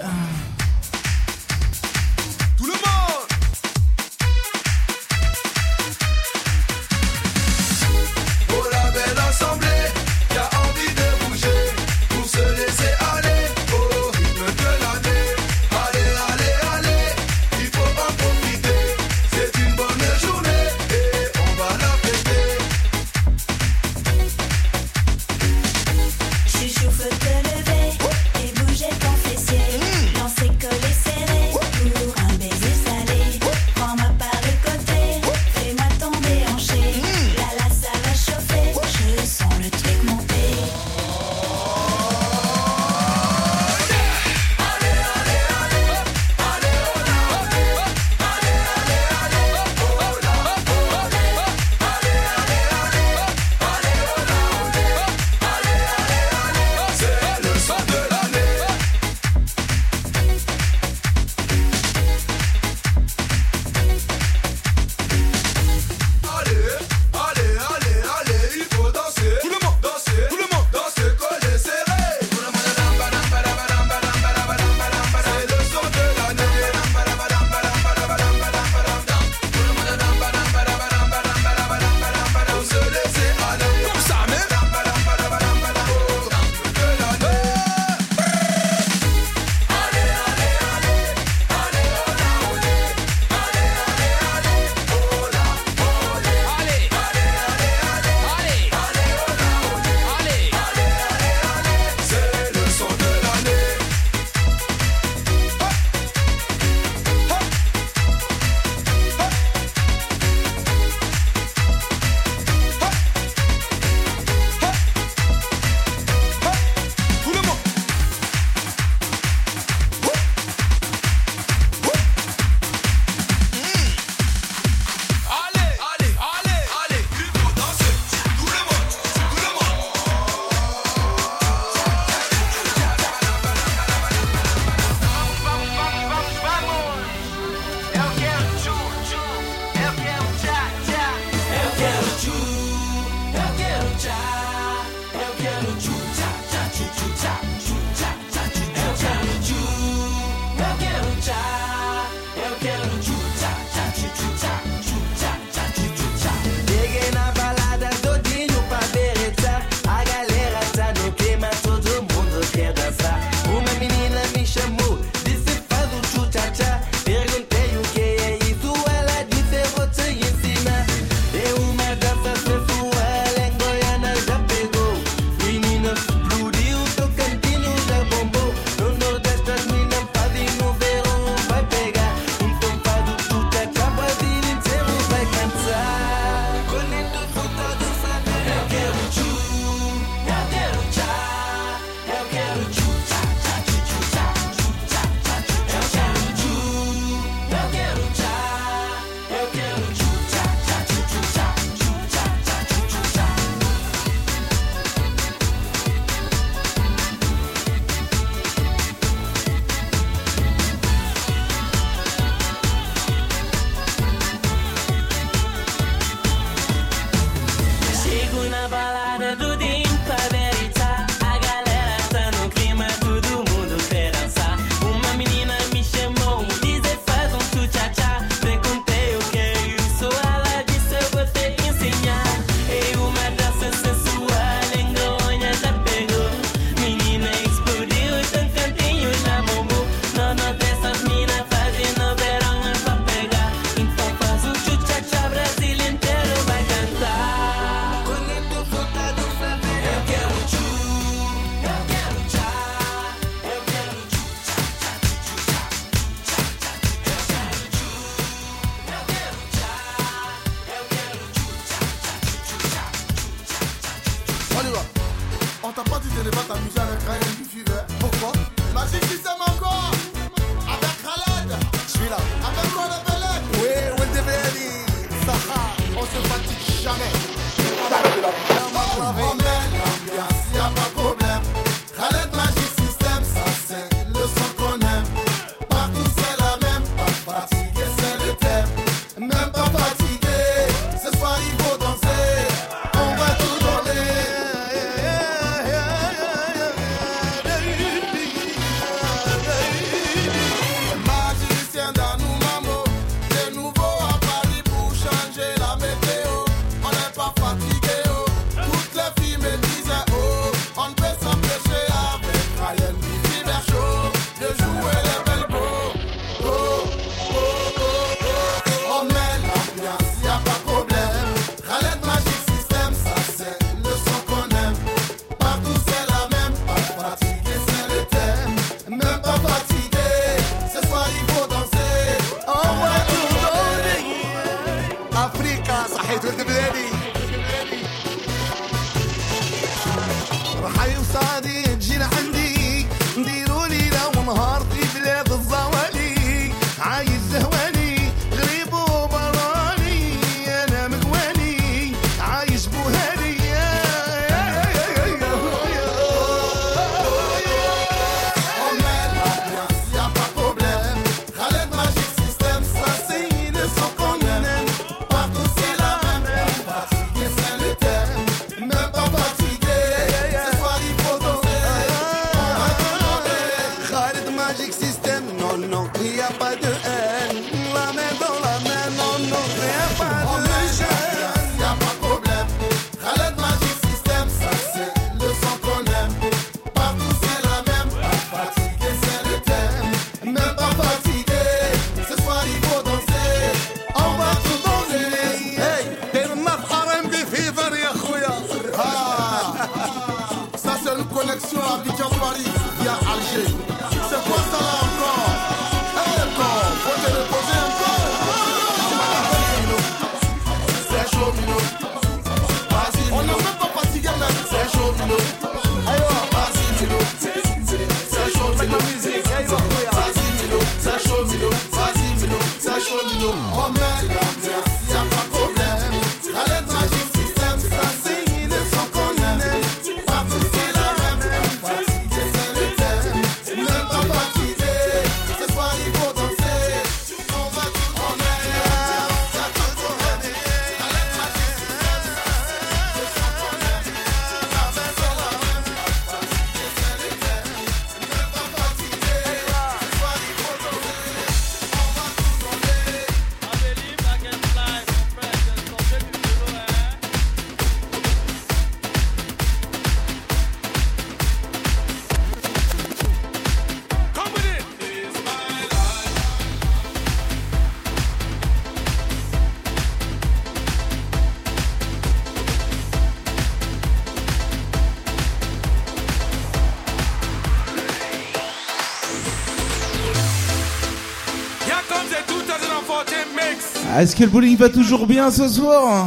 Est-ce que le bowling va toujours bien ce soir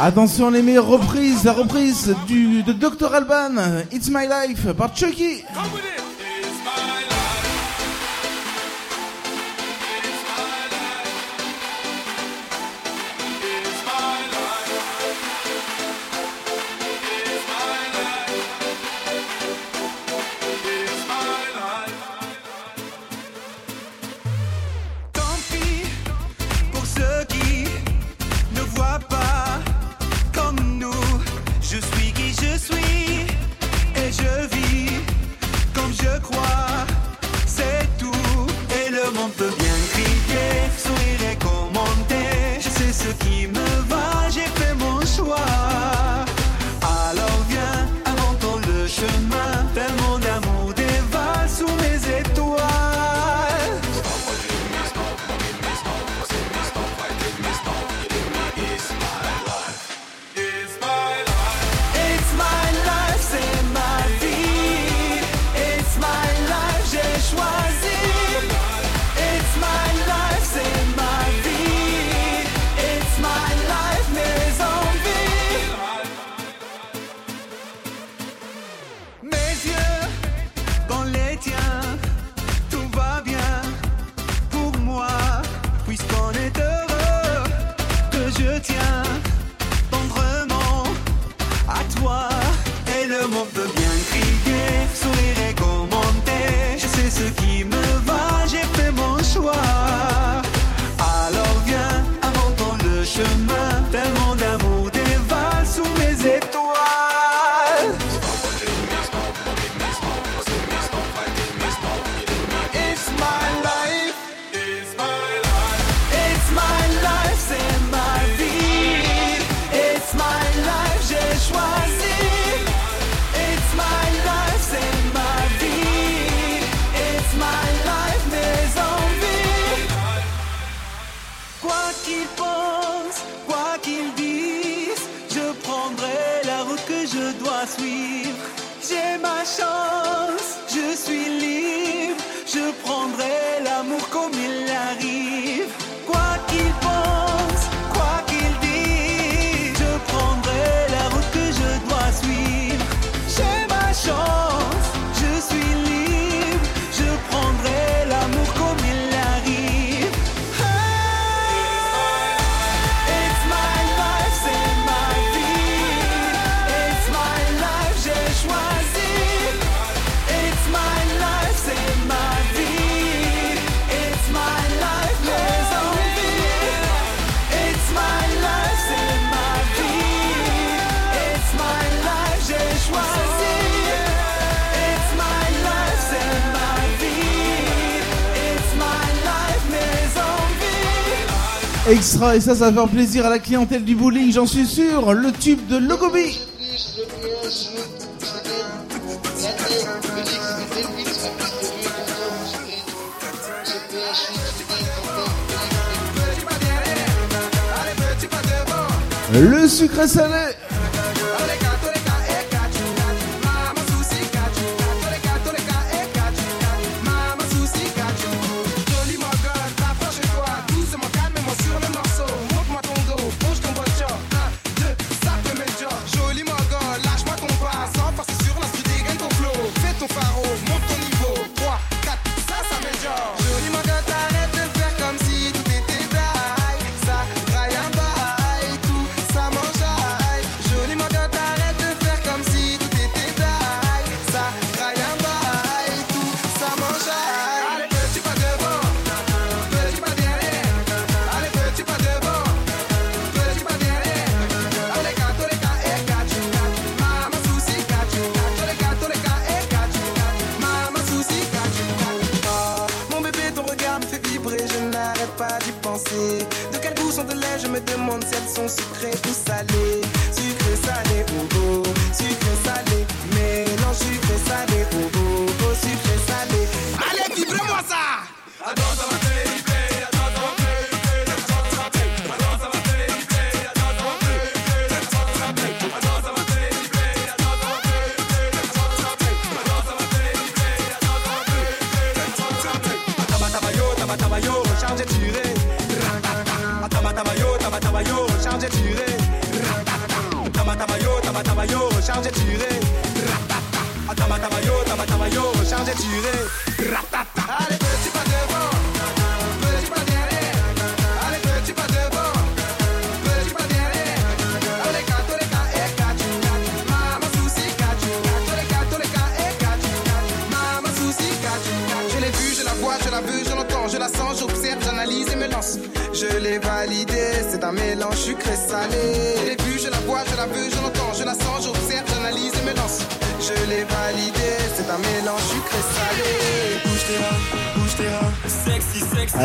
Attention les meilleures reprises, la reprise du, de Dr Alban, It's My Life par Chucky. et ça, ça va faire plaisir à la clientèle du bowling, j'en suis sûr. Le tube de Logobi. Le sucré salé.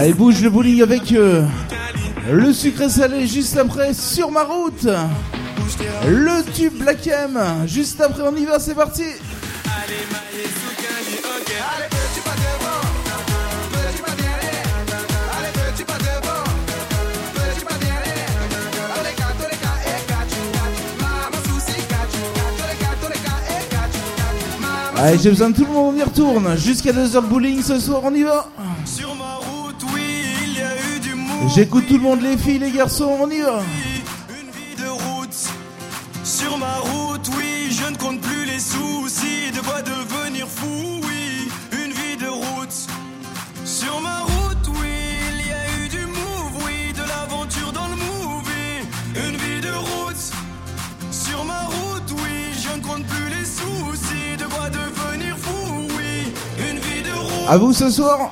Allez, bouge le bowling avec. Euh, le sucré salé juste après sur ma route. Le tube Black M juste après on y va, c'est parti. Allez, j'ai besoin de tout le monde, on y retourne. Jusqu'à 2h bowling ce soir, on y va. J'écoute tout le monde, les filles, les garçons, on y va. Une vie de route, sur ma route, oui, je ne compte plus les soucis, de quoi devenir fou, oui. Une vie de route, sur ma route, oui, il y a eu du move, oui, de l'aventure dans le movie. Une vie de route, sur ma route, oui, je ne compte plus les soucis, de quoi devenir fou, oui. Une vie de route. À vous ce soir.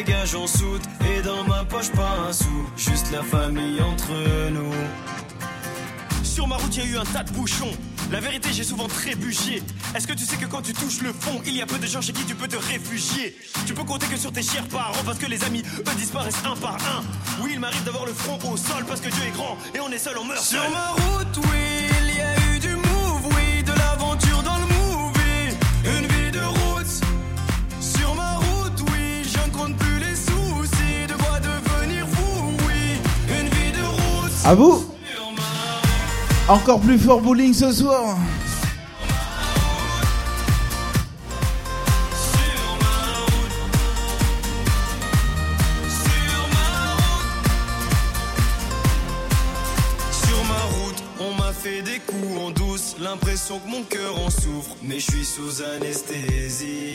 Bagages en soute. Et dans ma poche, pas un sou. Juste la famille entre nous. Sur ma route, y a eu un tas de bouchons. La vérité, j'ai souvent trébuché. Est-ce que tu sais que quand tu touches le fond, il y a peu de gens chez qui tu peux te réfugier? Tu peux compter que sur tes chers parents parce que les amis, eux, disparaissent un par un. Oui, il m'arrive d'avoir le front au sol parce que Dieu est grand et on est seul, on meurt Sur seul. ma route, oui, À vous. Encore plus fort bowling ce soir. Sur ma route, on m'a fait des coups en douce, l'impression que mon cœur en souffre, mais je suis sous anesthésie.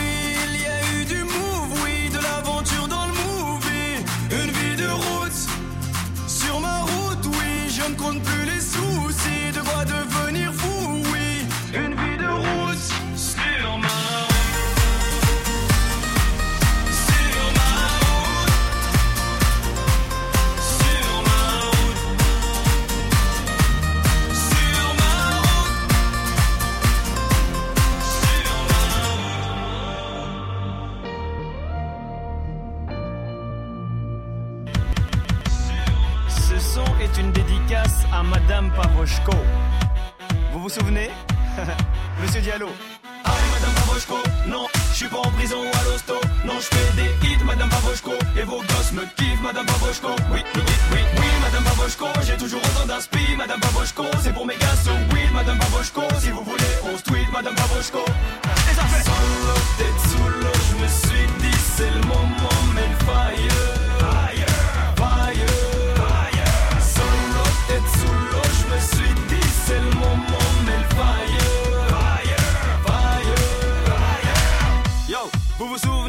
oui, je à Madame Pavoshko. Vous vous souvenez? *laughs* Monsieur Diallo. Aïe, Madame Pavoshko, non, je suis pas en prison à l'hosto. Non, je fais des hits, Madame Pavoshko. Et vos gosses me kiffent, Madame Pavoshko. Oui, oui, oui, oui, Madame Pavoshko. J'ai toujours autant d'inspi, Madame Pavoshko. C'est pour mes gars, so oui, Madame Pavoshko. Si vous voulez, on se tweet, Madame Pavoshko. Et ça fait Solo, tête sous l'eau, je me suis dit, c'est le moment, mais le. Fire,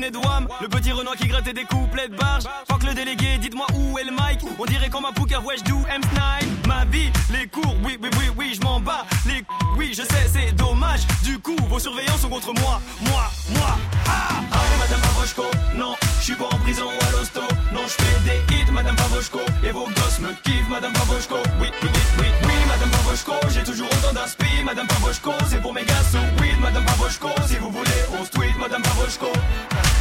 Le petit Renoir qui grattait des couplets de barge Fuck le délégué, dites-moi où est le mic. On dirait quand ma pouca, ouais, do M Snipe Ma vie, les cours, oui, oui, oui, oui, je m'en bats Les oui, je sais, c'est dommage. Du coup, vos surveillants sont contre moi. Moi, moi, ah Allez Madame Pavoshko, non, je suis pas en prison ou à l'hosto. Non, je fais des hits Madame Pavoshko Et vos gosses me kiffent Madame Pavoshko Oui, oui, oui, oui, Madame Pavoshko J'ai toujours autant d'inspi Madame Pavoshko C'est pour mes gars, so weed Madame Pavoshko Si vous voulez, on se tweet Madame Pavoshko sous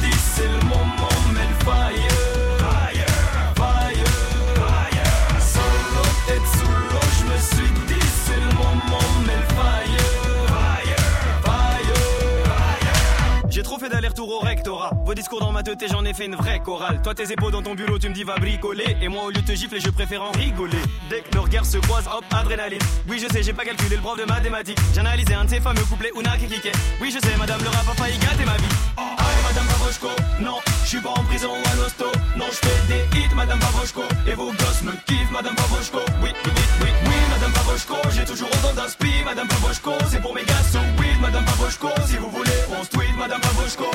dit c'est le moment Mais le fait d'aller-retour au rectorat. Vos discours dans ma tête j'en ai fait une vraie chorale. Toi, tes épaules dans ton bureau, tu me dis va bricoler. Et moi, au lieu de te gifler, je préfère en rigoler. Dès que nos regards se croisent, hop, adrénaline. Oui, je sais, j'ai pas calculé le prof de mathématiques. J'ai analysé un de ces fameux couplets Una qui kickait. Oui, je sais, madame le rap a failli gâter ma vie. Allez Madame Pavoshko, non, je suis pas en prison ou à l'hosto Non, je fais des hits Madame Pavoshko Et vos gosses me kiffent Madame Oui, oui, oui, oui, oui Madame Pavoshko J'ai toujours autant d'inspi. Madame Pavoshko C'est pour mes gars, so weed. Madame Pavoshko Si vous voulez, on se tweet. Madame Pavoshko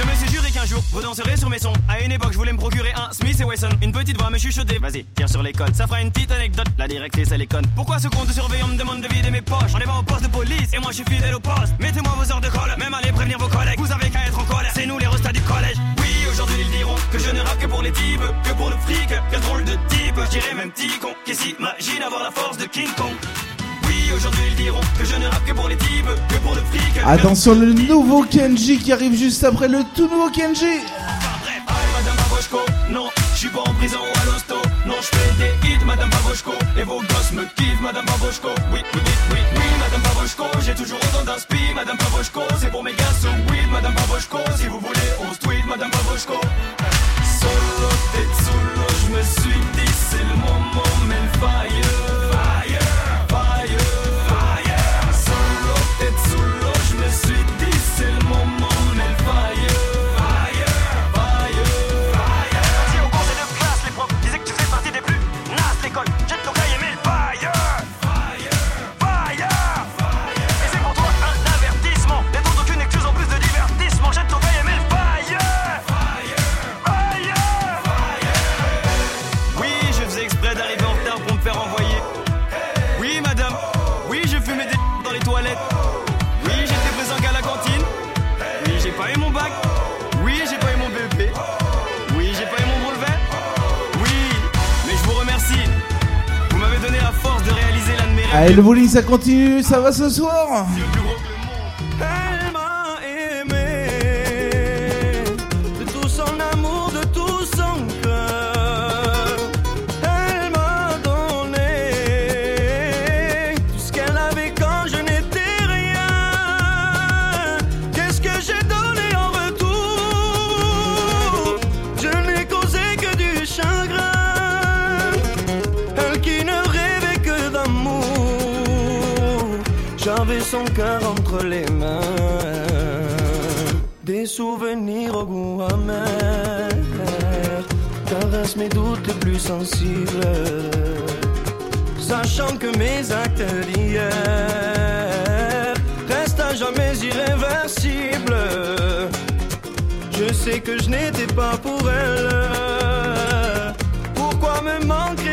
Je me suis juré qu'un jour, vous danserez sur mes sons. À une époque, je voulais me procurer un Smith et Wesson. Une petite voix me chuchoter. Vas-y, tire sur les. Ça fera une petite anecdote. La directrice, elle est. Pourquoi ce compte de surveillant me demande de vider mes poches? On est pas au poste de police et moi je suis fidèle au poste. Mettez-moi vos heures de colle. Même allez prévenir vos collègues. Vous avez qu'à être en colère. C'est nous les restats du collège. Oui, aujourd'hui ils diront que je ne rappe que pour les types, que pour le fric. Quel drôle de type. Je dirais même petit con qui s'imagine avoir la force de King Kong? Oui, aujourd'hui ils diront que je ne rappe que pour les types, que pour le fric. Attention, le nouveau Kenji qui arrive juste après le tout nouveau Kenji. Allez Madame Pavoshko, non, je suis pas en prison à l'hosto Non, je fais des hits Madame Pavoshko. Et vos gosses me kiffent Madame Pavoshko. Oui, oui, oui, oui, oui Madame Pavoshko j'ai toujours autant d'inspi Madame Pavoshko, c'est pour mes gars sous weed Madame Pavoshko, si vous voulez on se tweet Madame Pavoshko. Solo, tête solo, je me suis dit c'est le moment mais le fire Allez, le bowling ça continue, ça va ce soir? Son cœur entre les mains. Des souvenirs au goût amer. Caresse mes doutes les plus sensibles. Sachant que mes actes d'hier restent à jamais irréversibles. Je sais que je n'étais pas pour elle. Pourquoi me manquerait-elle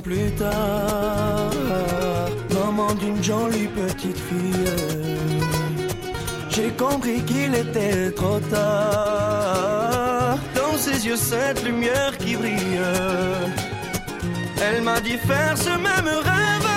plus tard. Maman d'une jolie petite fille. J'ai compris qu'il était trop tard. Dans ses yeux, cette lumière qui brille. Elle m'a dit faire ce même rêve.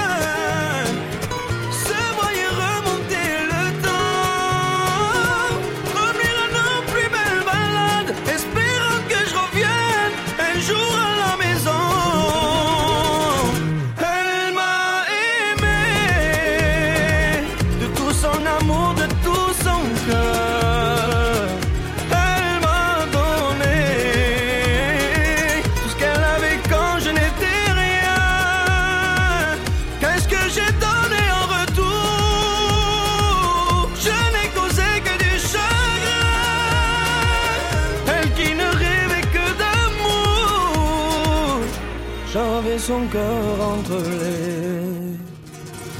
Cœur entre les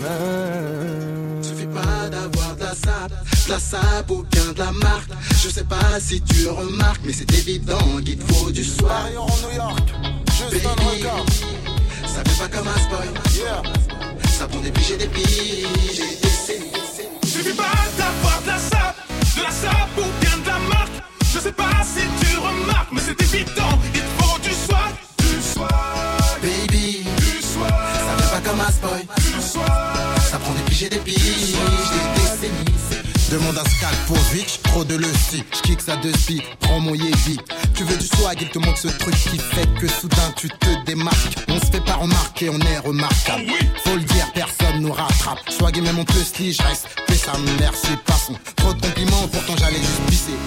mains. Suffit pas d'avoir de la sap, de la sap ou bien de la marque. Je sais pas si tu remarques, mais c'est évident qu'il te faut du soir. en New York, juste un record. Ça fait pas comme un spoil. Ça prend des piges et des piges Demande à Skalpovic, trop de le si. J'kick ça de spi, prends mon Yeezy. Tu veux du swag, il te montre ce truc qui fait que soudain tu te démarques. On se fait pas remarquer, on est remarquable. Faut le dire, personne nous rattrape. Swag et même on peut se je reste. Fais ça, merci, passons. Trop de compliments, pourtant j'allais juste pisser.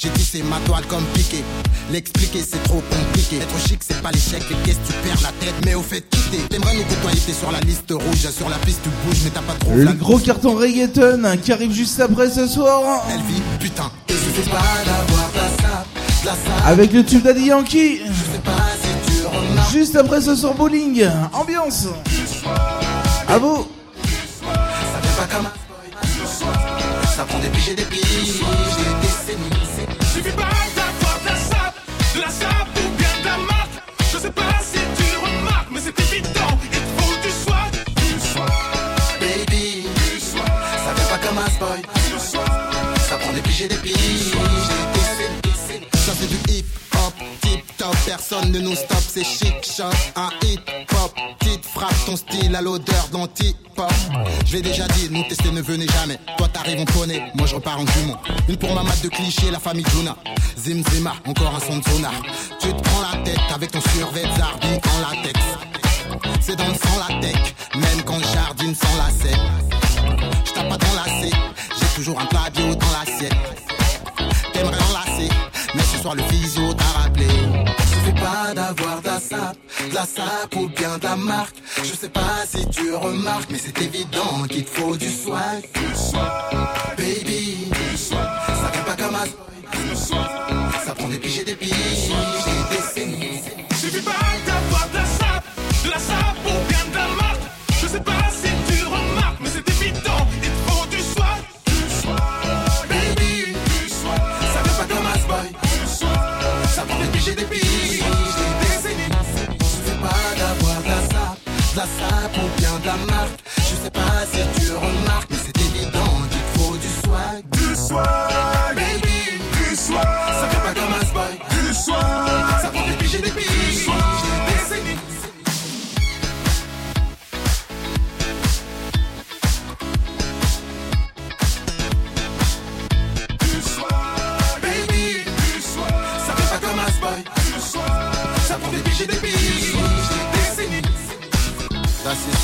J'ai dit c'est ma toile comme piqué. L'expliquer c'est trop compliqué. Être chic c'est pas l'échec, les pièces tu perds la tête? Mais au fait quitter, t'aimerais nous côtoyer, t'es sur la liste rouge. Sur la piste tu bouges, mais t'as pas trop Le gros carton reggaeton hein, qui arrive juste après ce soir. Elle vit, putain. Et suffit pas d'avoir la sap. Avec le tube Daddy Yankee. Je sais pas si tu remarques. Juste après ce soir bowling. Ambiance. À vous. Ça fait pas comme un spoil. Ça prend des piges et des piges, des décennies. Pas d'avoir de la sape, de la sape ou bien de la marque. Je sais pas si tu remarques, mais c'est évident. Il te faut du swag, du swag, Baby, du swag, ça fait pas comme un boy. Prend des piges. Ça fait du hip hop, tip top, personne ne nous stoppe, c'est chic shot, un hip hop, petite frappe, ton style à l'odeur d'anti-pop. Je l'ai déjà dit, nous tester ne venez jamais. Toi t'arrives, te connaît, moi je repars en fumant. Une pour ma mat de clichés, la famille Juna. Zim Zima, encore un son de sonar. Tu te prends la tête avec ton survêt zarbi en latex. C'est dans le sang la tech, même quand jardine sans lacet. Je pas dans la j'ai toujours un plat T'aimerais l'enlacer, mais ce soir le physio t'a rappelé. Suffit pas d'avoir de la sape, de la sape ou bien de la marque. Je sais pas si tu remarques, mais c'est évident qu'il te faut du swag. Baby, ça fait pas comme un Ça prend des piges et des piges, des décennies. Suffit pas d'avoir de la sape, de la sape de la sape ou bien de la marque. Je sais pas si tu remarques, mais c'est évident qu'il faut du swag. Du swag,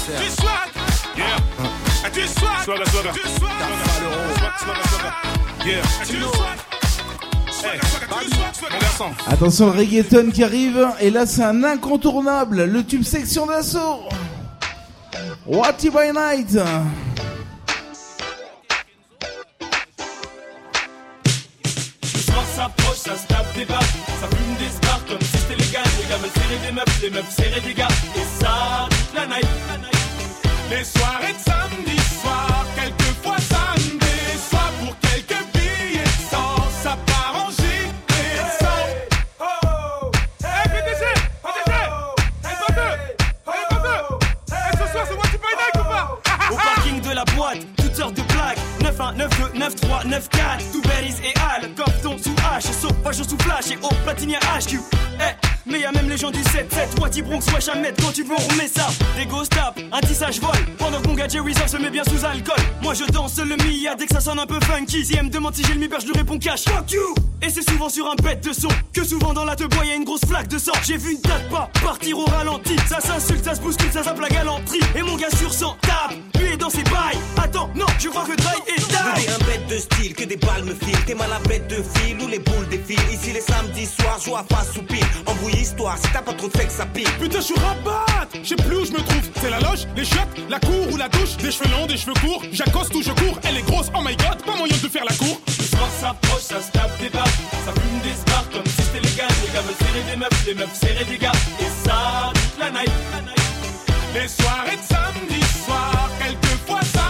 Du swag, yeah, du swag, du swag. Yeah. du swag, garçon. Attention, le reggaeton qui arrive. Et là, c'est un incontournable. Le tube section d'assaut. What by night? Le soir s'approche, ça se tape des barres, ça fume des stars comme si c'était légal. Les gars veulent serrer des meufs, les meufs serrer des gars. Et ça, toute la night. Les soirées de samedi soir, quelquefois ça me déçoit pour quelques billets de sang, ça part en gilet sang. Oh, hey PDG, PDG, hey Bandeux, hey Bandeux, hey ce soir c'est moi qui paye Nike ou pas Au parking de la boîte, toutes sortes de plaques 9-1, 9-2, 9-3, 9-4 Tout Berries et Al, Corton sous H Sauvage sous flash et au platinier HQ Eh, mais y'a même les gens du 7-7 Wati Bronx, wesh à mettre quand tu veux on remet ça. Des ghost tap, un tissage vol. Pendant que mon gars Jerry se met bien sous alcool. Moi je danse le Mia dès que ça sonne un peu funky. Si elle me demande si j'ai le mi je lui réponds cash. Fuck you! Et c'est souvent sur un bête de son. Que souvent dans la te bois y'a une grosse flaque de sang. J'ai vu une date pas partir au ralenti. Ça s'insulte, ça se bouscule, ça zappe la galanterie. Et mon gars sur 100 tape, lui est dans ses bails. Attends, non, je crois que Dry est die. un bête de style, que des balles me filent. T'es mal à bête de fil ou les boules défilent. Ici les samedis soirs, joue à face ou pile. Embrouille histoire, si t'as pas trop de sexe, ça pile. Putain, je suis rabat Je sais plus où je me trouve. C'est la loge, les chiottes, la cour ou la douche. Des cheveux longs, des cheveux courts. J'accoste ou je cours. Elle est grosse, oh my god, pas moyen de faire la cour. Le soir s'approche, ça se tape des barres Ça fume des stars comme si c'était légal Les gars veulent serrer des meufs, les meufs serrer des gars Et ça, toute la night Les soirées de samedi soir, quelquefois ça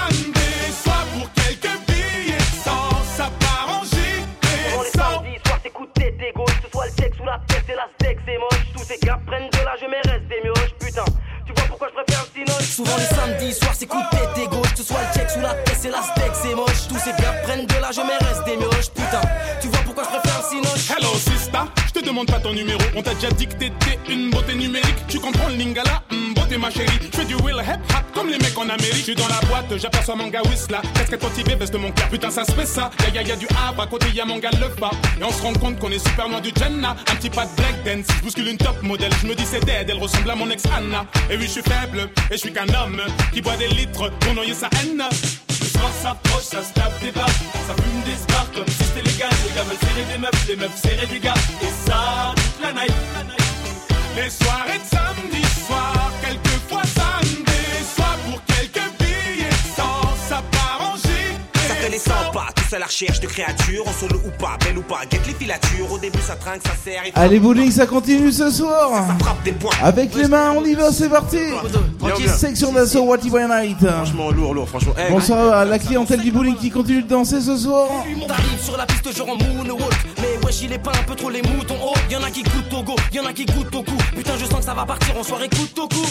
c'est la c'est moche. Tous ces gars prennent de l'âge, mais restent des mioches. Putain, tu vois pourquoi je préfère le Souvent les samedis soirs, c'est coup de tête ce soit le check sous la tête, c'est la c'est moche. Tous ces gars prennent de l'âge, mais restent des mioches. Putain, tu vois pourquoi je préfère demande pas ton numéro. On t'a déjà dit que t'étais une beauté numérique. Tu comprends le lingala, Hum, beauté ma chérie. Je fais du will hip hop comme les mecs en Amérique. Je suis dans la boîte, j'aperçois mon gars Whistla. Casquette baisse de mon cœur. Putain, ça se fait ça. Ya ya ya du Havre, à côté y'a mon gars le bas. Et on se rend compte qu'on est super loin du Jenna. Un petit pas de black dance. Je bouscule une top modèle. Je me dis c'est dead, elle ressemble à mon ex Anna. Et oui, je suis faible, et je suis qu'un homme qui boit des litres pour noyer sa haine. Le soir s'approche, ça se tape des barres Ça fume des stars comme si c'était légal Les gars veulent serrer des meufs, les meufs serrer des gars Et ça, toute la night Les soirées de samedi soir, quelquefois ça me déçoit pour quelques billets de sang. Ça part en gilet Ça fait les de sang. 100 pas, à la recherche de créatures, en solo ou pas, belle ou pas, guette les filatures, au début ça trinque, ça sert. Et Allez bowling, ça continue ce soir. Ça, ça des points. Avec les mains, on y va, c'est parti. Tranquille. Section d'assaut, What If I Night. Franchement lourd, lourd, franchement. Hey, Bonsoir à la clientèle du bowling qui continue de danser ce soir. T'arrives sur la piste, genre en moonwalk. Mais wesh, il est pas un peu trop les moutons. Oh, y'en a qui goûtent au go, y'en a qui goûtent au cou. Putain, je sens que ça va partir en soirée, coûte au coup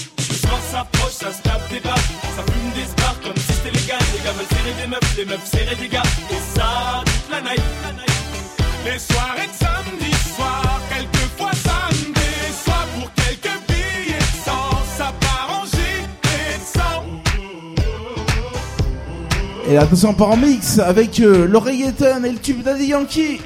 noirs s'approchent, ça se tape des baffes, ça fume des spars comme si c'était les gars. Les gars veulent serrer des meufs, les meufs serrer des gars, et ça toute la night. Les soirées de samedi soir, quelquefois samedi soir pour quelques billets de sang, ça part en de sang. Et là, nous sommes en mix avec euh, et le tube d'Adi Yankee.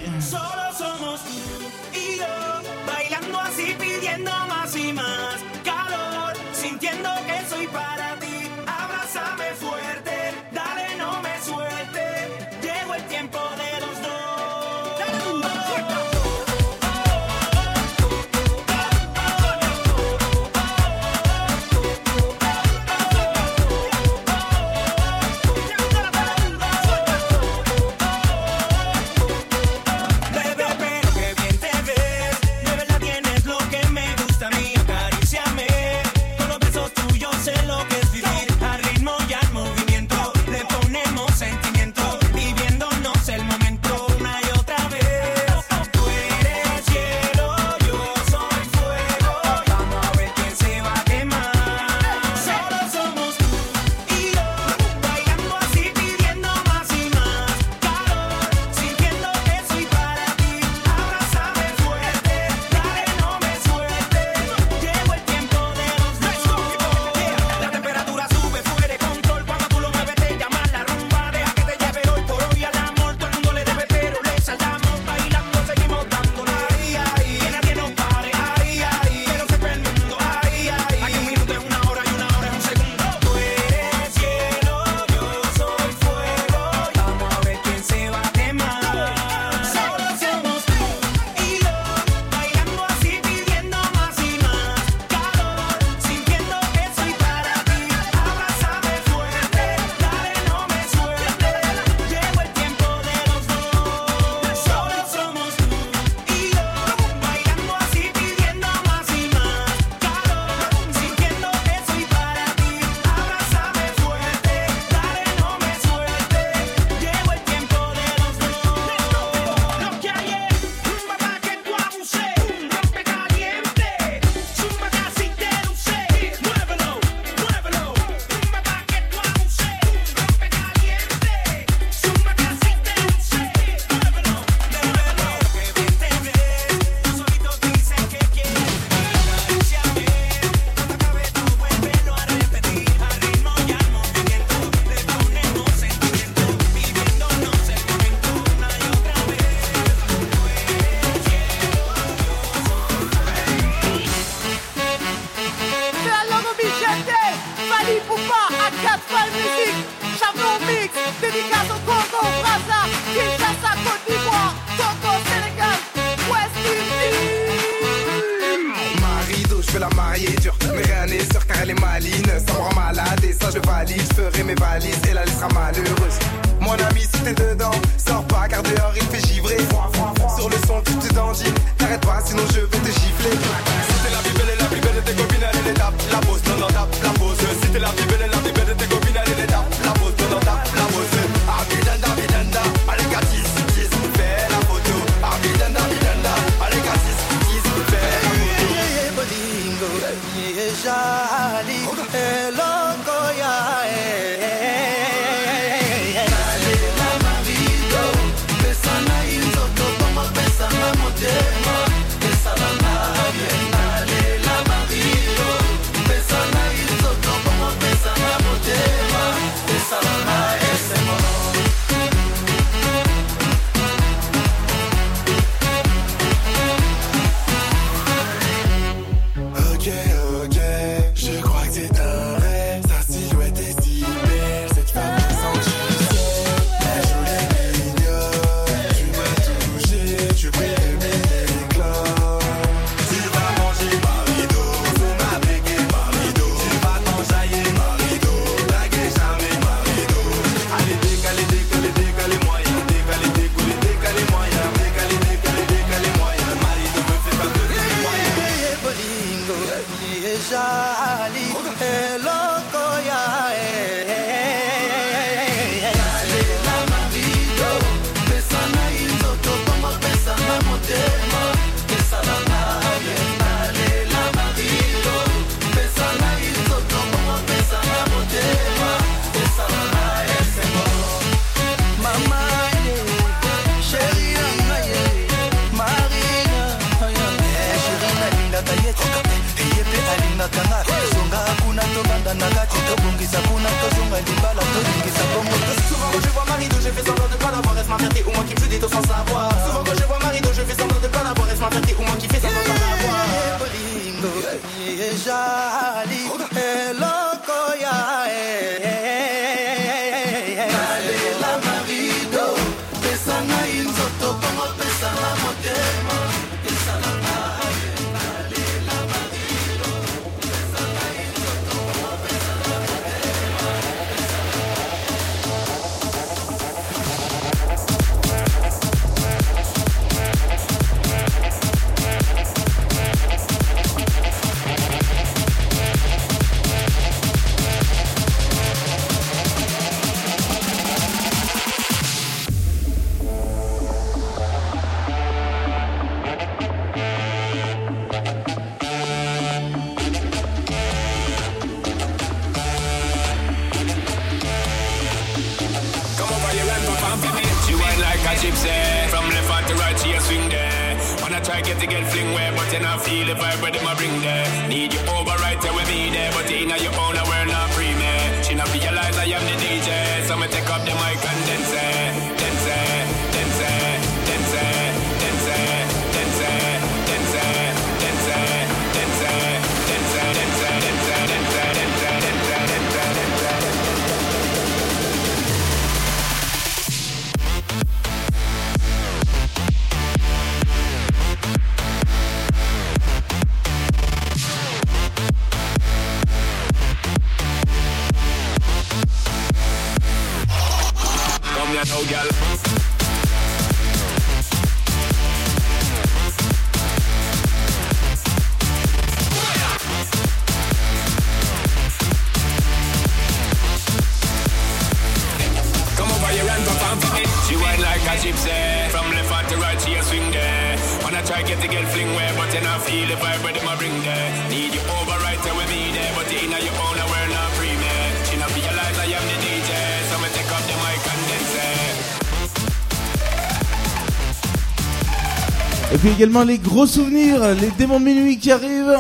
également les gros souvenirs, les démons de minuit qui arrivent,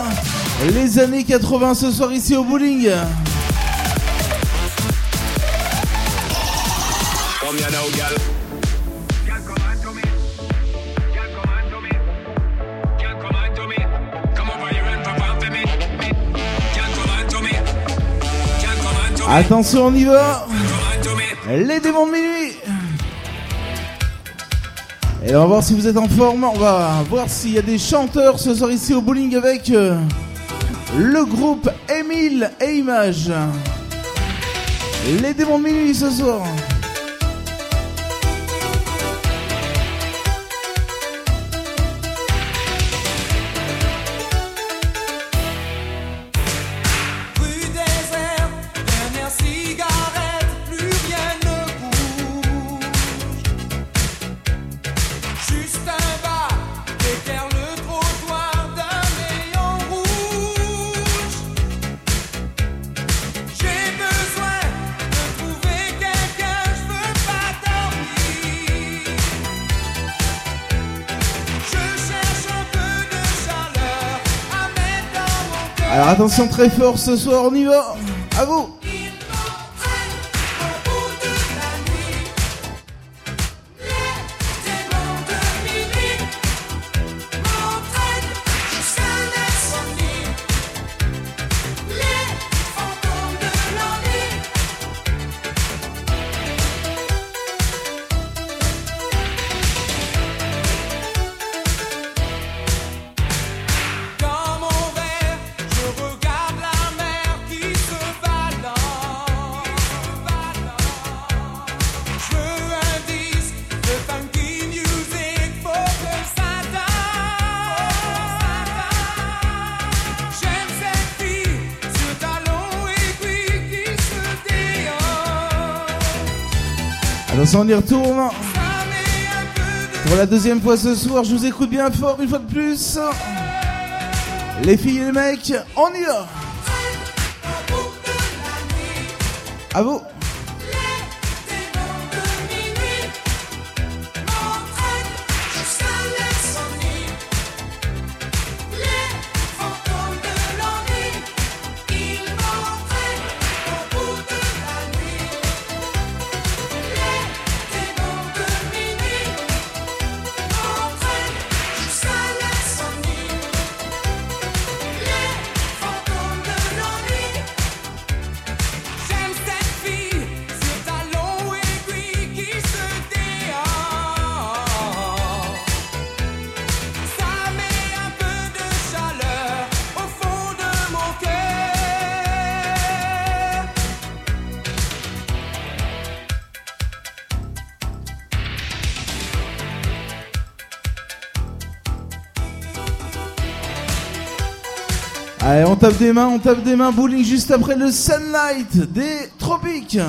les années 80 ce soir ici au bowling. Attention, on y va. Les démons de minuit. Et on va voir si vous êtes en forme. On va voir s'il y a des chanteurs ce soir ici au bowling avec euh, le groupe Émile et Images. Les démons de minuit ce soir. Attention très fort ce soir, on y va. À vous. s'en y retourne. Pour la deuxième fois ce soir, je vous écoute bien fort une fois de plus. Les filles et les mecs, on y va. À vous. on tape des mains, on tape des mains. Bowling juste après le Sunlight des Tropiques.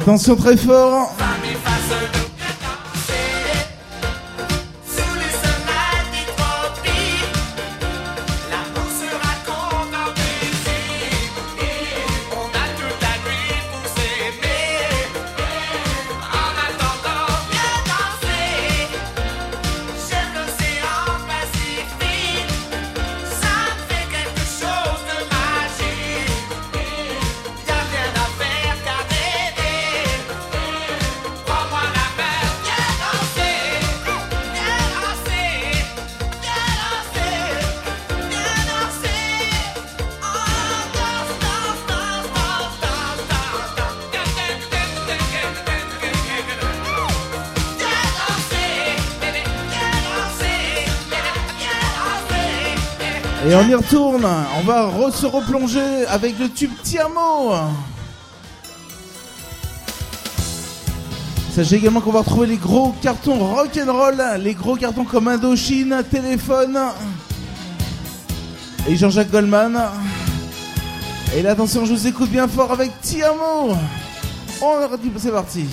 Attention très fort. retourne. On va se replonger avec le tube Tiamo. Sachez également qu'on va retrouver les gros cartons rock'n'roll, les gros cartons comme Indochine, Téléphone et Jean-Jacques Goldman. Et là, attention, je vous écoute bien fort avec Tiamo. On c'est parti.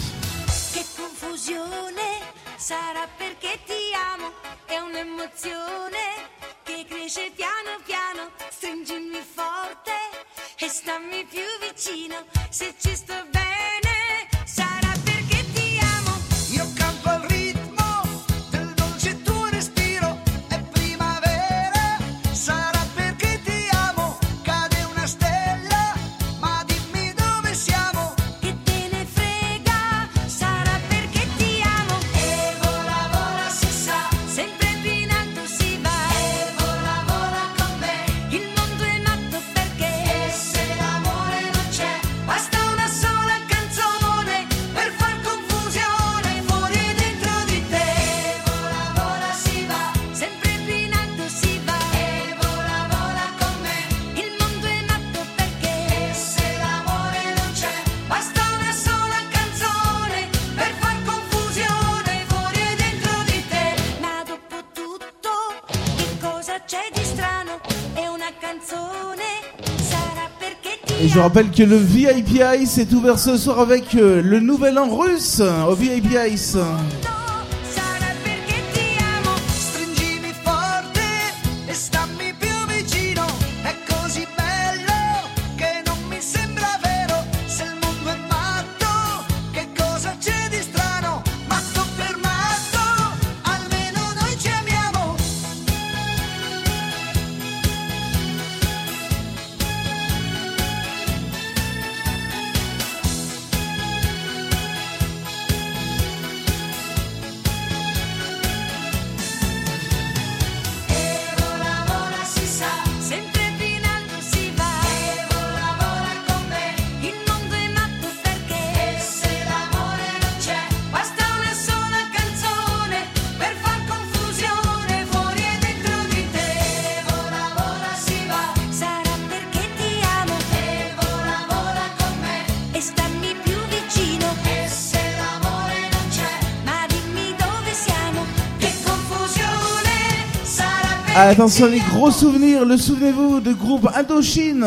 stammi più vicino se ci sto je rappelle que le VIP Ice est ouvert ce soir avec euh, le nouvel an russe au VIP Ice. Attention les gros souvenirs, le souvenez-vous de groupe Indochine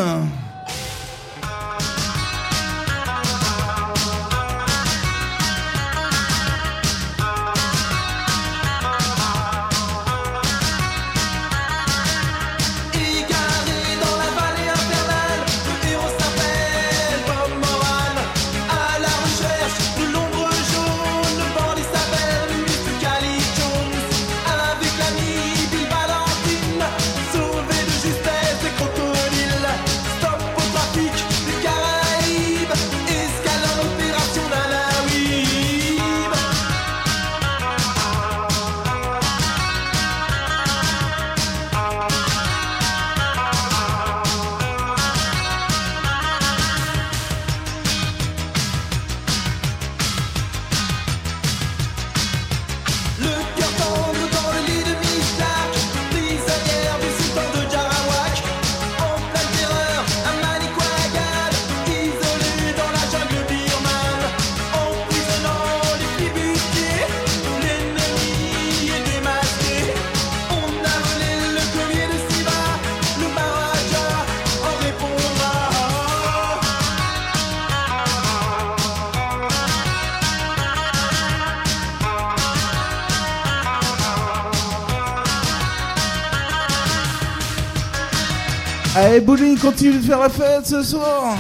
Allez, bowling, continue de faire la fête ce soir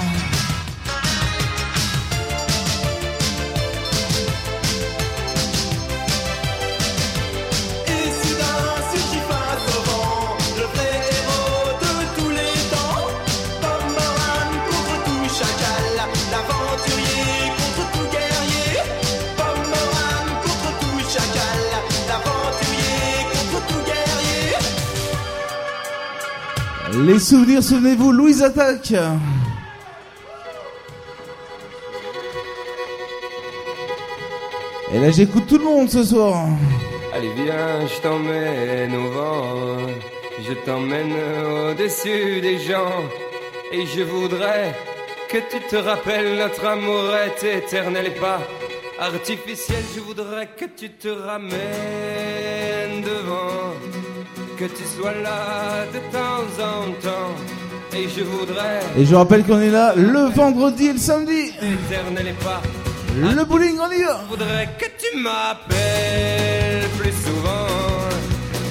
Les souvenirs, souvenez-vous, Louise Attaque. Et là j'écoute tout le monde ce soir. Allez viens, je t'emmène au vent, je t'emmène au-dessus des gens, et je voudrais que tu te rappelles notre amour est éternel et pas artificiel. Je voudrais que tu te ramènes devant, que tu sois là de temps en temps, et je voudrais Et je rappelle qu'on est là le vendredi et le samedi éternel et pas Le bowling, va je voudrais que tu m'appelles plus souvent,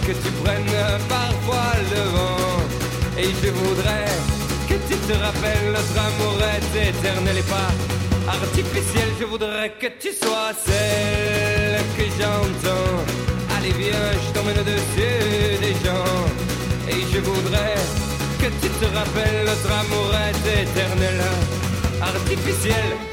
que tu prennes parfois le vent. Et je voudrais que tu te rappelles notre amour est éternel et pas artificiel. Je voudrais que tu sois celle que j'entends. Allez viens, je t'emmène au-dessus des gens. Et je voudrais que tu te rappelles notre amour est éternel, artificiel.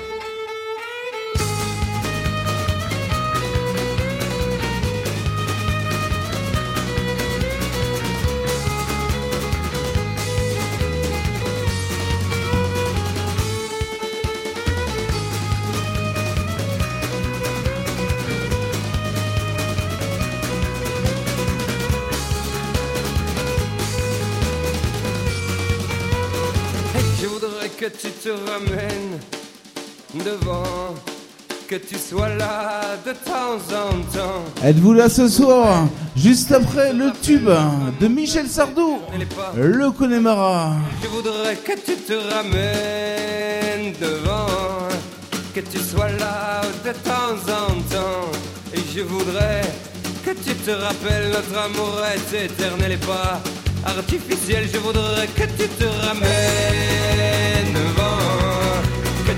Te ramènes devant, que tu sois là de temps en temps. Êtes-vous là ce soir Juste après le tube de Michel Sardou, le Connemara? Je voudrais que tu te ramènes devant, que tu sois là de temps en temps. Et je voudrais que tu te rappelles notre amour est éternel et pas artificiel. Je voudrais que tu te ramènes devant,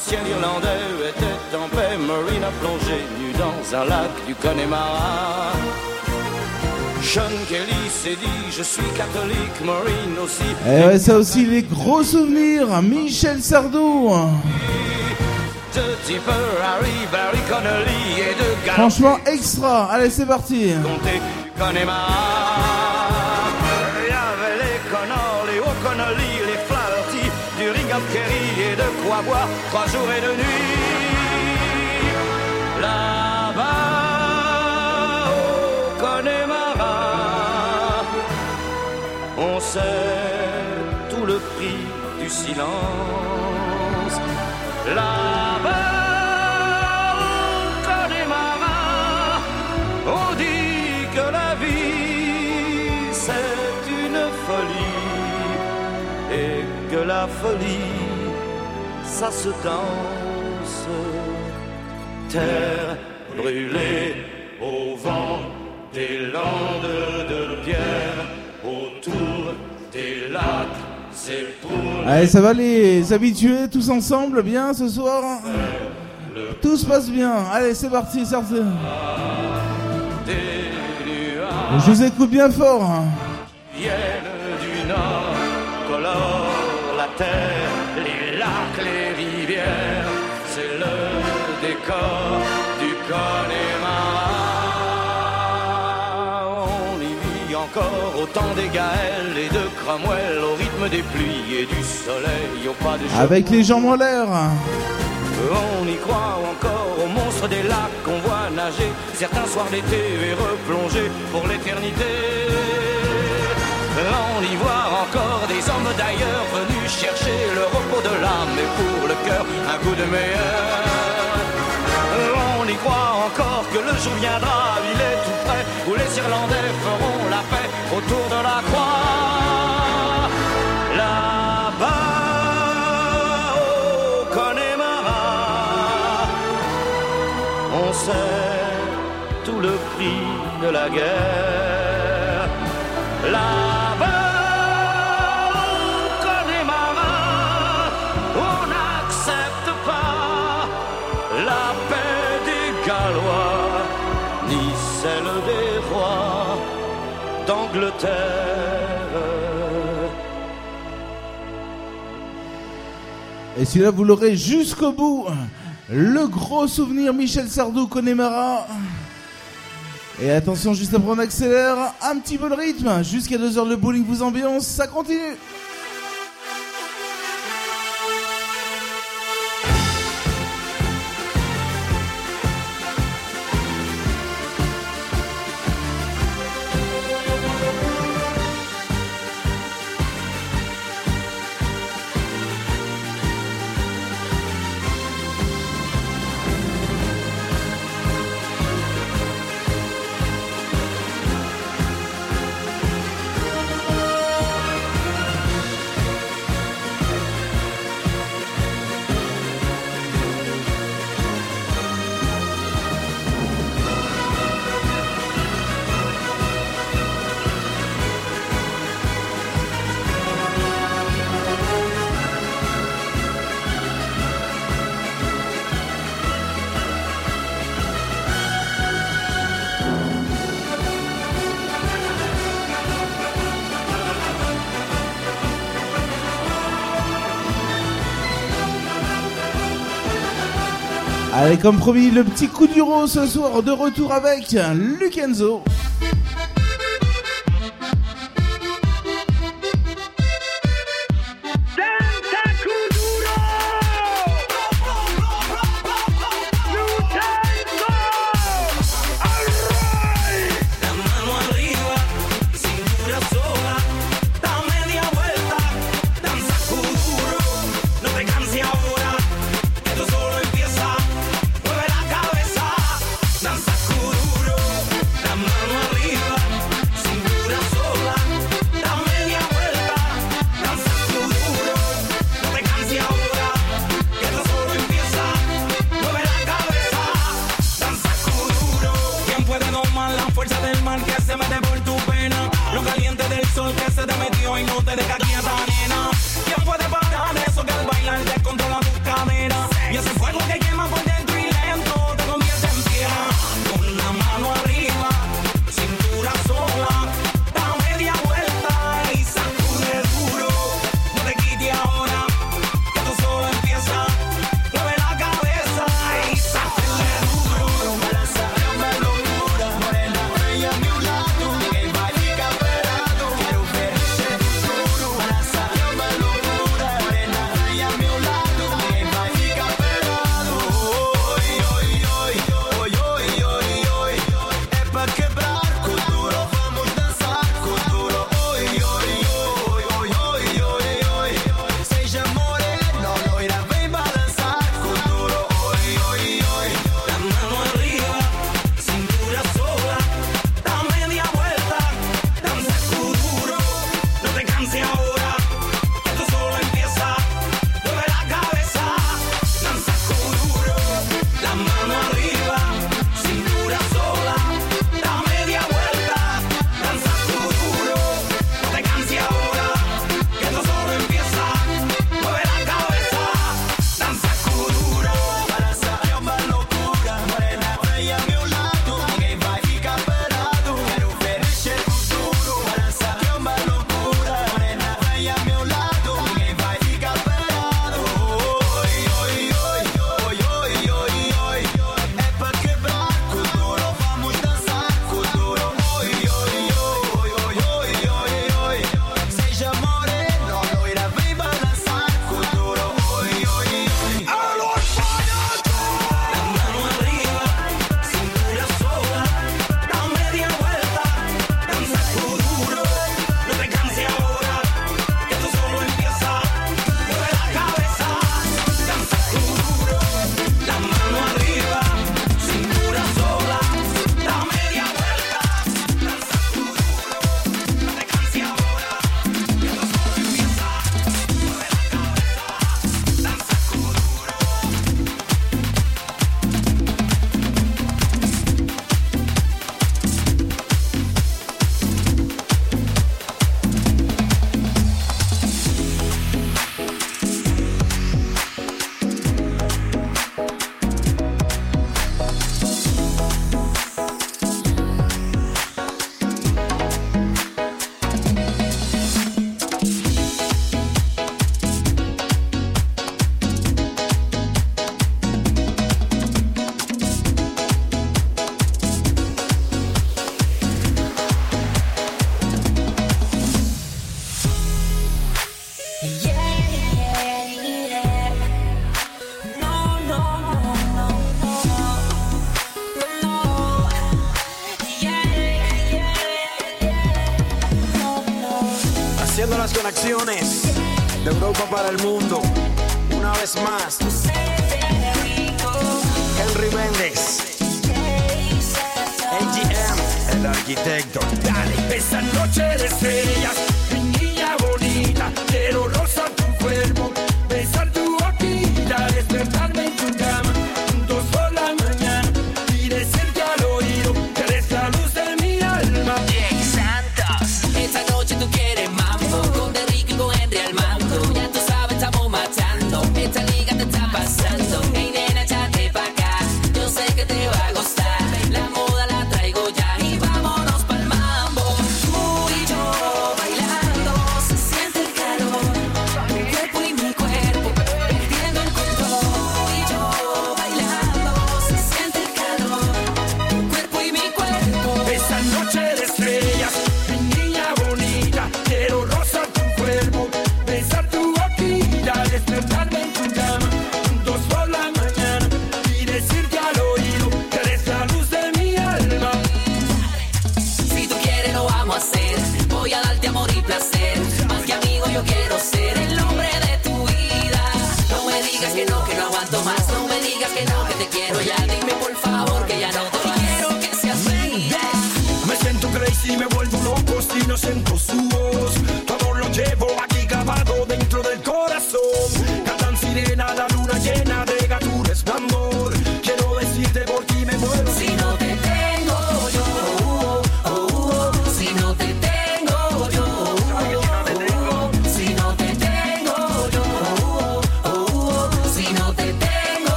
ciel irlandais était en paix. Marine a plongé nu dans un lac du Connemara. Sean Kelly s'est dit Je suis catholique, Maureen aussi. Et ouais, ça aussi, les gros souvenirs. Michel Sardou. De Tipper, Harry, Barry Connolly et de Gallup. Franchement, extra. Allez, c'est parti. comté du Connemara. Il y avait les Connors, les O'Connolly, les Flaherty, du Ringham Kerry de quoi trois jours et deux nuits. Là-bas, au Connemara, on sait tout le prix du silence. Là-bas, au Connemara, on dit que la vie c'est une folie et que la folie ça se danse. Terre brûlée au vent des landes de pierre autour des lacs. C'est pour Allez, ça va les habitués tous ensemble, bien ce soir Tout se passe bien. Allez, c'est parti, sortez. Je vous écoute bien fort. viennent du nord, colorent la terre, du Connemara. On y vit encore au temps des Gaëls et de Cromwell, au rythme des pluies et du soleil, au pas de. Avec les jambes en l'air. On y croit encore aux monstres des lacs qu'on voit nager certains soirs d'été et replonger pour l'éternité. On y voit encore des hommes d'ailleurs venus chercher le repos de l'âme et pour le cœur un coup de meilleur. Croit encore que le jour viendra, il est tout près, où les Irlandais feront la paix autour de la croix. Là-bas, au Connemara, on sait tout le prix de la guerre. Là-bas, Et celui-là, vous l'aurez jusqu'au bout. Le gros souvenir Michel Sardou Connemara. Et attention, juste après on accélère un petit peu le rythme. Jusqu'à 2h le bowling vous ambiance, ça continue. Allez, comme promis, le petit coup du rond ce soir, de retour avec Lukenzo.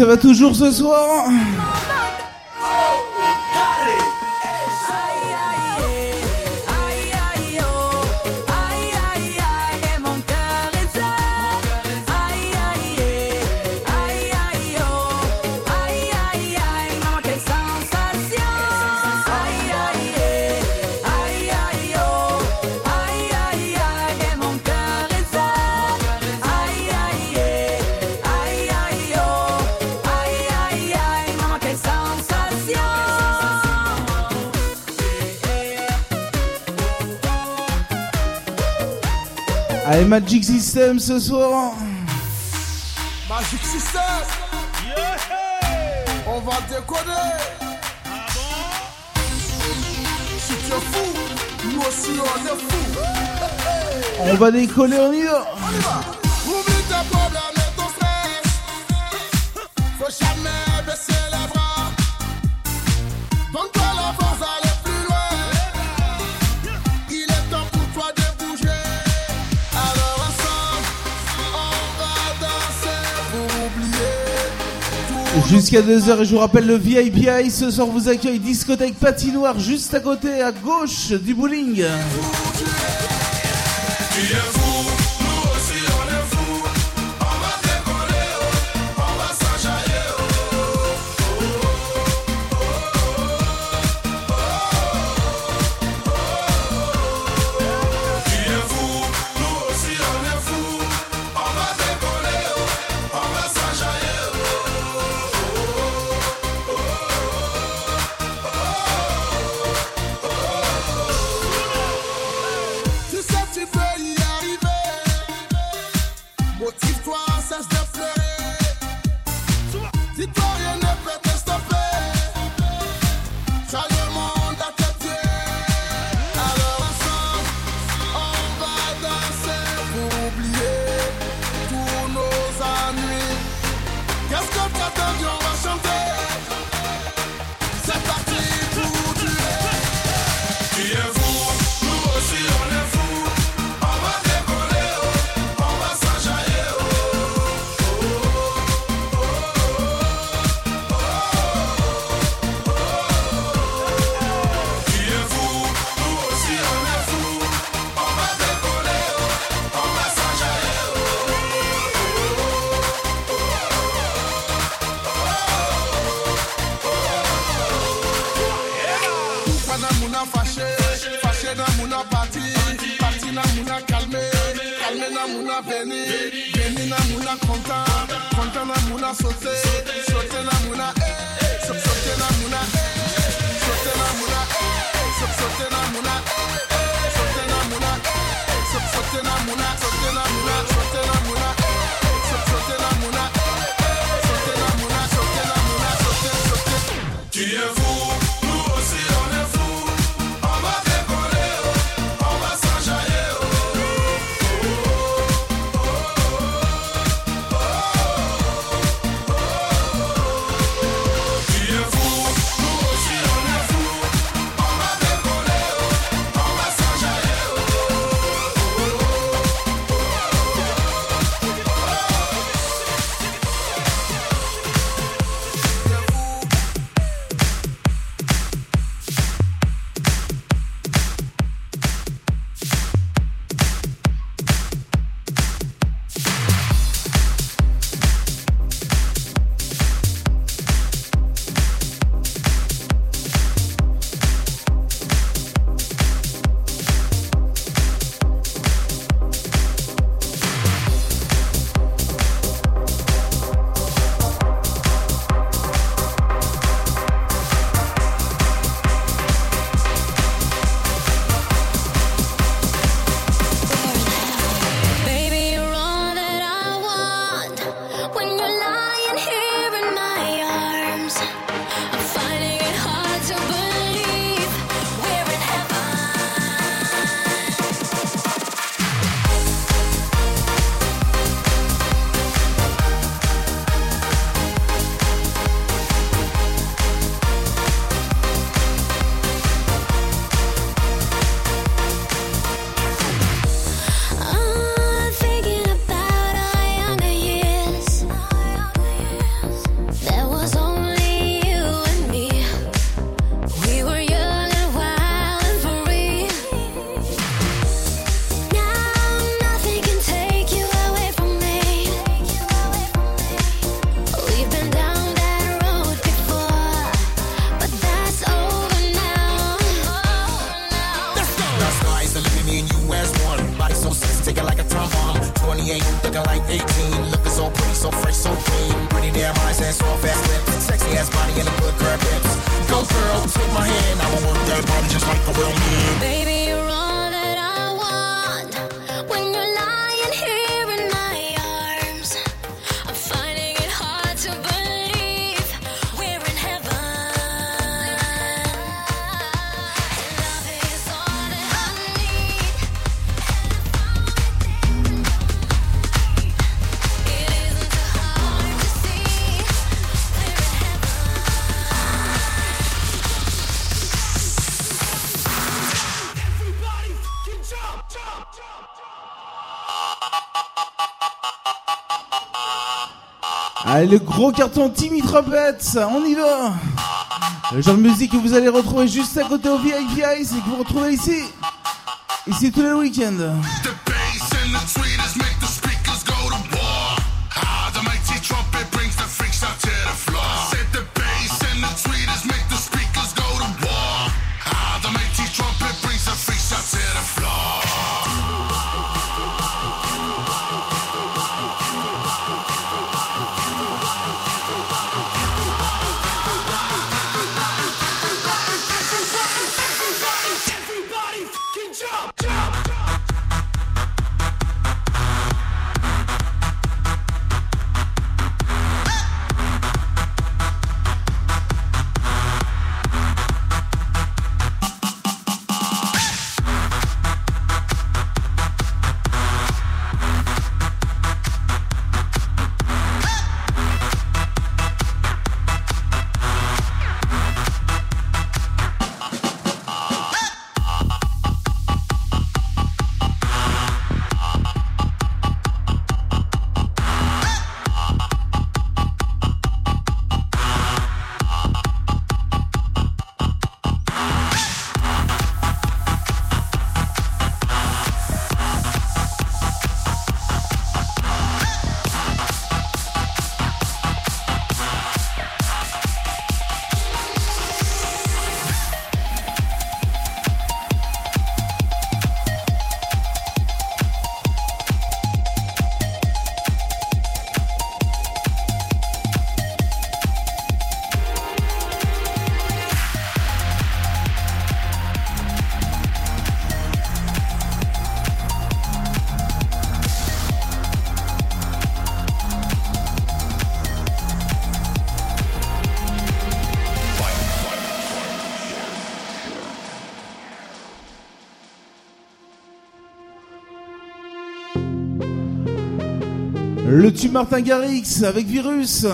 Ça va toujours ce soir Magic System ce soir. Magic System. Yeah. On va décoder. Ah bon? Si tu es fou, nous aussi on est fou. On va décoller. On y va. Jusqu'à 2h et je vous rappelle le VIPI, ce soir vous accueille discothèque patinoire juste à côté à gauche du bowling. gros carton Timmy Trumpets, on y va Le genre de musique que vous allez retrouver juste à côté au VIP Ice et que vous retrouvez ici, ici tous les week-ends. du Martin Garrix avec Virus.